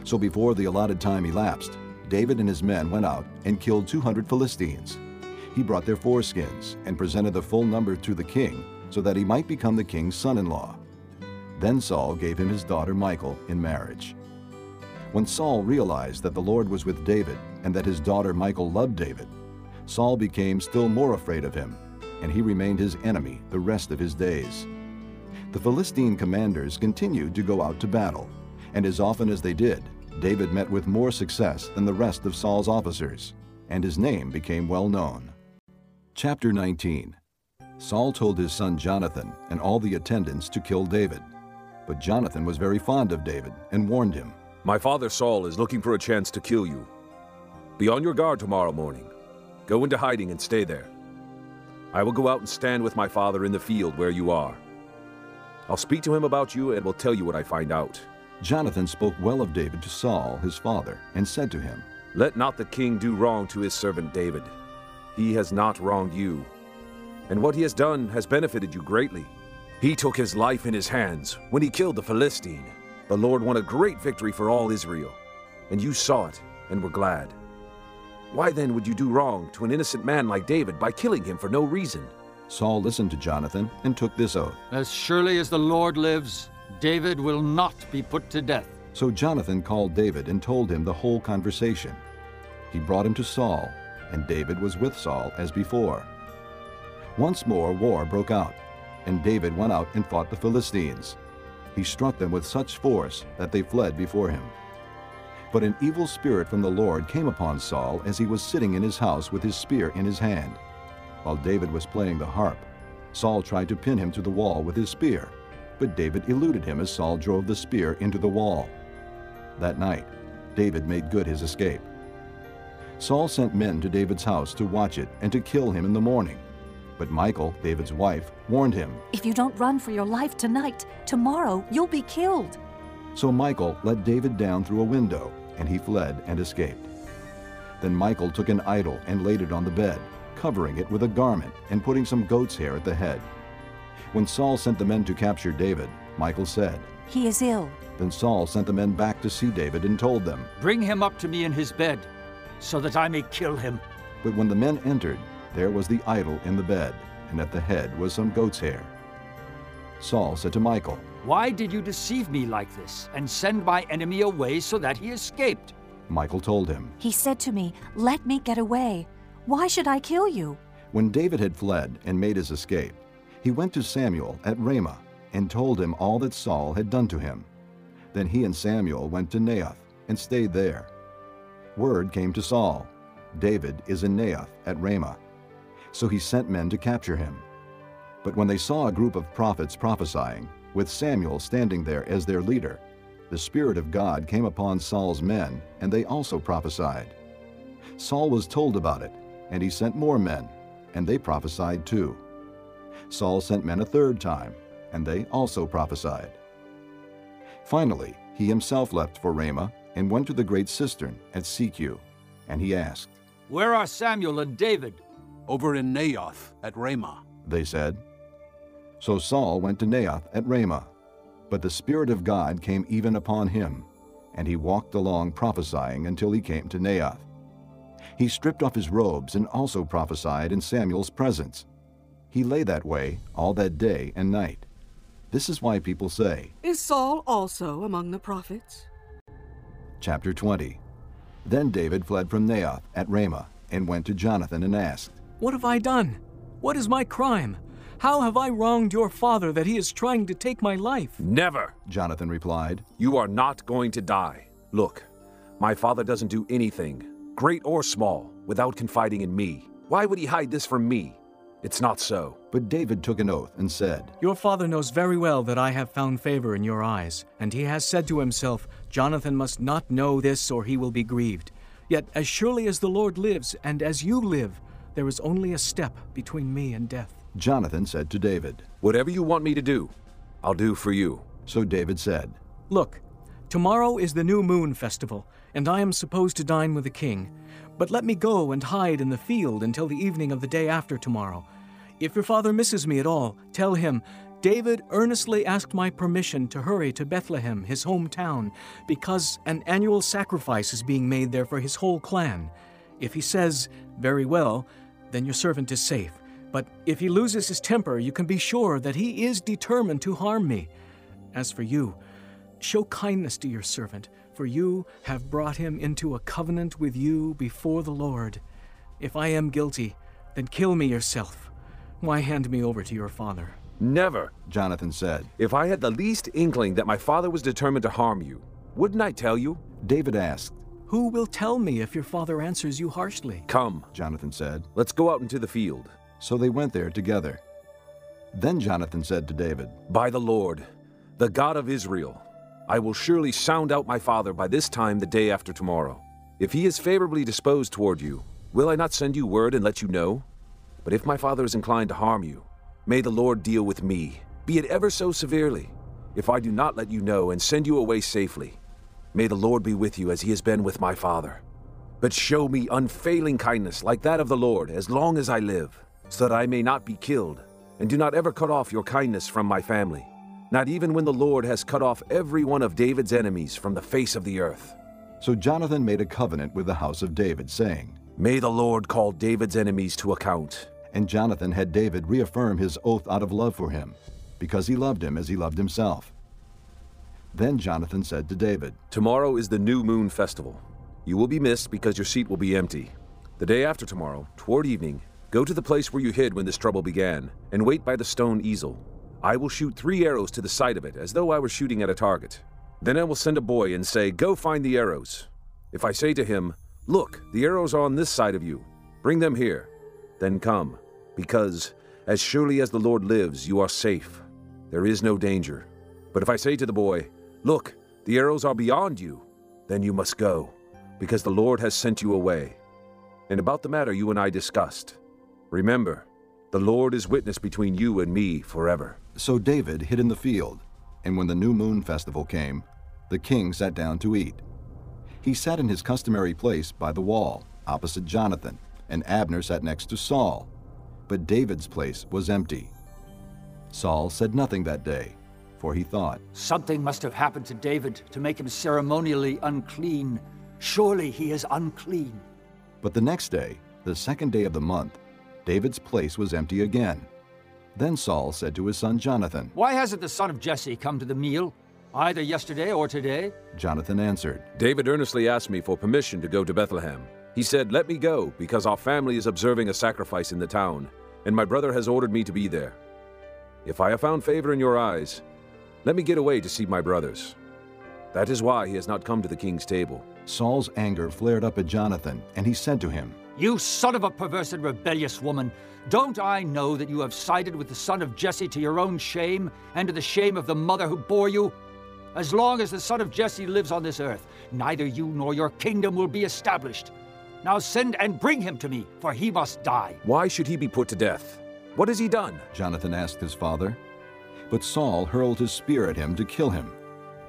So before the allotted time elapsed, David and his men went out and killed 200 Philistines. He brought their foreskins and presented the full number to the king so that he might become the king's son in law. Then Saul gave him his daughter Michal in marriage. When Saul realized that the Lord was with David and that his daughter Michal loved David, Saul became still more afraid of him, and he remained his enemy the rest of his days. The Philistine commanders continued to go out to battle, and as often as they did, David met with more success than the rest of Saul's officers, and his name became well known. Chapter 19 Saul told his son Jonathan and all the attendants to kill David. But Jonathan was very fond of David and warned him, My father Saul is looking for a chance to kill you. Be on your guard tomorrow morning. Go into hiding and stay there. I will go out and stand with my father in the field where you are. I'll speak to him about you and will tell you what I find out. Jonathan spoke well of David to Saul, his father, and said to him, Let not the king do wrong to his servant David. He has not wronged you, and what he has done has benefited you greatly. He took his life in his hands when he killed the Philistine. The Lord won a great victory for all Israel, and you saw it and were glad. Why then would you do wrong to an innocent man like David by killing him for no reason? Saul listened to Jonathan and took this oath. As surely as the Lord lives, David will not be put to death. So Jonathan called David and told him the whole conversation. He brought him to Saul, and David was with Saul as before. Once more war broke out, and David went out and fought the Philistines. He struck them with such force that they fled before him. But an evil spirit from the Lord came upon Saul as he was sitting in his house with his spear in his hand. While David was playing the harp, Saul tried to pin him to the wall with his spear, but David eluded him as Saul drove the spear into the wall. That night, David made good his escape. Saul sent men to David's house to watch it and to kill him in the morning. But Michal, David's wife, warned him. If you don't run for your life tonight, tomorrow you'll be killed. So Michal let David down through a window, and he fled and escaped. Then Michal took an idol and laid it on the bed, covering it with a garment and putting some goat's hair at the head. When Saul sent the men to capture David, Michal said, He is ill. Then Saul sent the men back to see David and told them, Bring him up to me in his bed, so that I may kill him. But when the men entered, there was the idol in the bed, and at the head was some goat's hair. Saul said to Michal, Why did you deceive me like this and send my enemy away so that he escaped? Michal told him, He said to me, Let me get away. Why should I kill you? When David had fled and made his escape, he went to Samuel at Ramah and told him all that Saul had done to him. Then he and Samuel went to Naioth and stayed there. Word came to Saul, David is in Naioth at Ramah. So he sent men to capture him. But when they saw a group of prophets prophesying, with Samuel standing there as their leader, the Spirit of God came upon Saul's men, and they also prophesied. Saul was told about it, and he sent more men, and they prophesied too. Saul sent men a third time, and they also prophesied. Finally, he himself left for Ramah and went to the great cistern at Seku, and he asked, Where are Samuel and David? Over in Naioth at Ramah. They said. So Saul went to Naioth at Ramah. But the Spirit of God came even upon him, and he walked along prophesying until he came to Naioth. He stripped off his robes and also prophesied in Samuel's presence. He lay that way all that day and night. This is why people say, Is Saul also among the prophets? Chapter 20 Then David fled from Naioth at Ramah and went to Jonathan and asked, What have I done? What is my crime? How have I wronged your father that he is trying to take my life? Never, Jonathan replied. You are not going to die. Look, my father doesn't do anything, great or small, without confiding in me. Why would he hide this from me? It's not so. But David took an oath and said, Your father knows very well that I have found favor in your eyes, and he has said to himself, Jonathan must not know this or he will be grieved. Yet as surely as the Lord lives, and as you live, there is only a step between me and death. Jonathan said to David, Whatever you want me to do, I'll do for you. So David said, Look, tomorrow is the new moon festival, and I am supposed to dine with the king. But let me go and hide in the field until the evening of the day after tomorrow. If your father misses me at all, tell him, David earnestly asked my permission to hurry to Bethlehem, his hometown, because an annual sacrifice is being made there for his whole clan. If he says, Very well, then your servant is safe. But if he loses his temper, you can be sure that he is determined to harm me. As for you, show kindness to your servant, for you have brought him into a covenant with you before the Lord. If I am guilty, then kill me yourself. Why hand me over to your father? Never, Jonathan said. If I had the least inkling that my father was determined to harm you, wouldn't I tell you? David asked, Who will tell me if your father answers you harshly? Come, Jonathan said. Let's go out into the field. So they went there together. Then Jonathan said to David, By the Lord, the God of Israel, I will surely sound out my father by this time the day after tomorrow. If he is favorably disposed toward you, will I not send you word and let you know? But if my father is inclined to harm you, may the Lord deal with me, be it ever so severely, if I do not let you know and send you away safely. May the Lord be with you as he has been with my father. But show me unfailing kindness like that of the Lord as long as I live, so that I may not be killed, and do not ever cut off your kindness from my family, not even when the Lord has cut off every one of David's enemies from the face of the earth. So Jonathan made a covenant with the house of David, saying, May the Lord call David's enemies to account. And Jonathan had David reaffirm his oath out of love for him, because he loved him as he loved himself. Then Jonathan said to David, Tomorrow is the new moon festival. You will be missed because your seat will be empty. The day after tomorrow, toward evening, go to the place where you hid when this trouble began, and wait by the stone Ezel. I will shoot three arrows to the side of it, as though I were shooting at a target. Then I will send a boy and say, Go find the arrows. If I say to him, Look, the arrows are on this side of you, bring them here, then come, because, as surely as the Lord lives, you are safe. There is no danger. But if I say to the boy, Look, the arrows are beyond you, then you must go, because the Lord has sent you away. And about the matter you and I discussed, remember, the Lord is witness between you and me forever. So David hid in the field, and when the new moon festival came, the king sat down to eat. He sat in his customary place by the wall, opposite Jonathan, and Abner sat next to Saul. But David's place was empty. Saul said nothing that day, for he thought, Something must have happened to David to make him ceremonially unclean. Surely he is unclean. But the next day, the second day of the month, David's place was empty again. Then Saul said to his son Jonathan, Why hasn't the son of Jesse come to the meal, either yesterday or today? Jonathan answered, David earnestly asked me for permission to go to Bethlehem. He said, Let me go, because our family is observing a sacrifice in the town, and my brother has ordered me to be there. If I have found favor in your eyes, let me get away to see my brothers. That is why he has not come to the king's table. Saul's anger flared up at Jonathan, and he said to him, You son of a perverse and rebellious woman! Don't I know that you have sided with the son of Jesse to your own shame, and to the shame of the mother who bore you? As long as the son of Jesse lives on this earth, neither you nor your kingdom will be established. Now send and bring him to me, for he must die. Why should he be put to death? What has he done? Jonathan asked his father. But Saul hurled his spear at him to kill him.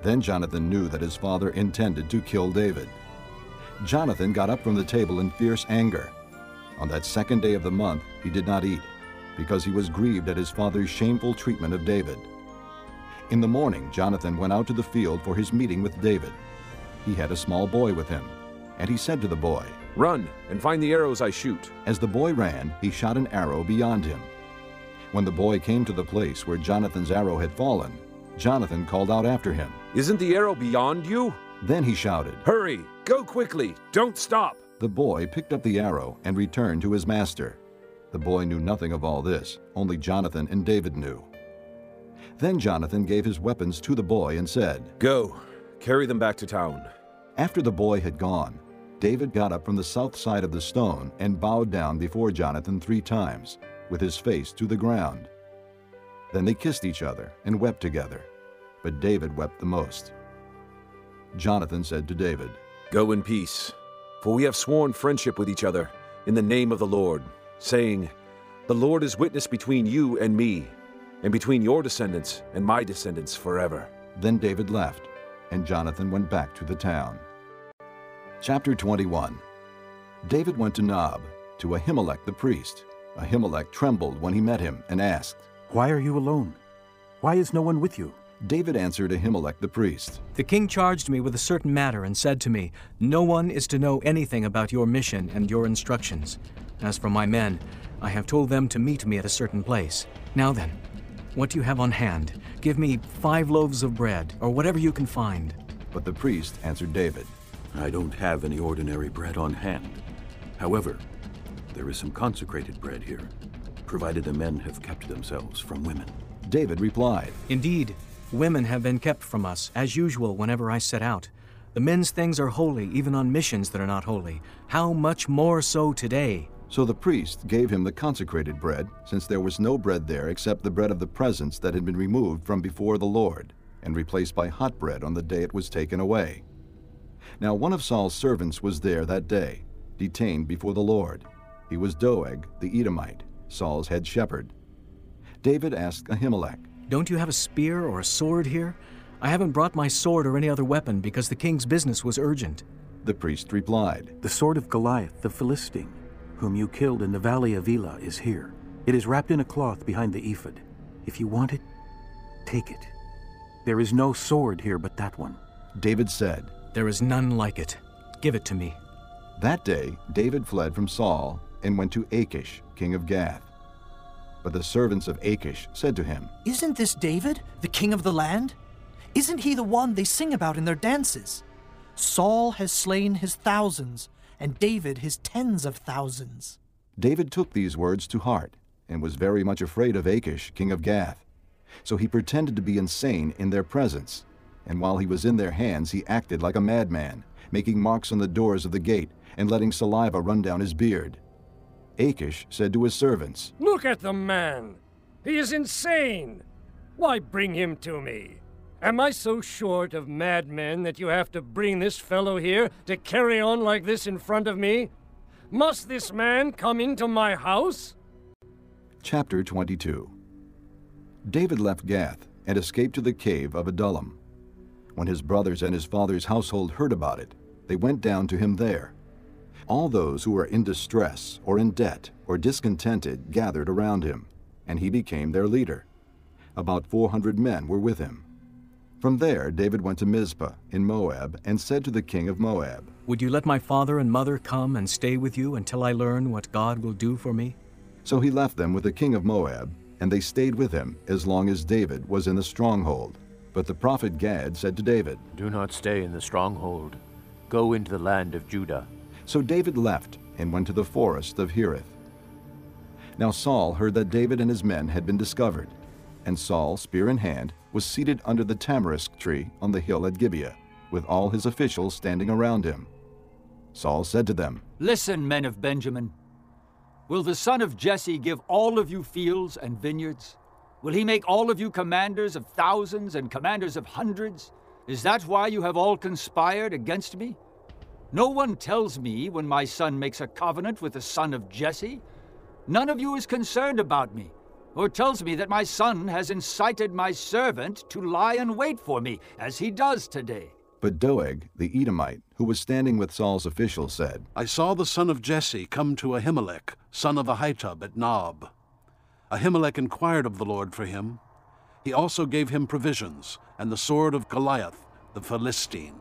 Then Jonathan knew that his father intended to kill David. Jonathan got up from the table in fierce anger. On that second day of the month, he did not eat, because he was grieved at his father's shameful treatment of David. In the morning, Jonathan went out to the field for his meeting with David. He had a small boy with him, and he said to the boy, Run and find the arrows I shoot. As the boy ran, he shot an arrow beyond him. When the boy came to the place where Jonathan's arrow had fallen, Jonathan called out after him, Isn't the arrow beyond you? Then he shouted, Hurry! Go quickly! Don't stop! The boy picked up the arrow and returned to his master. The boy knew nothing of all this, only Jonathan and David knew. Then Jonathan gave his weapons to the boy and said, Go, carry them back to town. After the boy had gone, David got up from the south side of the stone and bowed down before Jonathan three times, with his face to the ground. Then they kissed each other and wept together, but David wept the most. Jonathan said to David, Go in peace, for we have sworn friendship with each other in the name of the Lord, saying, The Lord is witness between you and me, and between your descendants and my descendants forever. Then David left, and Jonathan went back to the town. Chapter 21 David went to Nob, to Ahimelech the priest. Ahimelech trembled when he met him and asked, Why are you alone? Why is no one with you? David answered Ahimelech the priest, The king charged me with a certain matter and said to me, No one is to know anything about your mission and your instructions. As for my men, I have told them to meet me at a certain place. Now then, what do you have on hand? Give me five loaves of bread, or whatever you can find. But the priest answered David, I don't have any ordinary bread on hand. However, there is some consecrated bread here, provided the men have kept themselves from women. David replied, Indeed, women have been kept from us, as usual whenever I set out. The men's things are holy, even on missions that are not holy. How much more so today? So the priest gave him the consecrated bread, since there was no bread there except the bread of the presence that had been removed from before the Lord, and replaced by hot bread on the day it was taken away. Now one of Saul's servants was there that day, detained before the Lord. He was Doeg the Edomite, Saul's head shepherd. David asked Ahimelech, Don't you have a spear or a sword here? I haven't brought my sword or any other weapon because the king's business was urgent. The priest replied, The sword of Goliath the Philistine, whom you killed in the valley of Elah, is here. It is wrapped in a cloth behind the ephod. If you want it, take it. There is no sword here but that one. David said, There is none like it. Give it to me. That day David fled from Saul and went to Achish, king of Gath. But the servants of Achish said to him, Isn't this David, the king of the land? Isn't he the one they sing about in their dances? Saul has slain his thousands, and David his tens of thousands. David took these words to heart and was very much afraid of Achish, king of Gath. So he pretended to be insane in their presence, and while he was in their hands, he acted like a madman, making marks on the doors of the gate and letting saliva run down his beard. Achish said to his servants, Look at the man! He is insane! Why bring him to me? Am I so short of madmen that you have to bring this fellow here to carry on like this in front of me? Must this man come into my house? Chapter 22 David left Gath and escaped to the cave of Adullam. When his brothers and his father's household heard about it, they went down to him there. All those who were in distress or in debt or discontented gathered around him, and he became their leader. About 400 men were with him. From there, David went to Mizpah in Moab and said to the king of Moab, Would you let my father and mother come and stay with you until I learn what God will do for me? So he left them with the king of Moab, and they stayed with him as long as David was in the stronghold. But the prophet Gad said to David, Do not stay in the stronghold. Go into the land of Judah. So David left and went to the forest of Hereth. Now Saul heard that David and his men had been discovered, and Saul, spear in hand, was seated under the tamarisk tree on the hill at Gibeah, with all his officials standing around him. Saul said to them, Listen, men of Benjamin. Will the son of Jesse give all of you fields and vineyards? Will he make all of you commanders of thousands and commanders of hundreds? Is that why you have all conspired against me? No one tells me when my son makes a covenant with the son of Jesse. None of you is concerned about me, or tells me that my son has incited my servant to lie in wait for me, as he does today. But Doeg, the Edomite, who was standing with Saul's officials, said, I saw the son of Jesse come to Ahimelech, son of Ahitub, at Nob. Ahimelech inquired of the Lord for him. He also gave him provisions, and the sword of Goliath, the Philistine.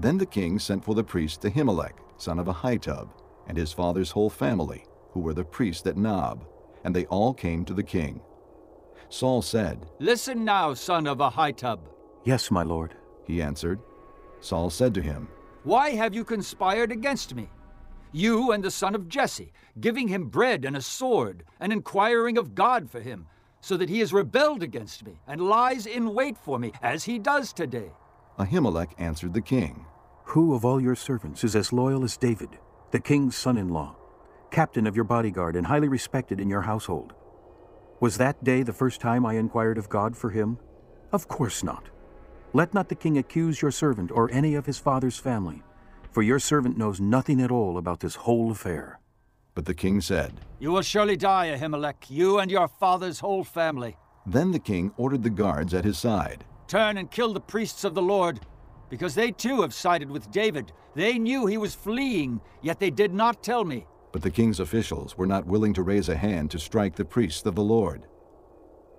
Then the king sent for the priest Ahimelech, son of Ahitub, and his father's whole family, who were the priests at Nob, and they all came to the king. Saul said, Listen now, son of Ahitub. Yes, my lord. He answered. Saul said to him, Why have you conspired against me? You and the son of Jesse, giving him bread and a sword, and inquiring of God for him, so that he has rebelled against me, and lies in wait for me, as he does today. Ahimelech answered the king, Who of all your servants is as loyal as David, the king's son in law, captain of your bodyguard, and highly respected in your household? Was that day the first time I inquired of God for him? Of course not. Let not the king accuse your servant or any of his father's family, for your servant knows nothing at all about this whole affair. But the king said, You will surely die, Ahimelech, you and your father's whole family. Then the king ordered the guards at his side. Turn and kill the priests of the Lord, because they too have sided with David. They knew he was fleeing, yet they did not tell me. But the king's officials were not willing to raise a hand to strike the priests of the Lord.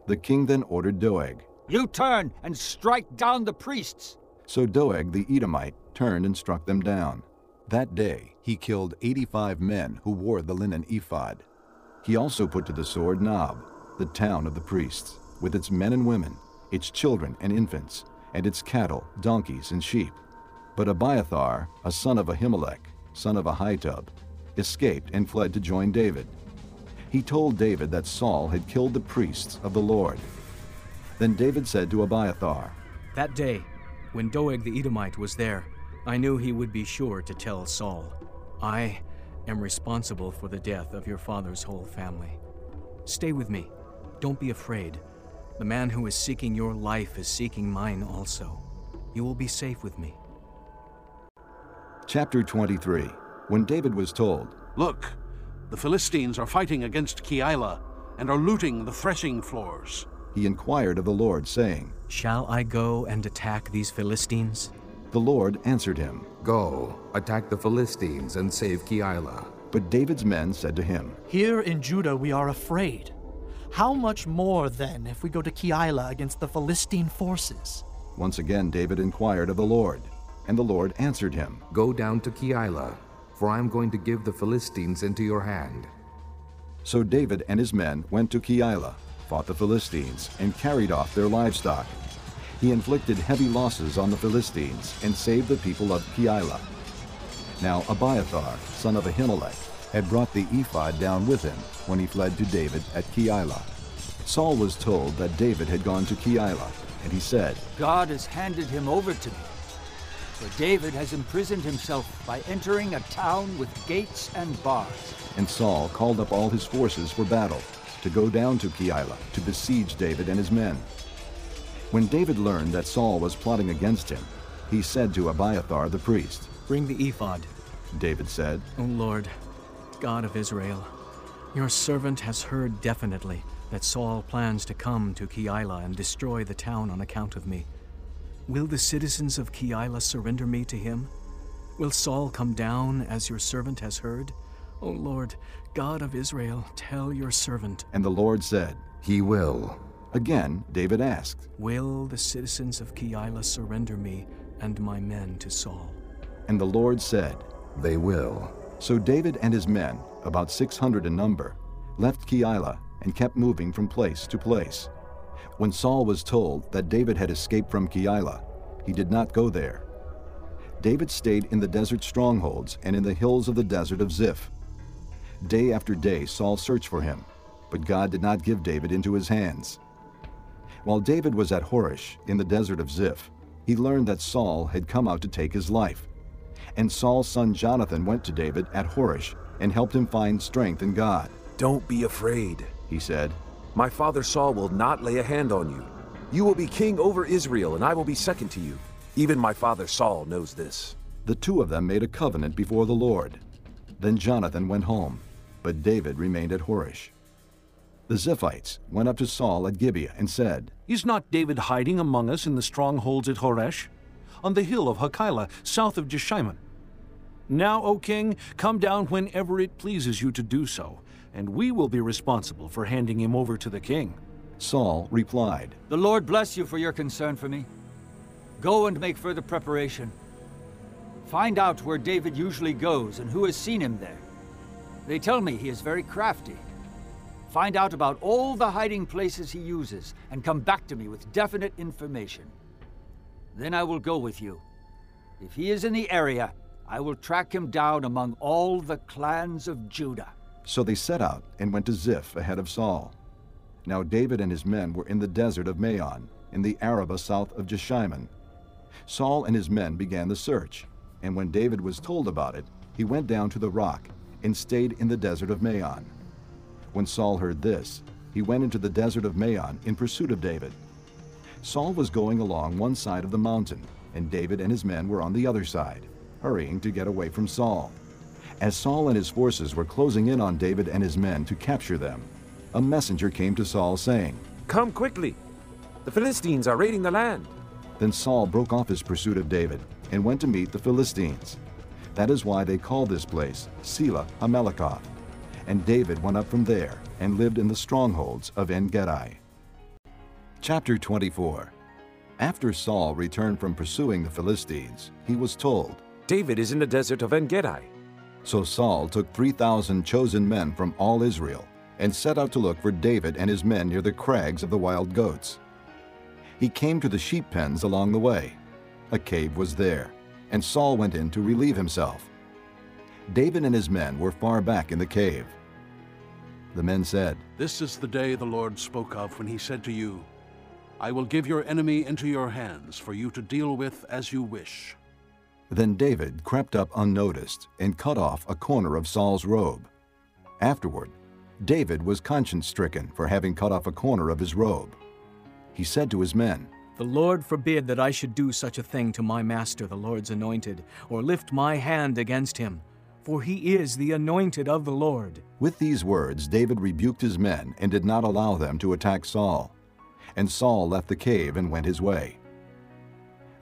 The king then ordered Doeg, You turn and strike down the priests. So Doeg the Edomite turned and struck them down. That day he killed 85 men who wore the linen ephod. He also put to the sword Nob, the town of the priests, with its men and women, its children and infants, and its cattle, donkeys, and sheep. But Abiathar, a son of Ahimelech, son of Ahitub, escaped and fled to join David. He told David that Saul had killed the priests of the Lord. Then David said to Abiathar, That day, when Doeg the Edomite was there, I knew he would be sure to tell Saul, I am responsible for the death of your father's whole family. Stay with me. Don't be afraid. The man who is seeking your life is seeking mine also. You will be safe with me. Chapter 23 When David was told, Look, the Philistines are fighting against Keilah and are looting the threshing floors. He inquired of the Lord, saying, Shall I go and attack these Philistines? The Lord answered him, Go, attack the Philistines and save Keilah. But David's men said to him, Here in Judah we are afraid. How much more, then, if we go to Keilah against the Philistine forces? Once again David inquired of the Lord, and the Lord answered him, Go down to Keilah, for I am going to give the Philistines into your hand. So David and his men went to Keilah, fought the Philistines, and carried off their livestock. He inflicted heavy losses on the Philistines and saved the people of Keilah. Now Abiathar, son of Ahimelech, had brought the ephod down with him when he fled to David at Keilah. Saul was told that David had gone to Keilah, and he said, God has handed him over to me. For David has imprisoned himself by entering a town with gates and bars. And Saul called up all his forces for battle, to go down to Keilah to besiege David and his men. When David learned that Saul was plotting against him, he said to Abiathar the priest, Bring the ephod. David said, O Lord, God of Israel, your servant has heard definitely that Saul plans to come to Keilah and destroy the town on account of me. Will the citizens of Keilah surrender me to him? Will Saul come down as your servant has heard? O Lord, God of Israel, tell your servant. And the Lord said, He will. Again, David asked, Will the citizens of Keilah surrender me and my men to Saul? And the Lord said, They will. So David and his men, about 600 in number, left Keilah and kept moving from place to place. When Saul was told that David had escaped from Keilah, he did not go there. David stayed in the desert strongholds and in the hills of the desert of Ziph. Day after day Saul searched for him, but God did not give David into his hands. While David was at Horesh in the desert of Ziph, he learned that Saul had come out to take his life. And Saul's son Jonathan went to David at Horesh and helped him find strength in God. Don't be afraid, he said. My father Saul will not lay a hand on you. You will be king over Israel, and I will be second to you. Even my father Saul knows this. The two of them made a covenant before the Lord. Then Jonathan went home, but David remained at Horesh. The Ziphites went up to Saul at Gibeah and said, Is not David hiding among us in the strongholds at Horesh, on the hill of Hachilah, south of Jeshimon? Now, O king, come down whenever it pleases you to do so, and we will be responsible for handing him over to the king. Saul replied, The Lord bless you for your concern for me. Go and make further preparation. Find out where David usually goes and who has seen him there. They tell me he is very crafty. Find out about all the hiding places he uses and come back to me with definite information. Then I will go with you. If he is in the area, I will track him down among all the clans of Judah. So they set out and went to Ziph ahead of Saul. Now David and his men were in the desert of Maon, in the Arabah south of Jeshimon. Saul and his men began the search, and when David was told about it, he went down to the rock and stayed in the desert of Maon. When Saul heard this, he went into the desert of Maon in pursuit of David. Saul was going along one side of the mountain, and David and his men were on the other side, hurrying to get away from Saul. As Saul and his forces were closing in on David and his men to capture them, a messenger came to Saul saying, Come quickly! The Philistines are raiding the land. Then Saul broke off his pursuit of David and went to meet the Philistines. That is why they call this place Sela Hammahlekoth. And David went up from there and lived in the strongholds of En Gedi. Chapter 24 After Saul returned from pursuing the Philistines, he was told, David is in the desert of En Gedi. So Saul took 3,000 chosen men from all Israel and set out to look for David and his men near the crags of the wild goats. He came to the sheep pens along the way. A cave was there, and Saul went in to relieve himself. David and his men were far back in the cave. The men said, This is the day the Lord spoke of when he said to you, I will give your enemy into your hands for you to deal with as you wish. Then David crept up unnoticed and cut off a corner of Saul's robe. Afterward, David was conscience stricken for having cut off a corner of his robe. He said to his men, The Lord forbid that I should do such a thing to my master, the Lord's anointed, or lift my hand against him, for he is the anointed of the Lord. With these words, David rebuked his men and did not allow them to attack Saul. And Saul left the cave and went his way.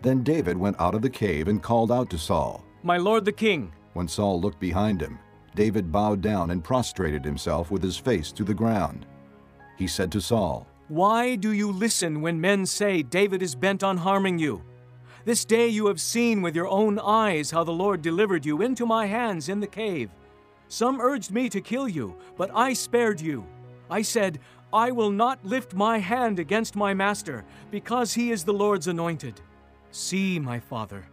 Then David went out of the cave and called out to Saul, My lord the king. When Saul looked behind him, David bowed down and prostrated himself with his face to the ground. He said to Saul, Why do you listen when men say David is bent on harming you? This day you have seen with your own eyes how the Lord delivered you into my hands in the cave. Some urged me to kill you, but I spared you. I said, I will not lift my hand against my master, because he is the Lord's anointed. See, my father,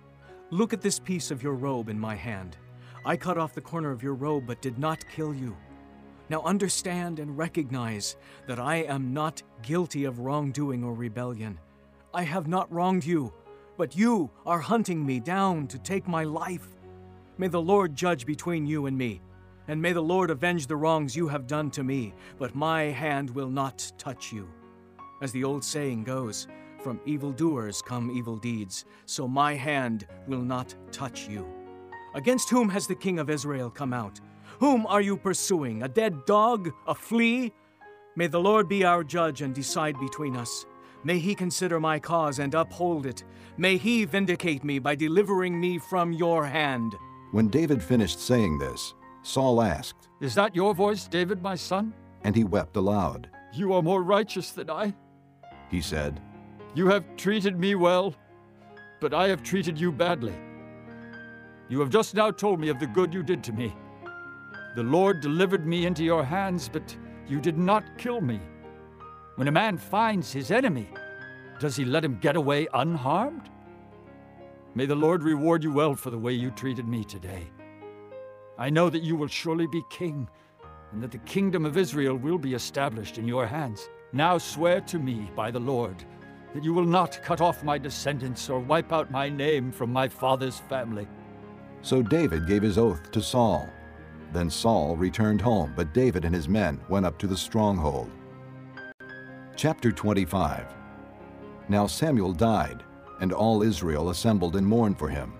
look at this piece of your robe in my hand. I cut off the corner of your robe, but did not kill you. Now understand and recognize that I am not guilty of wrongdoing or rebellion. I have not wronged you, but you are hunting me down to take my life. May the Lord judge between you and me, and may the Lord avenge the wrongs you have done to me, but my hand will not touch you. As the old saying goes, from evildoers come evil deeds, so my hand will not touch you. Against whom has the king of Israel come out? Whom are you pursuing? A dead dog? A flea? May the Lord be our judge and decide between us. May he consider my cause and uphold it. May he vindicate me by delivering me from your hand. When David finished saying this, Saul asked, Is that your voice, David, my son? And he wept aloud. You are more righteous than I. He said, You have treated me well, but I have treated you badly. You have just now told me of the good you did to me. The Lord delivered me into your hands, but you did not kill me. When a man finds his enemy, does he let him get away unharmed? May the Lord reward you well for the way you treated me today. I know that you will surely be king, and that the kingdom of Israel will be established in your hands. Now swear to me by the Lord that you will not cut off my descendants or wipe out my name from my father's family. So David gave his oath to Saul. Then Saul returned home, but David and his men went up to the stronghold. Chapter 25 Now Samuel died, and all Israel assembled and mourned for him,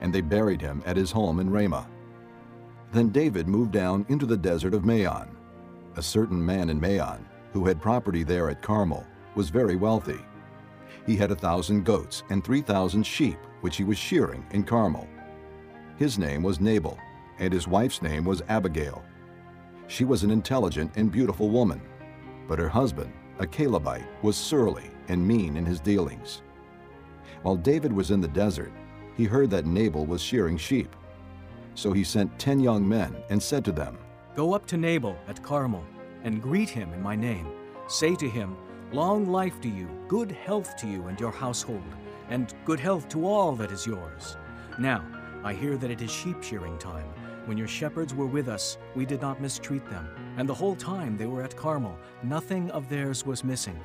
and they buried him at his home in Ramah. Then David moved down into the desert of Maon. A certain man in Maon, who had property there at Carmel, was very wealthy. He had a thousand goats and three thousand sheep, which he was shearing in Carmel. His name was Nabal, and his wife's name was Abigail. She was an intelligent and beautiful woman, but her husband, a Calebite, was surly and mean in his dealings. While David was in the desert, he heard that Nabal was shearing sheep. So he sent ten young men and said to them, Go up to Nabal at Carmel and greet him in my name. Say to him, Long life to you, good health to you and your household, and good health to all that is yours. Now, I hear that it is sheep shearing time. When your shepherds were with us, we did not mistreat them, and the whole time they were at Carmel, nothing of theirs was missing.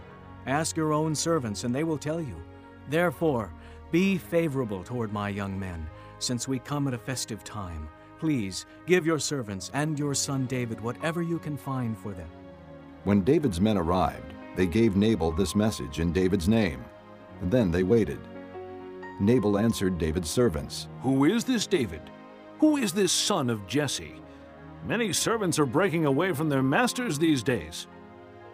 Ask your own servants, and they will tell you. Therefore, be favorable toward my young men, since we come at a festive time. Please give your servants and your son David whatever you can find for them. When David's men arrived, they gave Nabal this message in David's name. And then they waited. Nabal answered David's servants, Who is this David? Who is this son of Jesse? Many servants are breaking away from their masters these days.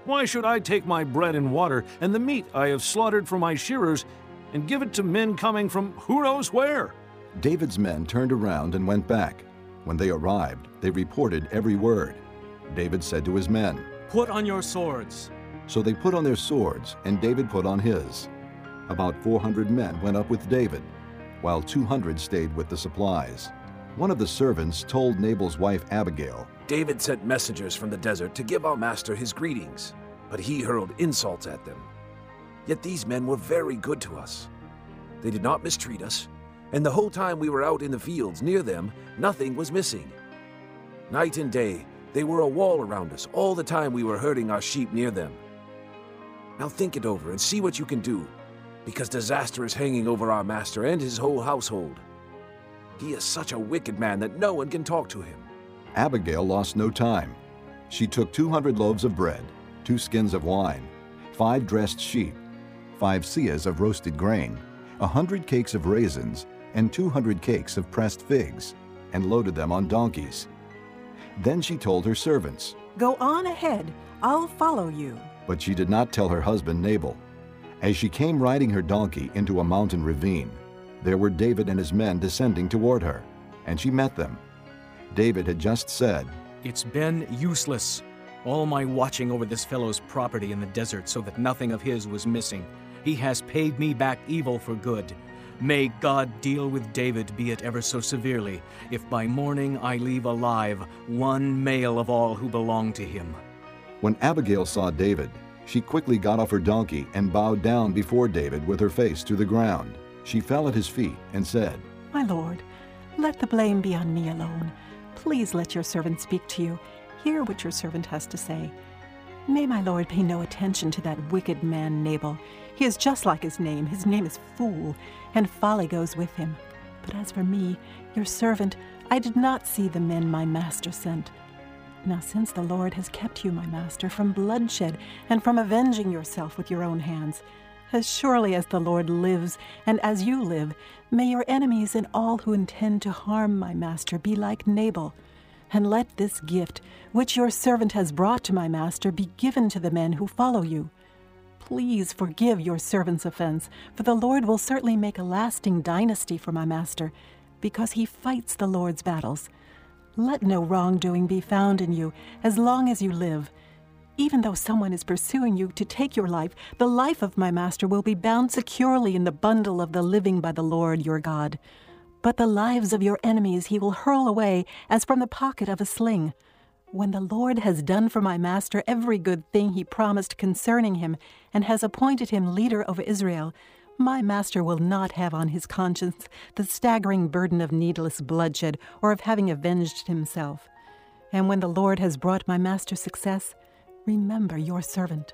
Why should I take my bread and water and the meat I have slaughtered for my shearers and give it to men coming from who knows where? David's men turned around and went back. When they arrived, they reported every word. David said to his men, Put on your swords. So they put on their swords, and David put on his. About 400 men went up with David, while 200 stayed with the supplies. One of the servants told Nabal's wife Abigail, David sent messengers from the desert to give our master his greetings, but he hurled insults at them. Yet these men were very good to us. They did not mistreat us, and the whole time we were out in the fields near them, nothing was missing. Night and day, they were a wall around us all the time we were herding our sheep near them. Now think it over and see what you can do, because disaster is hanging over our master and his whole household. He is such a wicked man that no one can talk to him. Abigail lost no time. She took 200 loaves of bread, two skins of wine, five dressed sheep, five seahs of roasted grain, a hundred cakes of raisins, and 200 cakes of pressed figs, and loaded them on donkeys. Then she told her servants, Go on ahead, I'll follow you. But she did not tell her husband Nabal. As she came riding her donkey into a mountain ravine, there were David and his men descending toward her, and she met them. David had just said, It's been useless. All my watching over this fellow's property in the desert so that nothing of his was missing. He has paid me back evil for good. May God deal with David, be it ever so severely, if by morning I leave alive one male of all who belong to him. When Abigail saw David, she quickly got off her donkey and bowed down before David with her face to the ground. She fell at his feet and said, My lord, let the blame be on me alone. Please let your servant speak to you. Hear what your servant has to say. May my lord pay no attention to that wicked man Nabal. He is just like his name. His name is Fool, and folly goes with him. But as for me, your servant, I did not see the men my master sent. Now, since the Lord has kept you, my master, from bloodshed and from avenging yourself with your own hands, as surely as the Lord lives and as you live, may your enemies and all who intend to harm my master be like Nabal. And let this gift, which your servant has brought to my master, be given to the men who follow you. Please forgive your servant's offense, for the Lord will certainly make a lasting dynasty for my master, because he fights the Lord's battles. Let no wrongdoing be found in you as long as you live. Even though someone is pursuing you to take your life, the life of my master will be bound securely in the bundle of the living by the Lord your God. But the lives of your enemies he will hurl away as from the pocket of a sling. When the Lord has done for my master every good thing he promised concerning him, and has appointed him leader over Israel, my master will not have on his conscience the staggering burden of needless bloodshed or of having avenged himself. And when the Lord has brought my master success, remember your servant.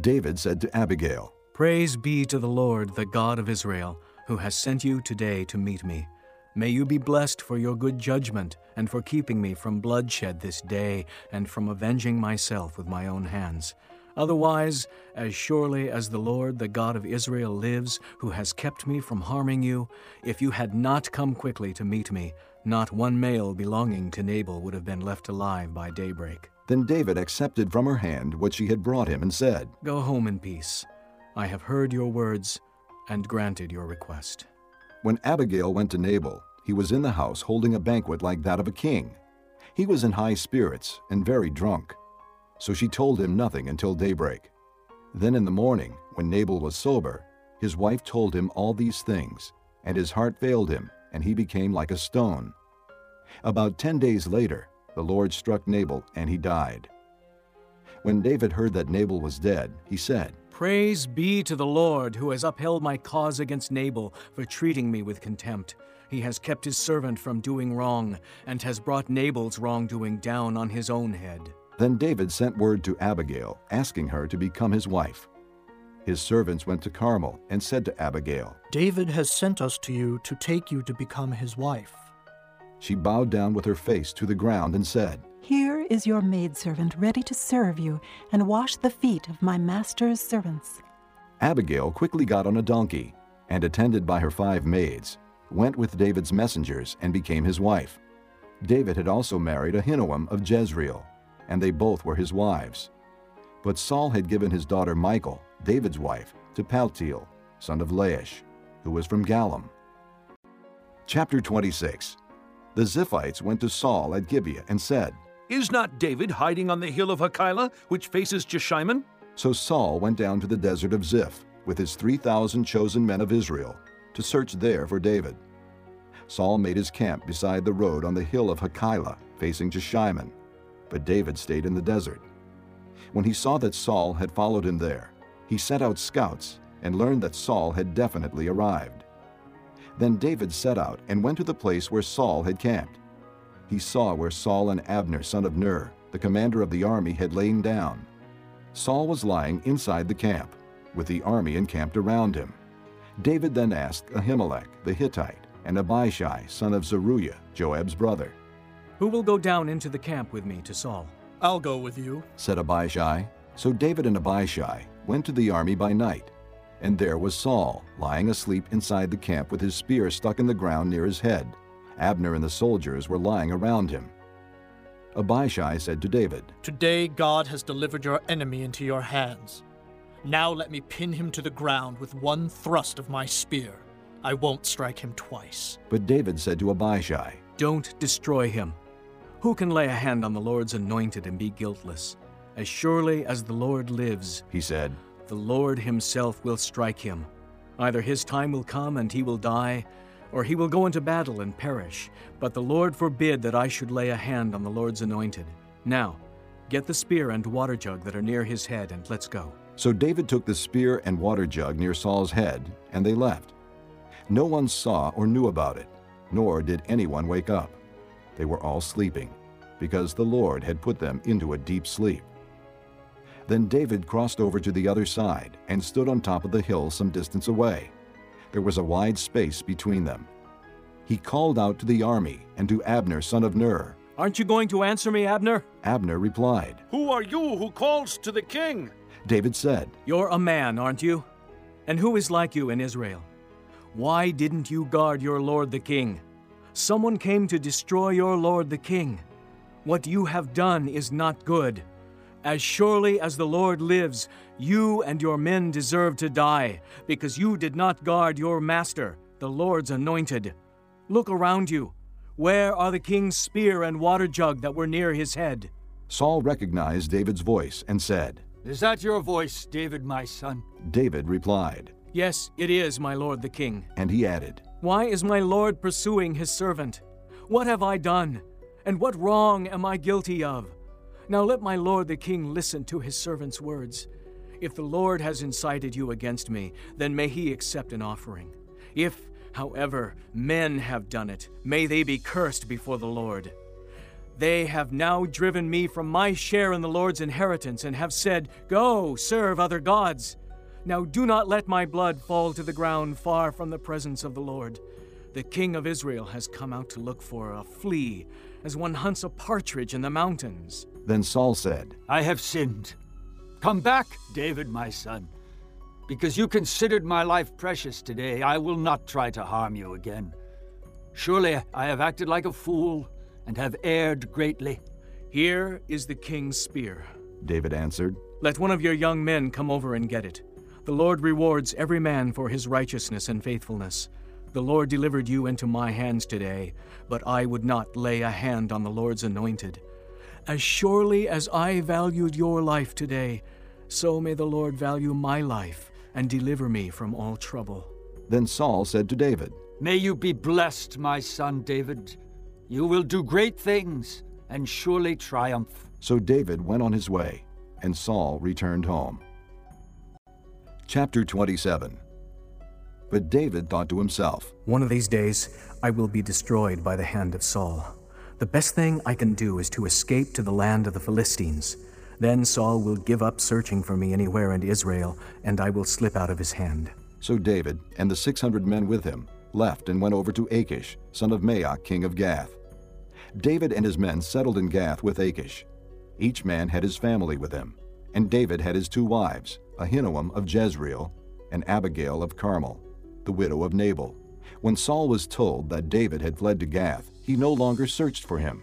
David said to Abigail, Praise be to the Lord, the God of Israel, who has sent you today to meet me. May you be blessed for your good judgment, and for keeping me from bloodshed this day, and from avenging myself with my own hands. Otherwise, as surely as the Lord, the God of Israel, lives, who has kept me from harming you, if you had not come quickly to meet me, not one male belonging to Nabal would have been left alive by daybreak. Then David accepted from her hand what she had brought him and said, Go home in peace. I have heard your words and granted your request. When Abigail went to Nabal, he was in the house holding a banquet like that of a king. He was in high spirits and very drunk. So she told him nothing until daybreak. Then in the morning, when Nabal was sober, his wife told him all these things, and his heart failed him, and he became like a stone. About ten days later, the Lord struck Nabal, and he died. When David heard that Nabal was dead, he said, Praise be to the Lord, who has upheld my cause against Nabal for treating me with contempt. He has kept his servant from doing wrong, and has brought Nabal's wrongdoing down on his own head. Then David sent word to Abigail, asking her to become his wife. His servants went to Carmel and said to Abigail, David has sent us to you to take you to become his wife. She bowed down with her face to the ground and said, Here is your maidservant ready to serve you and wash the feet of my master's servants. Abigail quickly got on a donkey, and attended by her five maids, went with David's messengers and became his wife. David had also married Ahinoam of Jezreel, and they both were his wives. But Saul had given his daughter Michal, David's wife, to Paltiel, son of Laish, who was from Gallim. Chapter 26 The Ziphites went to Saul at Gibeah and said, Is not David hiding on the hill of Hachilah, which faces Jeshimon? So Saul went down to the desert of Ziph with his 3,000 chosen men of Israel to search there for David. Saul made his camp beside the road on the hill of Hachilah, facing Jeshimon, but David stayed in the desert. When he saw that Saul had followed him there, he sent out scouts and learned that Saul had definitely arrived. Then David set out and went to the place where Saul had camped. He saw where Saul and Abner, son of Ner, the commander of the army, had lain down. Saul was lying inside the camp, with the army encamped around him. David then asked Ahimelech the Hittite and Abishai, son of Zeruiah, Joab's brother, Who will go down into the camp with me to Saul? I'll go with you, said Abishai. So David and Abishai went to the army by night, and there was Saul lying asleep inside the camp with his spear stuck in the ground near his head. Abner and the soldiers were lying around him. Abishai said to David, Today God has delivered your enemy into your hands. Now let me pin him to the ground with one thrust of my spear. I won't strike him twice. But David said to Abishai, Don't destroy him. Who can lay a hand on the Lord's anointed and be guiltless? As surely as the Lord lives, he said, the Lord himself will strike him. Either his time will come and he will die, or he will go into battle and perish. But the Lord forbid that I should lay a hand on the Lord's anointed. Now, get the spear and water jug that are near his head, and let's go. So David took the spear and water jug near Saul's head, and they left. No one saw or knew about it, nor did anyone wake up. They were all sleeping, because the Lord had put them into a deep sleep. Then David crossed over to the other side and stood on top of the hill some distance away. There was a wide space between them. He called out to the army and to Abner, son of Ner. Aren't you going to answer me, Abner? Abner replied, Who are you who calls to the king? David said, You're a man, aren't you? And who is like you in Israel? Why didn't you guard your lord the king? Someone came to destroy your lord the king. What you have done is not good. As surely as the Lord lives, you and your men deserve to die, because you did not guard your master, the Lord's anointed. Look around you. Where are the king's spear and water jug that were near his head? Saul recognized David's voice and said, Is that your voice, David, my son? David replied, Yes, it is, my lord the king. And he added, Why is my lord pursuing his servant? What have I done? And what wrong am I guilty of? Now let my lord the king listen to his servant's words. If the Lord has incited you against me, then may he accept an offering. If, however, men have done it, may they be cursed before the Lord. They have now driven me from my share in the Lord's inheritance and have said, Go, serve other gods. Now do not let my blood fall to the ground far from the presence of the Lord. The king of Israel has come out to look for a flea, as one hunts a partridge in the mountains. Then Saul said, I have sinned. Come back, David, my son. Because you considered my life precious today, I will not try to harm you again. Surely I have acted like a fool and have erred greatly. Here is the king's spear. David answered, Let one of your young men come over and get it. The Lord rewards every man for his righteousness and faithfulness. The Lord delivered you into my hands today, but I would not lay a hand on the Lord's anointed. As surely as I valued your life today, so may the Lord value my life and deliver me from all trouble. Then Saul said to David, May you be blessed, my son David. You will do great things and surely triumph. So David went on his way, and Saul returned home. Chapter 27 But David thought to himself, One of these days I will be destroyed by the hand of Saul. The best thing I can do is to escape to the land of the Philistines. Then Saul will give up searching for me anywhere in Israel, and I will slip out of his hand. So David and the six hundred men with him left and went over to Achish, son of Maoch, king of Gath. David and his men settled in Gath with Achish. Each man had his family with him, and David had his two wives, Ahinoam of Jezreel and Abigail of Carmel, the widow of Nabal. When Saul was told that David had fled to Gath, he no longer searched for him.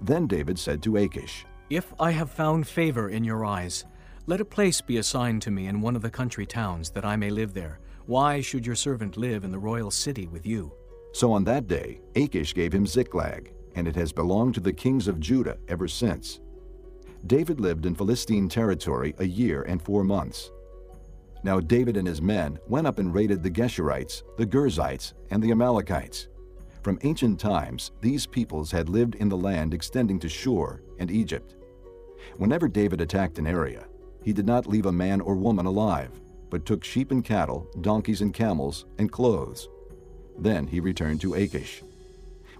Then David said to Achish, If I have found favor in your eyes, let a place be assigned to me in one of the country towns, that I may live there. Why should your servant live in the royal city with you? So on that day, Achish gave him Ziklag, and it has belonged to the kings of Judah ever since. David lived in Philistine territory a year and four months. Now David and his men went up and raided the Geshurites, the Girzites, and the Amalekites. From ancient times, these peoples had lived in the land extending to Shur and Egypt. Whenever David attacked an area, he did not leave a man or woman alive, but took sheep and cattle, donkeys and camels, and clothes. Then he returned to Achish.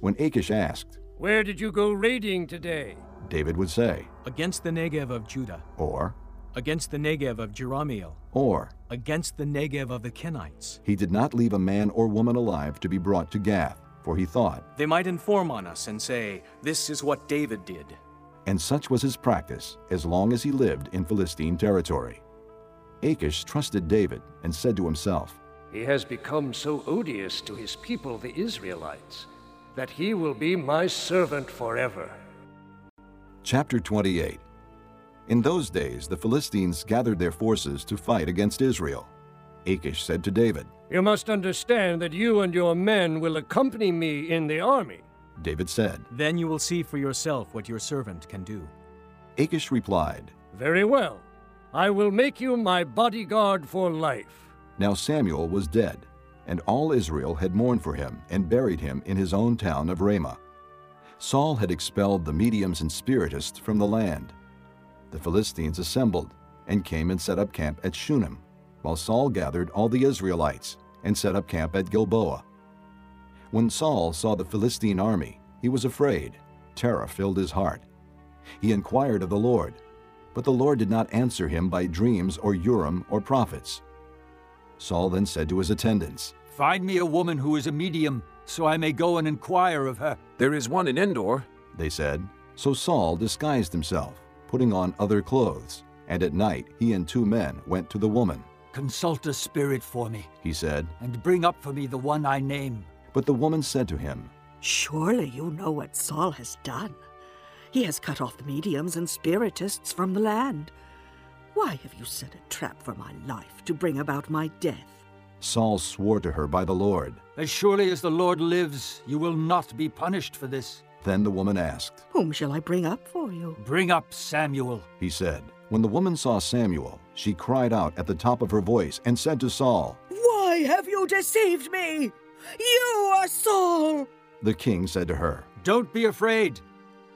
When Achish asked, Where did you go raiding today? David would say, Against the Negev of Judah, or, against the Negev of Jerahmeel. or, against the Negev of the Kenites. he did not leave a man or woman alive to be brought to Gath, for he thought, They might inform on us and say, This is what David did. and such was his practice as long as he lived in Philistine territory. Achish trusted David and said to himself, He has become so odious to his people, the Israelites, that he will be my servant forever. Chapter 28 In those days the Philistines gathered their forces to fight against Israel. Achish said to David, You must understand that you and your men will accompany me in the army. David said, Then you will see for yourself what your servant can do. Achish replied, Very well. I will make you my bodyguard for life. Now Samuel was dead, and all Israel had mourned for him and buried him in his own town of Ramah. Saul had expelled the mediums and spiritists from the land. The Philistines assembled and came and set up camp at Shunem, while Saul gathered all the Israelites and set up camp at Gilboa. When Saul saw the Philistine army, he was afraid. Terror filled his heart. He inquired of the Lord, but the Lord did not answer him by dreams or Urim or prophets. Saul then said to his attendants, Find me a woman who is a medium, so I may go and inquire of her. There is one in Endor, they said. So Saul disguised himself, putting on other clothes, and at night he and two men went to the woman. Consult a spirit for me, he said, and bring up for me the one I name. But the woman said to him, Surely you know what Saul has done. He has cut off the mediums and spiritists from the land. Why have you set a trap for my life to bring about my death? Saul swore to her by the Lord. As surely as the Lord lives, you will not be punished for this. Then the woman asked, Whom shall I bring up for you? Bring up Samuel, he said. When the woman saw Samuel, she cried out at the top of her voice and said to Saul, Why have you deceived me? You are Saul! The king said to her, Don't be afraid.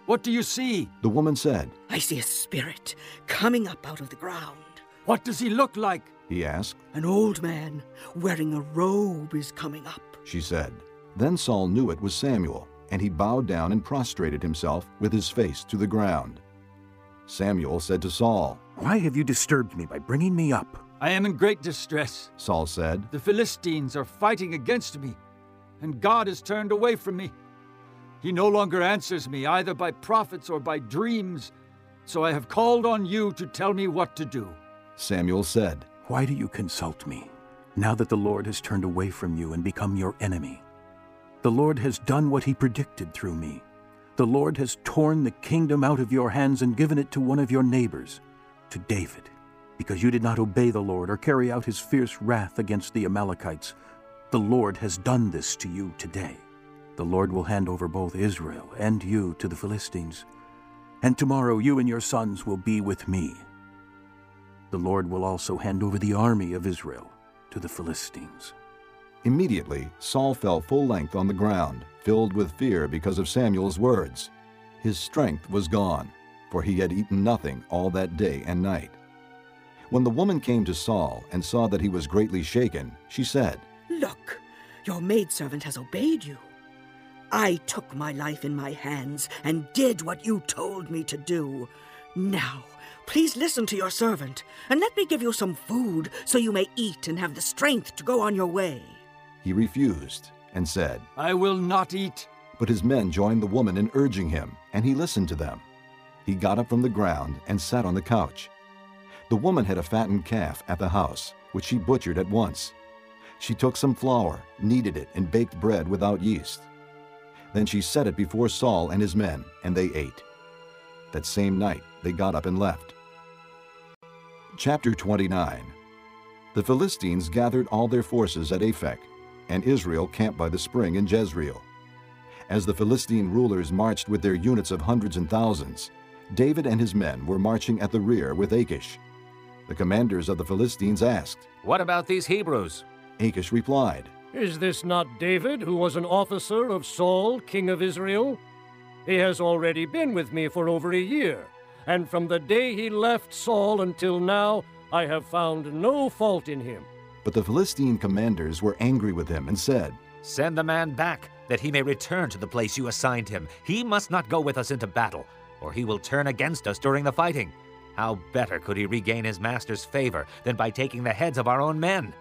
What do you see? The woman said, I see a spirit coming up out of the ground. What does he look like? He asked. An old man wearing a robe is coming up. She said. Then Saul knew it was Samuel, and he bowed down and prostrated himself with his face to the ground. Samuel said to Saul, Why have you disturbed me by bringing me up? I am in great distress. Saul said. The Philistines are fighting against me. and God has turned away from me. He no longer answers me either by prophets or by dreams, so I have called on you to tell me what to do. Samuel said, Why do you consult me, now that the Lord has turned away from you and become your enemy? The Lord has done what he predicted through me. The Lord has torn the kingdom out of your hands and given it to one of your neighbors, to David, because you did not obey the Lord or carry out his fierce wrath against the Amalekites. The Lord has done this to you today. The Lord will hand over both Israel and you to the Philistines, and tomorrow you and your sons will be with me. The Lord will also hand over the army of Israel to the Philistines. Immediately, Saul fell full length on the ground, filled with fear because of Samuel's words. His strength was gone, for he had eaten nothing all that day and night. When the woman came to Saul and saw that he was greatly shaken, she said, Look, your maidservant has obeyed you. I took my life in my hands and did what you told me to do. Now, please listen to your servant, and let me give you some food so you may eat and have the strength to go on your way. He refused and said, I will not eat. But his men joined the woman in urging him, and he listened to them. He got up from the ground and sat on the couch. The woman had a fattened calf at the house, which she butchered at once. She took some flour, kneaded it, and baked bread without yeast. Then she set it before Saul and his men, and they ate. That same night they got up and left. Chapter 29 The Philistines gathered all their forces at Aphek, and Israel camped by the spring in Jezreel. As the Philistine rulers marched with their units of hundreds and thousands, David and his men were marching at the rear with Achish. The commanders of the Philistines asked, What about these Hebrews? Achish replied, Is this not David, who was an officer of Saul, king of Israel? He has already been with me for over a year, and from the day he left Saul until now, I have found no fault in him. But the Philistine commanders were angry with him and said, Send the man back, that he may return to the place you assigned him. He must not go with us into battle, or he will turn against us during the fighting. How better could he regain his master's favor than by taking the heads of our own men?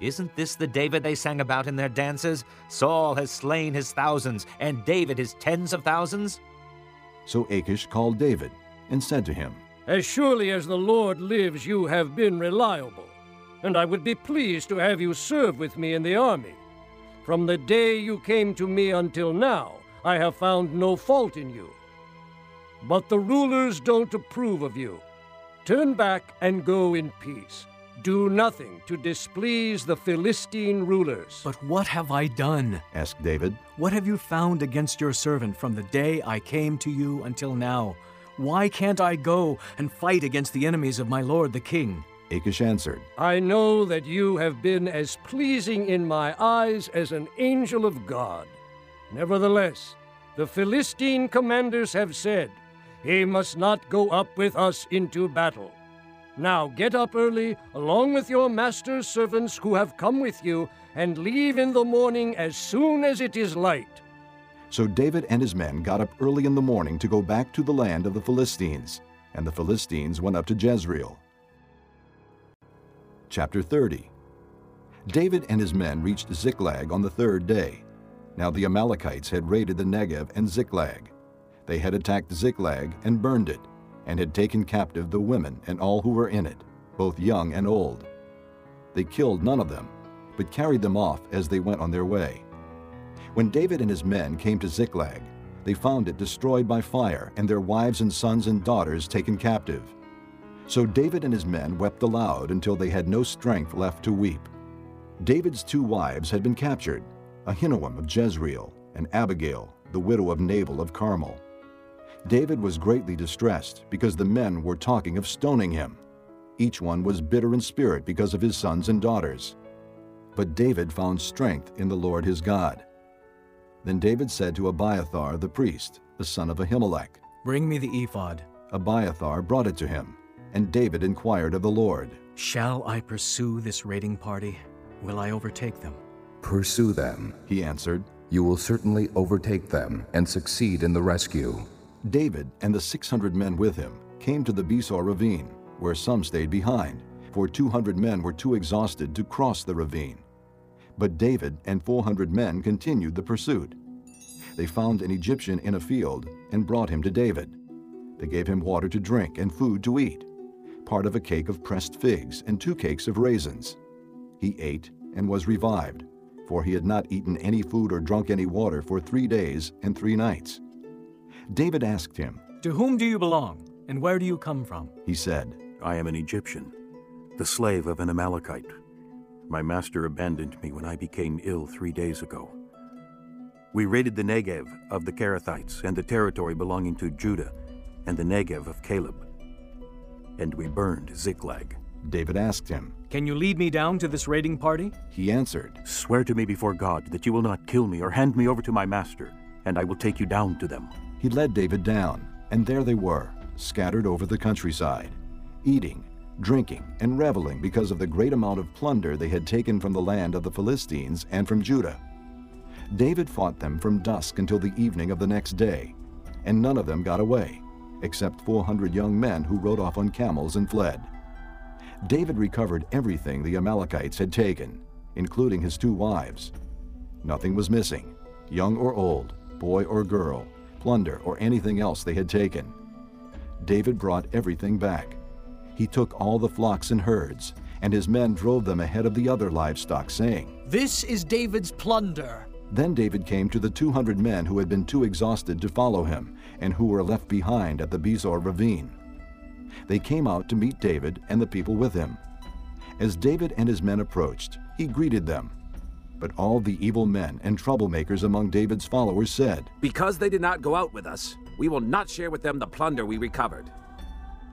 Isn't this the David they sang about in their dances? Saul has slain his thousands, and David his tens of thousands? So Achish called David and said to him, As surely as the Lord lives, you have been reliable, and I would be pleased to have you serve with me in the army. From the day you came to me until now, I have found no fault in you. But the rulers don't approve of you. Turn back and go in peace. Do nothing to displease the Philistine rulers. But what have I done? asked David. What have you found against your servant from the day I came to you until now? Why can't I go and fight against the enemies of my lord the king? Achish answered, I know that you have been as pleasing in my eyes as an angel of God. Nevertheless, the Philistine commanders have said, He must not go up with us into battle. Now get up early, along with your master's servants who have come with you, and leave in the morning as soon as it is light. So David and his men got up early in the morning to go back to the land of the Philistines, and the Philistines went up to Jezreel. Chapter 30 David and his men reached Ziklag on the third day. Now the Amalekites had raided the Negev and Ziklag. They had attacked Ziklag and burned it, and had taken captive the women and all who were in it, both young and old. They killed none of them, but carried them off as they went on their way. When David and his men came to Ziklag, they found it destroyed by fire and their wives and sons and daughters taken captive. So David and his men wept aloud until they had no strength left to weep. David's two wives had been captured, Ahinoam of Jezreel and Abigail, the widow of Nabal of Carmel. David was greatly distressed because the men were talking of stoning him. Each one was bitter in spirit because of his sons and daughters. But David found strength in the Lord his God. Then David said to Abiathar the priest, the son of Ahimelech, Bring me the ephod. Abiathar brought it to him, and David inquired of the Lord, Shall I pursue this raiding party? Will I overtake them? Pursue them, he answered. You will certainly overtake them and succeed in the rescue. David and the 600 men with him came to the Besor ravine, where some stayed behind, for 200 men were too exhausted to cross the ravine. But David and 400 men continued the pursuit. They found an Egyptian in a field and brought him to David. They gave him water to drink and food to eat, part of a cake of pressed figs and two cakes of raisins. He ate and was revived, for he had not eaten any food or drunk any water for three days and three nights. David asked him, To whom do you belong, and where do you come from? He said, I am an Egyptian, the slave of an Amalekite. My master abandoned me when I became ill three days ago. We raided the Negev of the Kerethites and the territory belonging to Judah and the Negev of Caleb. And we burned Ziklag. David asked him, Can you lead me down to this raiding party? He answered, Swear to me before God that you will not kill me or hand me over to my master, and I will take you down to them. He led David down, and there they were, scattered over the countryside, eating, drinking, and reveling because of the great amount of plunder they had taken from the land of the Philistines and from Judah. David fought them from dusk until the evening of the next day, and none of them got away, except 400 young men who rode off on camels and fled. David recovered everything the Amalekites had taken, including his two wives. Nothing was missing, young or old, boy or girl, plunder or anything else they had taken. David brought everything back. He took all the flocks and herds, and his men drove them ahead of the other livestock, saying, This is David's plunder. Then David came to the 200 men who had been too exhausted to follow him and who were left behind at the Besor ravine. They came out to meet David and the people with him. As David and his men approached, he greeted them. But all the evil men and troublemakers among David's followers said, Because they did not go out with us, we will not share with them the plunder we recovered.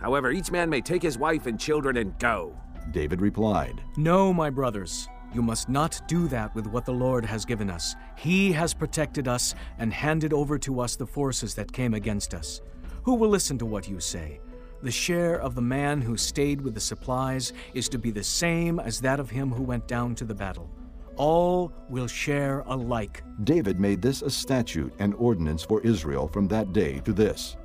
However, each man may take his wife and children and go. David replied, No, my brothers. You must not do that with what the Lord has given us. He has protected us and handed over to us the forces that came against us. Who will listen to what you say? The share of the man who stayed with the supplies is to be the same as that of him who went down to the battle. All will share alike. David made this a statute and ordinance for Israel from that day to this.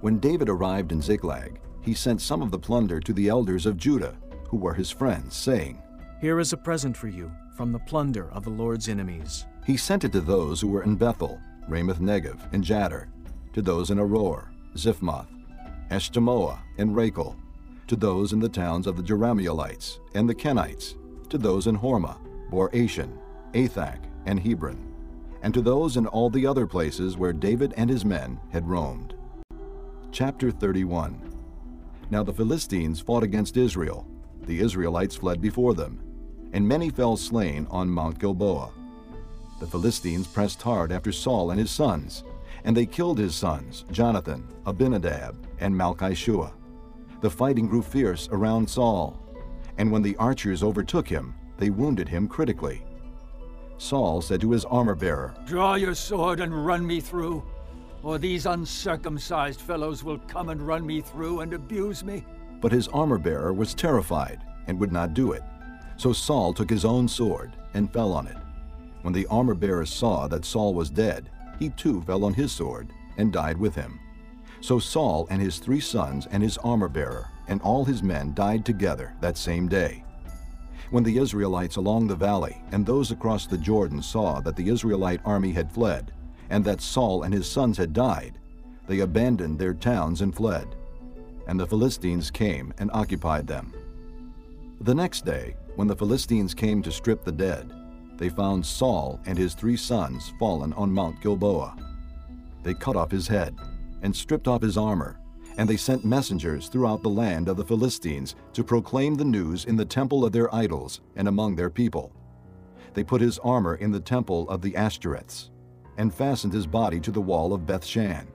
When David arrived in Ziklag, he sent some of the plunder to the elders of Judah, who were his friends, saying, Here is a present for you from the plunder of the Lord's enemies. He sent it to those who were in Bethel, Ramoth Negev, and Jattir, to those in Aroer, Siphmoth, Eshtemoa, and Rakal, to those in the towns of the Jerahmeelites and the Kenites, to those in Hormah, Bor Ashan, Athak, and Hebron, and to those in all the other places where David and his men had roamed. Chapter 31 Now the Philistines fought against Israel. The Israelites fled before them, and many fell slain on Mount Gilboa. The Philistines pressed hard after Saul and his sons, and they killed his sons, Jonathan, Abinadab, and Malchishua. The fighting grew fierce around Saul, and when the archers overtook him, they wounded him critically. Saul said to his armor bearer, Draw your sword and run me through, or these uncircumcised fellows will come and run me through and abuse me. But his armor bearer was terrified and would not do it. So Saul took his own sword and fell on it. When the armor bearer saw that Saul was dead, he too fell on his sword and died with him. So Saul and his three sons and his armor bearer and all his men died together that same day. When the Israelites along the valley and those across the Jordan saw that the Israelite army had fled, and that Saul and his sons had died, they abandoned their towns and fled. And the Philistines came and occupied them. The next day, when the Philistines came to strip the dead, they found Saul and his three sons fallen on Mount Gilboa. They cut off his head and stripped off his armor, and they sent messengers throughout the land of the Philistines to proclaim the news in the temple of their idols and among their people. They put his armor in the temple of the Ashtoreths and fastened his body to the wall of Bethshan.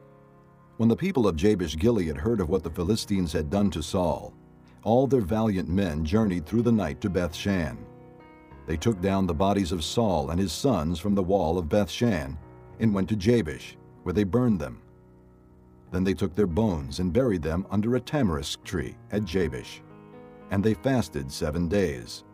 When the people of Jabesh Gilead heard of what the Philistines had done to Saul, all their valiant men journeyed through the night to Bethshan. They took down the bodies of Saul and his sons from the wall of Bethshan and went to Jabesh, where they burned them. Then they took their bones and buried them under a tamarisk tree at Jabesh. And they fasted seven days.